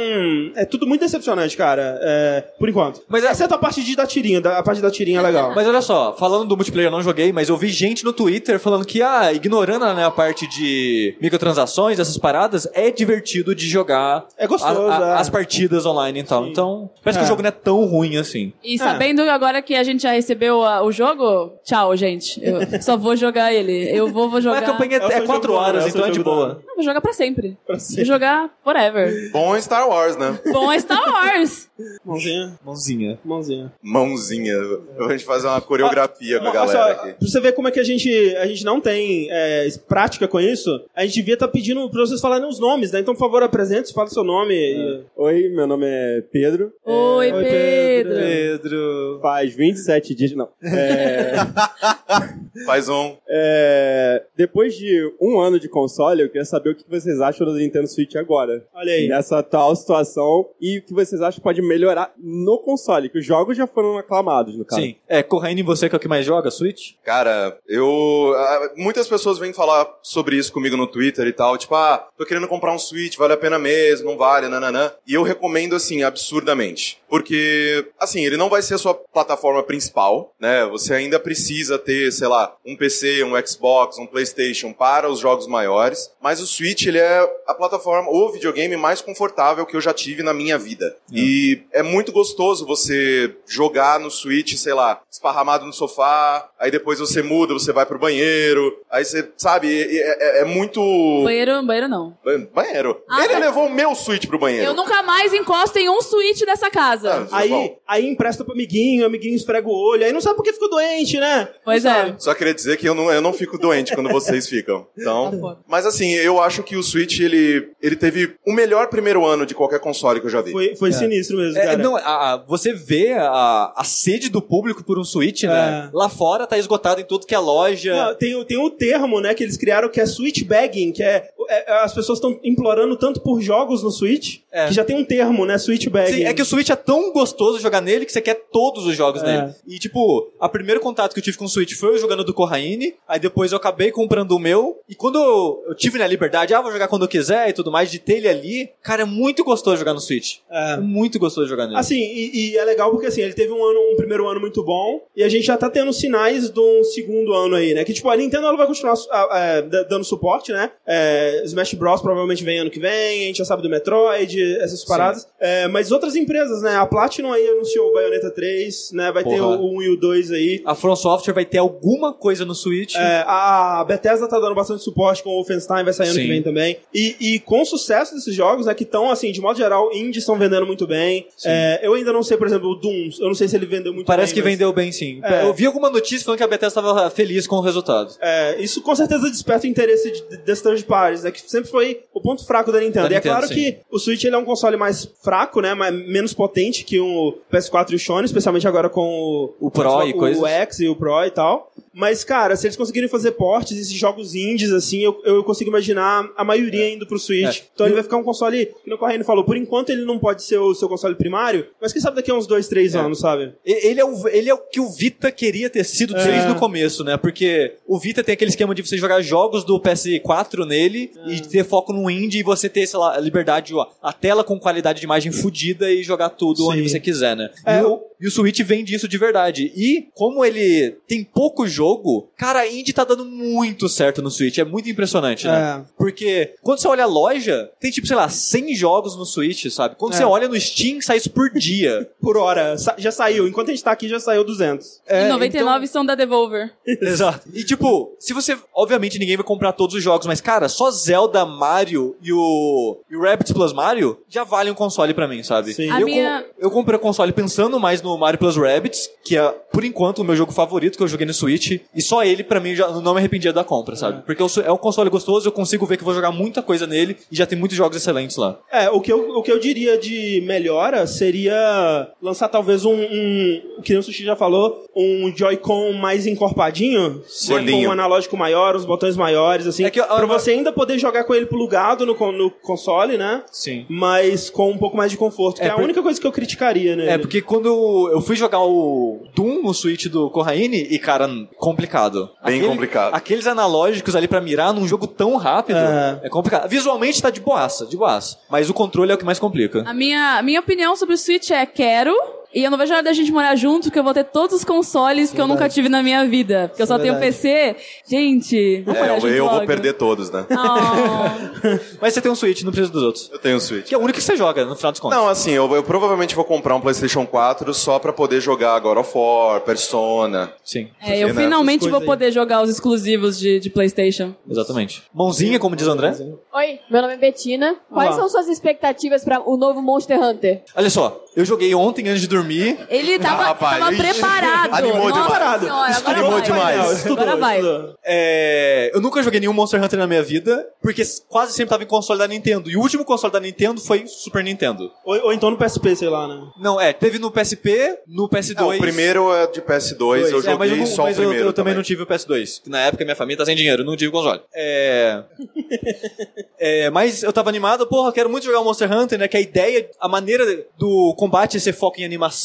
é tudo muito decepcionante, cara. É, por enquanto. Mas é- Exceto a parte de da tirinha, da- a parte da tirinha é legal. Mas olha só, falando do multiplayer, eu não joguei, mas eu vi gente no Twitter falando que, ah, ignorando né, a parte de microtransações, essas paradas, é divertido de jogar É gostoso, a- a- é. as partidas online e tal. Então, parece que É. o jogo não é tão ruim assim. E sabendo agora que a gente já recebeu a- o jogo, tchau, gente. Eu só vou jogar ele. Eu vou, vou jogar. Mas a campanha É é, seu 4 jogo do ano, horas, é então é de boa. Vou jogar pra sempre. Pra Vou sempre. jogar forever. Bom em Star Wars, né? Bom é Star Wars. Mãozinha, Mãozinha. mãozinha. Mãozinha. A gente fazer uma coreografia com a galera só, aqui. Pra você ver como é que a gente, a gente não tem é, prática com isso, a gente devia estar pedindo pra vocês falarem os nomes, né? Então, por favor, apresente, fala seu nome. e- Oi, meu nome é Pedro. Oi, Oi, Pedro. Pedro. Faz 27 dias. Não. É, Faz um. é, depois de um ano de console, eu queria saber o que vocês acham do Nintendo Switch agora. Olha aí. Nessa tal situação. E o que vocês acham que pode melhorar no console, que os jogos já foram aclamados, no caso. Sim. É, Corraine, você que é o que mais joga, Switch? Cara, eu. ah, Muitas pessoas vêm falar sobre isso comigo no Twitter e tal. Tipo, ah, tô querendo comprar um Switch, vale a pena mesmo, não vale, nananã. E eu recomendo, assim, absurdamente. Porque, assim, ele não vai ser a sua plataforma principal, né? Você ainda precisa ter, sei lá, um PC, um Xbox, um PlayStation para os jogos maiores. Mas o Switch, ele é a plataforma, o videogame mais confortável que eu já tive na minha vida. E é muito gostoso você jogar no Switch, sei lá, esparramado no sofá, aí depois você muda, você vai pro banheiro, aí você, sabe, é, é- é muito... Banheiro, banheiro não. Ban- Banheiro. Ah, Ele tá. levou o meu Switch pro banheiro. Eu nunca mais encosto em um Switch dessa casa. Ah, Aí, bom. aí empresta pro amiguinho, o amiguinho esfrega o olho, aí não sabe por que ficou doente, né? Pois Não é. sabe. Só queria dizer que eu não, eu não fico doente quando vocês ficam. Então, mas assim, eu acho que o Switch ele, ele teve o melhor primeiro ano de qualquer console que eu já vi. Foi, foi sinistro mesmo, É, cara. não, a- a- você vê a, a sede do público por um Switch, né? É. Lá fora tá esgotado em tudo que é loja. Não, tem, o- tem o termo, né, que eles criaram que é Switch Bagging, que é, é- as pessoas estão implorando tanto por jogos no Switch, É. que já tem um termo, né, Switch Bagging. Sim, é que o Switch é tão gostoso jogar nele que você quer todos os jogos É. nele. E, tipo, a primeiro contato que eu tive com o Switch foi eu jogando do Corraine, aí depois eu acabei comprando o meu, e quando eu, eu tive na liberdade, ah, vou jogar quando eu quiser e tudo mais, de ter ele ali, cara, é muito gostoso jogar no Switch. É. É muito gostoso jogar nele. Assim, e, e é legal porque assim, ele teve um ano, um primeiro ano muito bom, e a gente já tá tendo sinais de um segundo ano aí, né? Que tipo, a Nintendo ela vai continuar é, da- dando suporte, né? É, Smash Bros. provavelmente vem ano que vem, a gente já sabe do Metroid, essas paradas. É, mas outras empresas, né? A Platinum aí anunciou o Bayonetta 3, né? Vai ter Porra. o 1 e o 2 aí. A From Software vai ter alguma coisa no Switch. É, a Bethesda tá dando bastante suporte com o Wolfenstein, vai sair ano Sim. Que vem também. E, e com o sucesso desses jogos, né, que estão, assim, de modo geral, indies estão vendendo muito bem. É, eu ainda não sei, por exemplo, o Doom, eu não sei se ele vendeu muito Parece bem. que mas, vendeu bem, sim. É. Eu vi alguma notícia falando que a Bethesda estava feliz com o resultado. É, isso com certeza desperta o interesse de, desses third parties, né, que sempre foi o ponto fraco da Nintendo. Da e é Nintendo, claro sim. que o Switch ele é um console mais fraco, né, mas menos potente que o PS4 e o Sony, especialmente agora com o, O Pro e o, coisas. o X e o Pro e tal. Mas, cara, se eles conseguirem fazer portes, esses jogos indies, assim, eu, eu consigo imaginar a maioria indo pro Switch. É. Então ele vai ficar um console, que o Correio falou, por enquanto ele não pode ser o seu console primário, mas quem sabe daqui a uns dois, três É. anos, sabe? E- Ele é, o, ele é o que o Vita queria ter sido desde o começo, né? Porque o Vita tem aquele esquema de você jogar jogos do PS4 nele e ter foco no indie e você ter, sei lá, a liberdade, ó, a tela com qualidade de imagem fodida e jogar tudo onde Sim. você quiser, né? É, e, o- e o Switch vem disso de verdade. E como ele tem pouco jogo, cara, a indie tá dando muito certo no Switch. É muito impressionante, né? É. Porque quando você olha a loja, tem tipo, sei lá, 100 jogos no Switch, sabe? Quando É. você olha no Steam, sai isso por dia. Por hora, sa- já saiu. Enquanto a gente tá aqui, já saiu 200. É, e 99 então- são da Devolver. Exato. E tipo, se você. Obviamente ninguém vai comprar todos os jogos, mas cara, só Zelda, Mario e o. E o Rabbids Plus Mario já valem um console pra mim, sabe? Sim. A eu, minha- com- eu comprei o console pensando mais no Mario Plus Rabbids, que é, por enquanto, o meu jogo favorito que eu joguei no Switch. E só ele, pra mim, já não me arrependia da compra, sabe? Porque eu é um console gostoso, eu consigo ver que eu vou jogar muita coisa nele e já tem muitos jogos excelentes lá. É, o que, eu, o que eu diria de melhora seria lançar talvez um, um o que o Sushi já falou, um Joy-Con mais encorpadinho, né, com um analógico maior, os botões maiores, assim, É que eu- pra eu- você ainda poder jogar com ele plugado no, no console, né? Sim. Mas com um pouco mais de conforto, que É, é, a por- única coisa que eu criticaria, né? É, porque quando eu fui jogar o Doom no Switch do Corraine, e cara, complicado. Bem complicado. Aqueles analógicos ali pra mirar num jogo tão rápido, É. é, complicado. Visualmente tá de boaça, de boaça. Mas o controle é o que mais complica. A minha, a minha opinião sobre o Switch é quero. E eu não vejo a hora da gente morar junto, que eu vou ter todos os consoles que eu nunca tive na minha vida. Porque eu só tenho verdade. PC. Gente, vamos É, morar junto eu vou logo. perder todos, né? Oh. Mas você tem um Switch, não precisa dos outros. Eu tenho um Switch. Que é o único que você joga, no final dos contos. Não, assim, eu, eu provavelmente vou comprar um PlayStation 4 só pra poder jogar God of War, Persona. Sim, É, eu Né, finalmente vou poder jogar os exclusivos de, de PlayStation. exatamente. Mãozinha, como diz o André. Oi, meu nome é Betina. Quais Olá. são suas expectativas para o novo Monster Hunter? Olha só, eu joguei ontem antes de dormir. Ele tava, rapaz, tava preparado. animou Nossa demais. Senhora, agora Animou vai. demais. Estudou, Agora vai. estudou. É, eu nunca joguei nenhum Monster Hunter na minha vida, porque quase sempre tava em console da Nintendo. E o último console da Nintendo foi Super Nintendo. Ou, ou então no PSP, sei lá, né? Não, é, teve no PSP, no PS2. É, o primeiro é de PS2, eu É, joguei mas eu, não- só mas o eu- primeiro eu, também não tive o PS2. que Na época minha família tá sem dinheiro, eu não tive console. É... é, mas eu tava animado, porra, eu quero muito jogar o Monster Hunter, né? Que a ideia, a maneira do combate é ser foco em animação,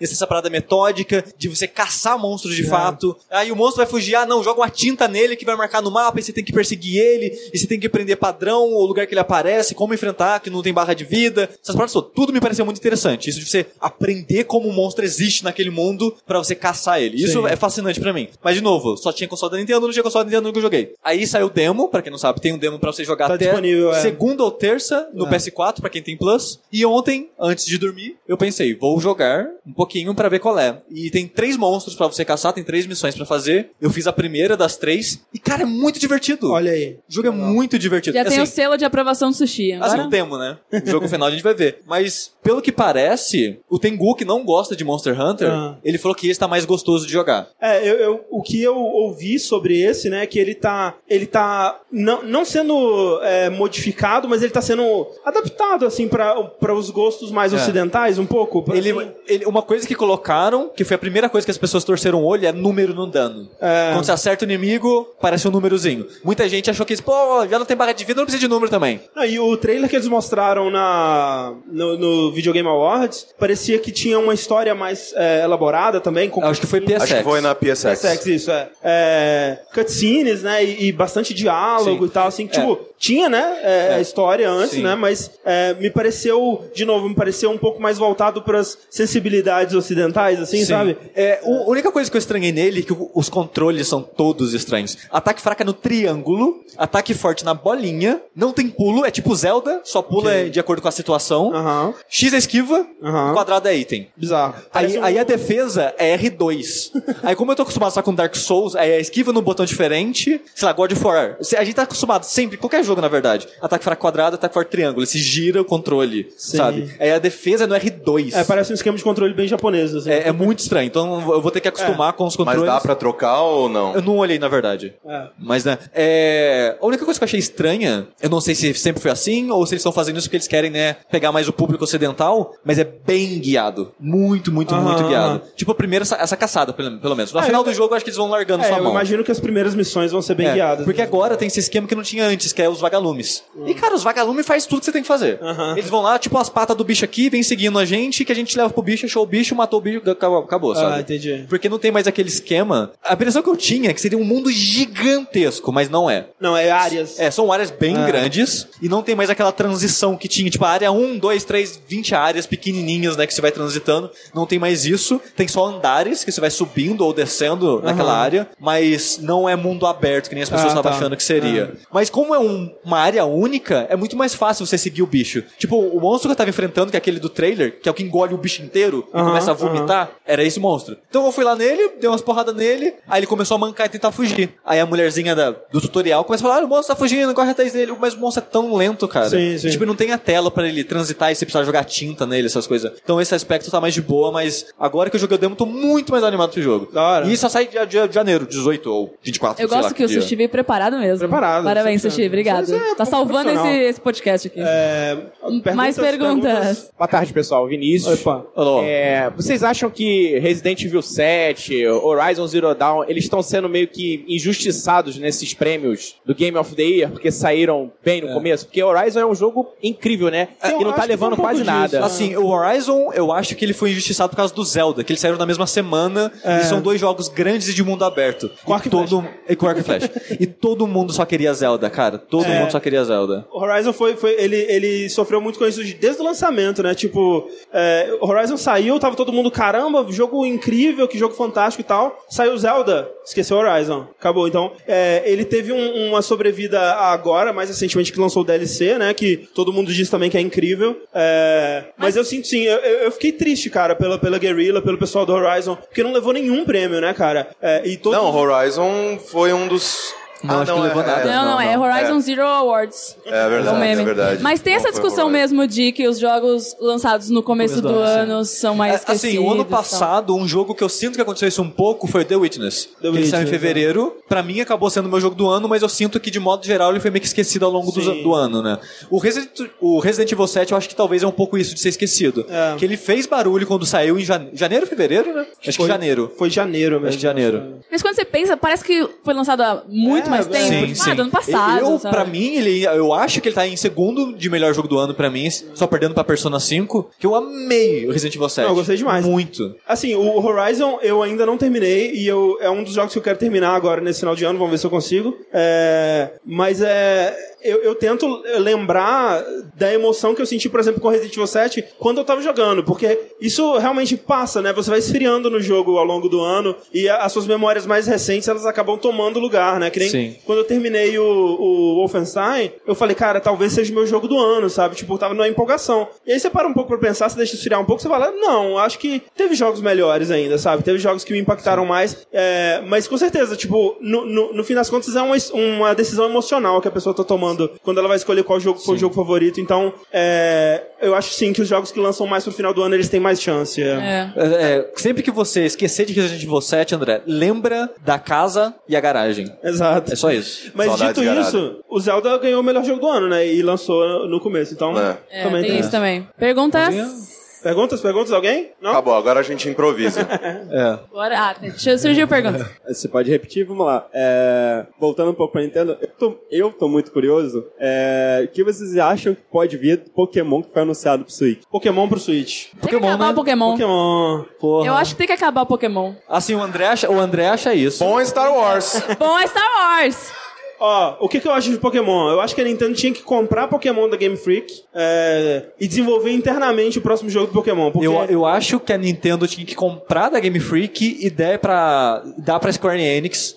essa essa parada metódica, de você caçar monstros de fato. Aí o monstro vai fugir, ah não, joga uma tinta nele que vai marcar no mapa, e você tem que perseguir ele, e você tem que prender padrão, o lugar que ele aparece, como enfrentar, que não tem barra de vida. Essas paradas tudo me pareceu muito interessante. Isso de você aprender como o monstro existe naquele mundo pra você caçar ele. Isso Sim. é fascinante pra mim. Mas, de novo, só tinha console da Nintendo, não tinha console da Nintendo, nunca joguei. Aí saiu o demo, pra quem não sabe, tem um demo pra você jogar Tá até disponível, é. segunda ou terça no É. PS4, pra quem tem Plus. E ontem, antes de dormir, eu pensei, vou jogar um pouquinho pra ver qual é. E tem três monstros pra você caçar, tem três missões pra fazer. Eu fiz a primeira das três. E, cara, é muito divertido. Olha aí. O jogo é muito divertido. Já tem o Assim, selo de aprovação do sushi. Assim, Agora... o demo, né? O jogo final a gente vai ver. Mas, pelo que parece, o Tengu, que não gosta de Monster Hunter, Ah. ele falou que esse tá mais gostoso de jogar. É, eu, eu- o que eu ouvi sobre esse, né, é que ele tá, ele tá não, não sendo é, modificado, mas ele tá sendo adaptado, assim, para os gostos mais É. ocidentais, um pouco. Ele, ele- uma coisa que colocaram, que foi a primeira coisa que as pessoas torceram o olho, é número no dano. É. Quando você acerta o inimigo, parece um númerozinho. Muita gente achou que, pô, já não tem barra de vida, não precisa de número também. Não, e o trailer que eles mostraram na, no, no Video Game Awards parecia que tinha uma história mais é, elaborada também. Com acho que foi PSX. Acho que foi na PSX. PSX, isso, é. é cutscenes, né, e, e bastante diálogo Sim. e tal, assim, tipo, tinha, né, é, a história antes, Sim. né, mas é, me pareceu, de novo, me pareceu um pouco mais voltado pras sensibilidades ocidentais, assim, Sim. sabe? É, o- a única coisa que eu estranhei nele é que os controles são todos estranhos. Ataque fraco é no triângulo, ataque forte na bolinha, não tem pulo, é tipo Zelda, só pula Ok. de acordo com a situação. Aham, X é esquiva, Aham. quadrado é item. bizarro. Aí, um- aí a defesa é R2. aí como eu tô acostumado só com Dark Souls, aí a esquiva num botão diferente, sei lá, God of War. A gente tá acostumado sempre, qualquer jogo na verdade. Ataque fraco quadrado, ataque forte triângulo. Se gira o controle, Sim. sabe? Aí a defesa é no R2. É, parece um esquema de controle bem japonês, assim. É, é muito estranho. Então eu vou ter que acostumar com os Mas controles. dá pra trocar ou não? Eu não olhei, na verdade. É. Mas, né, é... A única coisa que eu achei estranha, eu não sei se sempre foi assim, ou se eles estão fazendo isso porque eles querem, né, pegar mais o público ocidental, mas é bem guiado. Muito, muito, muito guiado. Tipo, a primeira, essa, essa caçada, pelo, pelo menos. No É, final eu- do jogo, eu acho que eles vão largando É, sua eu mão. imagino que as primeiras missões vão ser bem É, guiadas. Porque né? agora tem esse esquema que não tinha antes, que é os vagalumes. E, cara, os vagalumes faz tudo que você tem que fazer. Eles vão lá, tipo, as patas do bicho aqui, vem seguindo a gente, que a gente leva pro bicho, achou o bicho, matou o bicho, acabou, acabou Ah, sabe? entendi. Porque não tem mais aquele esquema. A impressão que eu tinha é que seria um mundo gigantesco, mas não é. Não, é áreas. É, são áreas bem Ah. grandes e não tem mais aquela transição que tinha, tipo, a área 1, 2, 3, 20 áreas pequenininhas, né, que você vai transitando. Não tem mais isso. Tem só andares que você vai subindo ou descendo naquela Aham. área, mas não é mundo aberto, que nem as pessoas Ah, estavam tá. achando que seria. Mas como é um- uma área única, é muito mais fácil você seguir o bicho. Tipo, o monstro que eu tava enfrentando, que é aquele do trailer, que é o que engole o bicho inteiro e Aham, começa a vomitar, era esse monstro. Então eu fui lá nele, dei umas porradas nele, aí ele começou a mancar e tentar fugir. Aí a mulherzinha da- do tutorial começa a falar: ah, o monstro tá fugindo, corre atrás dele. Mas o monstro é tão lento, cara. Sim, sim. Tipo, não tem a tela pra ele transitar e você precisar jogar tinta nele, essas coisas. Então esse aspecto tá mais de boa, mas agora que eu joguei o demo, tô muito mais animado pro jogo. E só sai dia, dia de janeiro, 18 ou 24, Eu sei lá gosto que o. Sushi veio preparado mesmo. Preparado, Parabéns. Sushi. Obrigado. É tá salvando esse, esse podcast aqui. É, Mais perguntas. Boa tarde, pessoal. Vinícius. Opa. Alô. É, vocês acham que Resident Evil 7, Horizon Zero Dawn, eles estão sendo meio que injustiçados nesses prêmios do Game of the Year, porque saíram bem no começo? Porque Horizon é um jogo incrível, né? Eu e não tá levando um quase nada. Assim, o Horizon, eu acho que ele foi injustiçado por causa do Zelda, que eles saíram na mesma semana É. e são dois jogos grandes e de mundo aberto. Com arco e todo e com arco e e todo mundo só queria Zelda, cara. Todo É. mundo só queria Zelda. O Horizon foi, foi ele, ele sofreu muito com isso de- desde o lançamento, né? Tipo, é, o Horizon saiu, tava todo mundo, caramba, jogo incrível, que jogo fantástico e tal. Saiu o Zelda, esqueceu o Horizon. Acabou. Então, é, ele teve um- uma sobrevida agora, mais recentemente que lançou o DLC, né? Que todo mundo diz também que é incrível. É, mas, eu sinto sim, eu, eu eu fiquei triste, cara, pela, pela Guerrilla, pelo pessoal do Horizon, porque não levou nenhum prêmio, né, cara? É, e todo Não, Horizon foi um dos. Não, Ah, acho não, que levou é- nada. é, Não, não, é Horizon é. Zero Awards. É É um verdade, meme. é verdade. Mas tem Não essa discussão mesmo de que os jogos lançados no começo do ano, são mais É, esquecidos. assim, o ano tal. passado, um jogo que eu sinto que aconteceu isso um pouco foi The Witness. que ele saiu em Witness, fevereiro. Pra mim, acabou sendo o meu jogo do ano, mas eu sinto que, de modo geral, ele foi meio que esquecido ao longo do, do ano, né? O Resident, o Resident Evil 7, eu acho que talvez é um pouco isso de ser esquecido. É. Que ele fez barulho quando saiu em jane- janeiro, fevereiro, né? Acho que Foi- janeiro. Foi janeiro mesmo. Acho que janeiro. Mas quando você pensa, parece que foi lançado há muito É, mais tempo. Sim, Tipo, sim. Ah, do ano passado. Eu, sabe? pra mim, ele, eu acho que ele tá em segundo de melhor jogo do ano pra mim, só perdendo pra Persona 5, que eu amei o Resident Evil 7. Não, eu gostei demais. Muito. Assim, o Horizon eu ainda não terminei e eu, é um dos jogos que eu quero terminar agora nesse final de ano, vamos ver se eu consigo. É, mas é, eu, eu tento lembrar da emoção que eu senti, por exemplo, com Resident Evil 7 quando eu tava jogando, porque isso realmente passa, né? Você vai esfriando no jogo ao longo do ano e a- as suas memórias mais recentes elas acabam tomando lugar, né? Que nem Sim. quando eu terminei o, o Wolfenstein, eu falei, cara, talvez seja o meu jogo do ano, sabe? Tipo, eu tava numa empolgação. E aí você para um pouco pra pensar, você deixa esfriar um pouco, você fala, não, acho que teve jogos melhores ainda, sabe? Teve jogos que me impactaram mais, é, mas com certeza, tipo, no, no, no fim das contas é uma, uma decisão emocional que a pessoa tá tomando quando ela vai escolher qual jogo foi o jogo favorito. Então, é, eu acho sim que os jogos que lançam mais pro final do ano, eles têm mais chance. é. É. É, é, sempre que você esquecer de Resident Evil 7, André, lembra da casa e a garagem. Exato. É só isso. Mas Saudades, dito isso, o Zelda ganhou o melhor jogo do ano, né? E lançou no começo. Então, É. É, também tem tem isso também. Perguntas? Perguntas? Perguntas? Alguém? Não? Acabou, agora a gente improvisa. É. Bora. Ah, deixa- surgiu pergunta. Você pode repetir? Vamos lá. É, voltando um pouco pra Nintendo, eu tô, eu tô muito curioso. É, o que vocês acham que pode vir do Pokémon que foi anunciado pro Switch? Pokémon pro Switch. Tem que acabar o Pokémon. Pokémon. Porra. Eu acho que tem que acabar o Pokémon. Assim, o André acha, o André acha isso. Bom é Star Wars. Bom é Star Wars. Ó, o que, que eu acho de Pokémon? Eu acho que a Nintendo tinha que comprar Pokémon da Game Freak é, e desenvolver internamente o próximo jogo do Pokémon. Porque... Eu, eu acho que a Nintendo tinha que comprar da Game Freak e der pra, dar pra Square Enix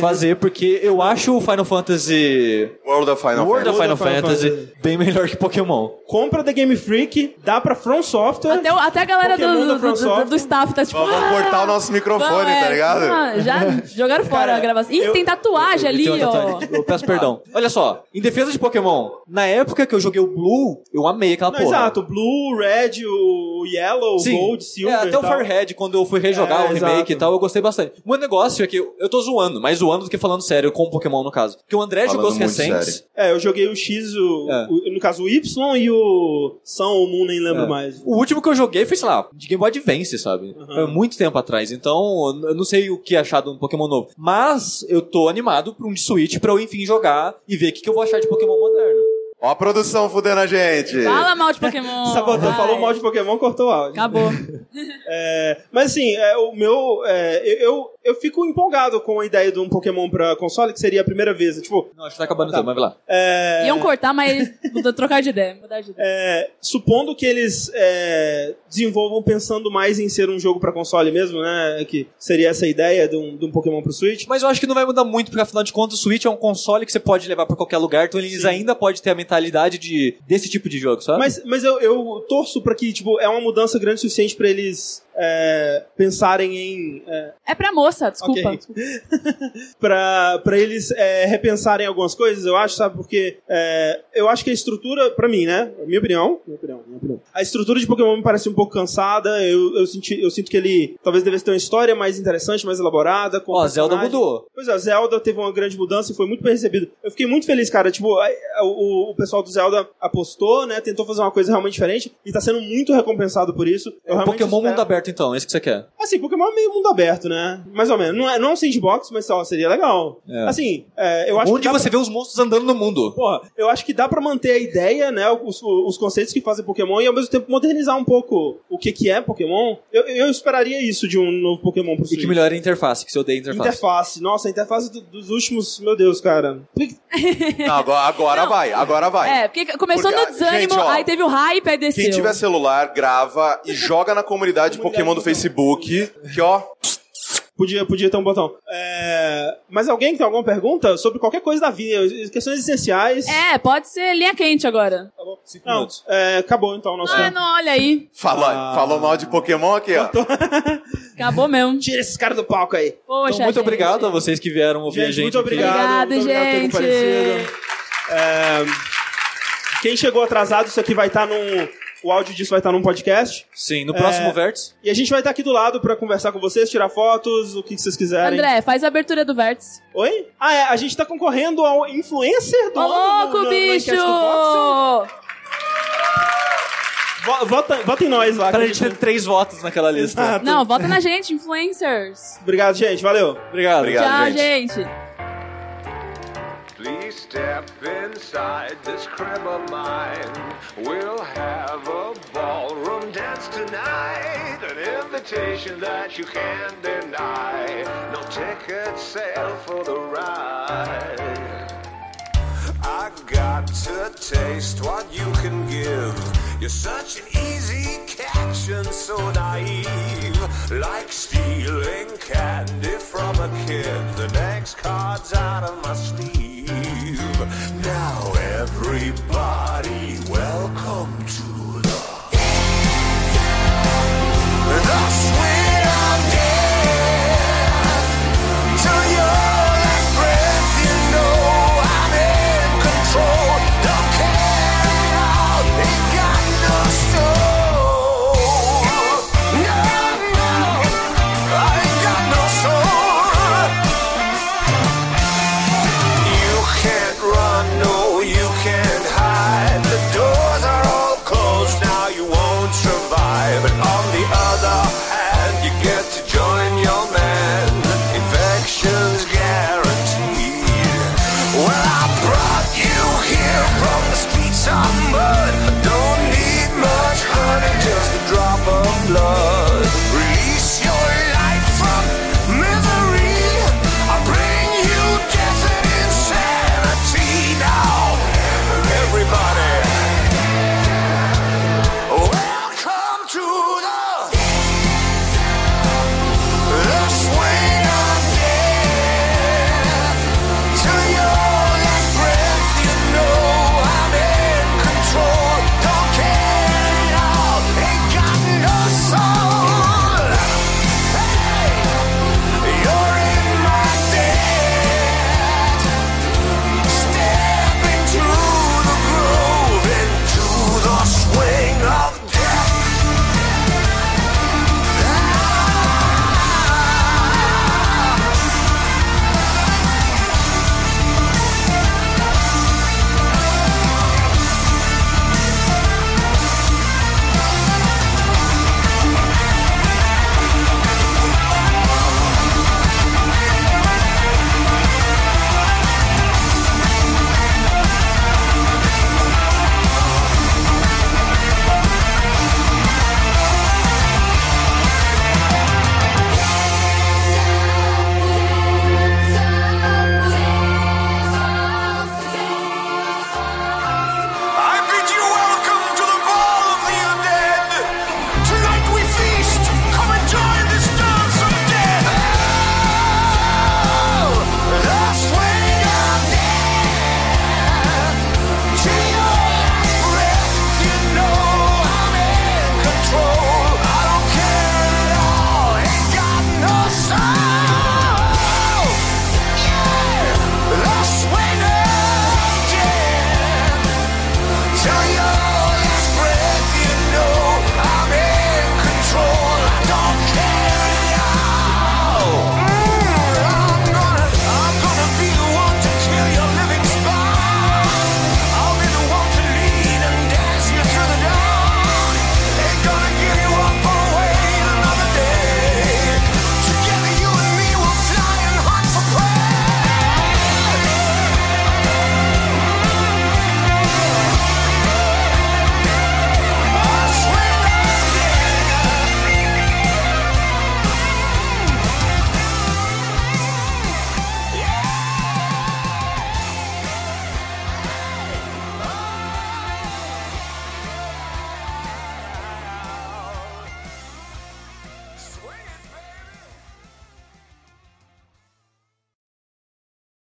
fazer, porque eu acho o Final Fantasy... World of Final World of Fantasy. Final Final Fantasy Fantasy. bem melhor que Pokémon. Compra da Game Freak, dá pra From Software. Até, o- até a galera do, do, do- Software. do staff tá tipo. Vamos "Ah, cortar o nosso microfone, vamos, é, tá ligado? ah, já jogaram fora Cara, a gravação. Ih, eu- tem tatuagem ali, Tem uma ó. Eu peço perdão. Olha só, em defesa de Pokémon, na época que eu joguei o Blue, eu amei aquela Não, porra. exato, o Blue, o Red, o Yellow, o Sim. Gold, Silver. É, até e o tal. Firehead, quando eu fui rejogar É, o remake exato. e tal, eu gostei bastante. O meu negócio é que eu, eu tô zoando, mais zoando do que falando sério com o Pokémon no caso. Porque o André Falando jogou os recentes. sério. É, eu joguei o X, o, É. o- no caso o Y e o Sun ou Moon, nem lembro É. mais. O último que eu joguei foi, sei lá, de Game Boy Advance, sabe? Foi muito tempo atrás. Então, eu não sei o que achar de um Pokémon novo. Mas eu tô animado pra um de Switch pra eu, enfim, jogar e ver o que, que eu vou achar de Pokémon moderno. Ó a produção fudendo a gente. Fala mal de Pokémon. Sabotou, vai. falou mal de Pokémon, cortou o áudio. Acabou. É, mas assim, é, o meu. é, eu, eu fico empolgado com a ideia de um Pokémon pra console, que seria a primeira vez. Tipo, Não, acho que tá acabando então, mas vai lá. é, Iam cortar, mas mudou- trocar de ideia. Mudar de ideia. é, supondo que eles é, desenvolvam pensando mais em ser um jogo pra console mesmo, né? Que seria essa ideia de um, de um Pokémon pro Switch. Mas eu acho que não vai mudar muito, porque afinal de contas o Switch é um console que você pode levar pra qualquer lugar, então eles Sim. ainda podem ter a mentalidade de, desse tipo de jogo, sabe? Mas, mas eu, eu torço pra que, tipo, é uma mudança grande o suficiente pra eles é, pensarem em. É, É pra moça, desculpa. Ok. desculpa. pra, pra eles é, repensarem algumas coisas, eu acho, sabe? Porque é, eu acho que a estrutura, pra mim, né? Minha opinião, minha opinião, minha opinião. A estrutura de Pokémon me parece um pouco cansada. Eu, eu, senti, eu sinto que ele talvez devesse ter uma história mais interessante, mais elaborada. Ó, a Zelda mudou. Pois é, Zelda teve uma grande mudança e foi muito bem recebido. Eu fiquei muito feliz, cara. Tipo, a- a- o, o pessoal do Zelda apostou, né? Tentou fazer uma coisa realmente diferente e tá sendo muito recompensado por isso. Eu realmente Pokémon espero- mundo aberto então, é isso que você quer. Assim, Pokémon é meio mundo aberto, né? Mais ou menos. Não é, não é um sandbox, mas ó, seria legal. É. Assim, é, eu acho Onde que. você vê os monstros andando no mundo. Porra, eu acho que dá pra manter a ideia, né? Os, os conceitos que fazem Pokémon e ao mesmo tempo modernizar um pouco o que, que é Pokémon. Eu, eu esperaria isso de um novo Pokémon pro E Switch. que melhore a interface, que você odeia a interface. Interface. Nossa, a interface do- dos últimos, meu Deus, cara. Não, agora agora Não. vai, agora vai. É, porque começou Porque, no desânimo, gente, ó, aí teve o hype, aí desceu. Quem tiver celular, grava e joga na comunidade Pokémon do Facebook, que ó, Podia, podia ter um botão. É, Mas alguém tem alguma pergunta sobre qualquer coisa da vida? Questões essenciais. É, pode ser linha quente agora. Tá bom. Cinco Não, minutos. é, acabou então o nosso Ah, tempo. não, olha aí. Falou, falou mal de Pokémon aqui, ó. Acabou mesmo. Tira esses caras do palco aí. Poxa, Então, muito gente. obrigado a vocês que vieram ouvir a Gente, gente. muito obrigado. Obrigado, muito obrigado gente. comparecido. É, quem chegou atrasado, isso aqui vai estar num. O áudio disso vai estar num podcast. Sim, no próximo É, vértice. E a gente vai estar aqui do lado pra conversar com vocês, tirar fotos, o que, que vocês quiserem. André, faz a abertura do vértice. Oi? Ah, é, a gente tá concorrendo ao influencer do Ô, no- louco, no- bicho! Vota, vota em nós lá. Pra gente ter três votos naquela lista. Exato. Não, vota na gente, influencers. Obrigado, gente. Valeu. Obrigado. Obrigado. Tchau, gente. gente. Please step inside this crib of mine. We'll have a ballroom dance tonight. An invitation that you can't deny. No ticket sale for the ride. I got to taste what you can give. You're such an easy catch and so naive. Like stealing candy from a kid. The next card's out of my sleeve. Now everybody, welcome to the the of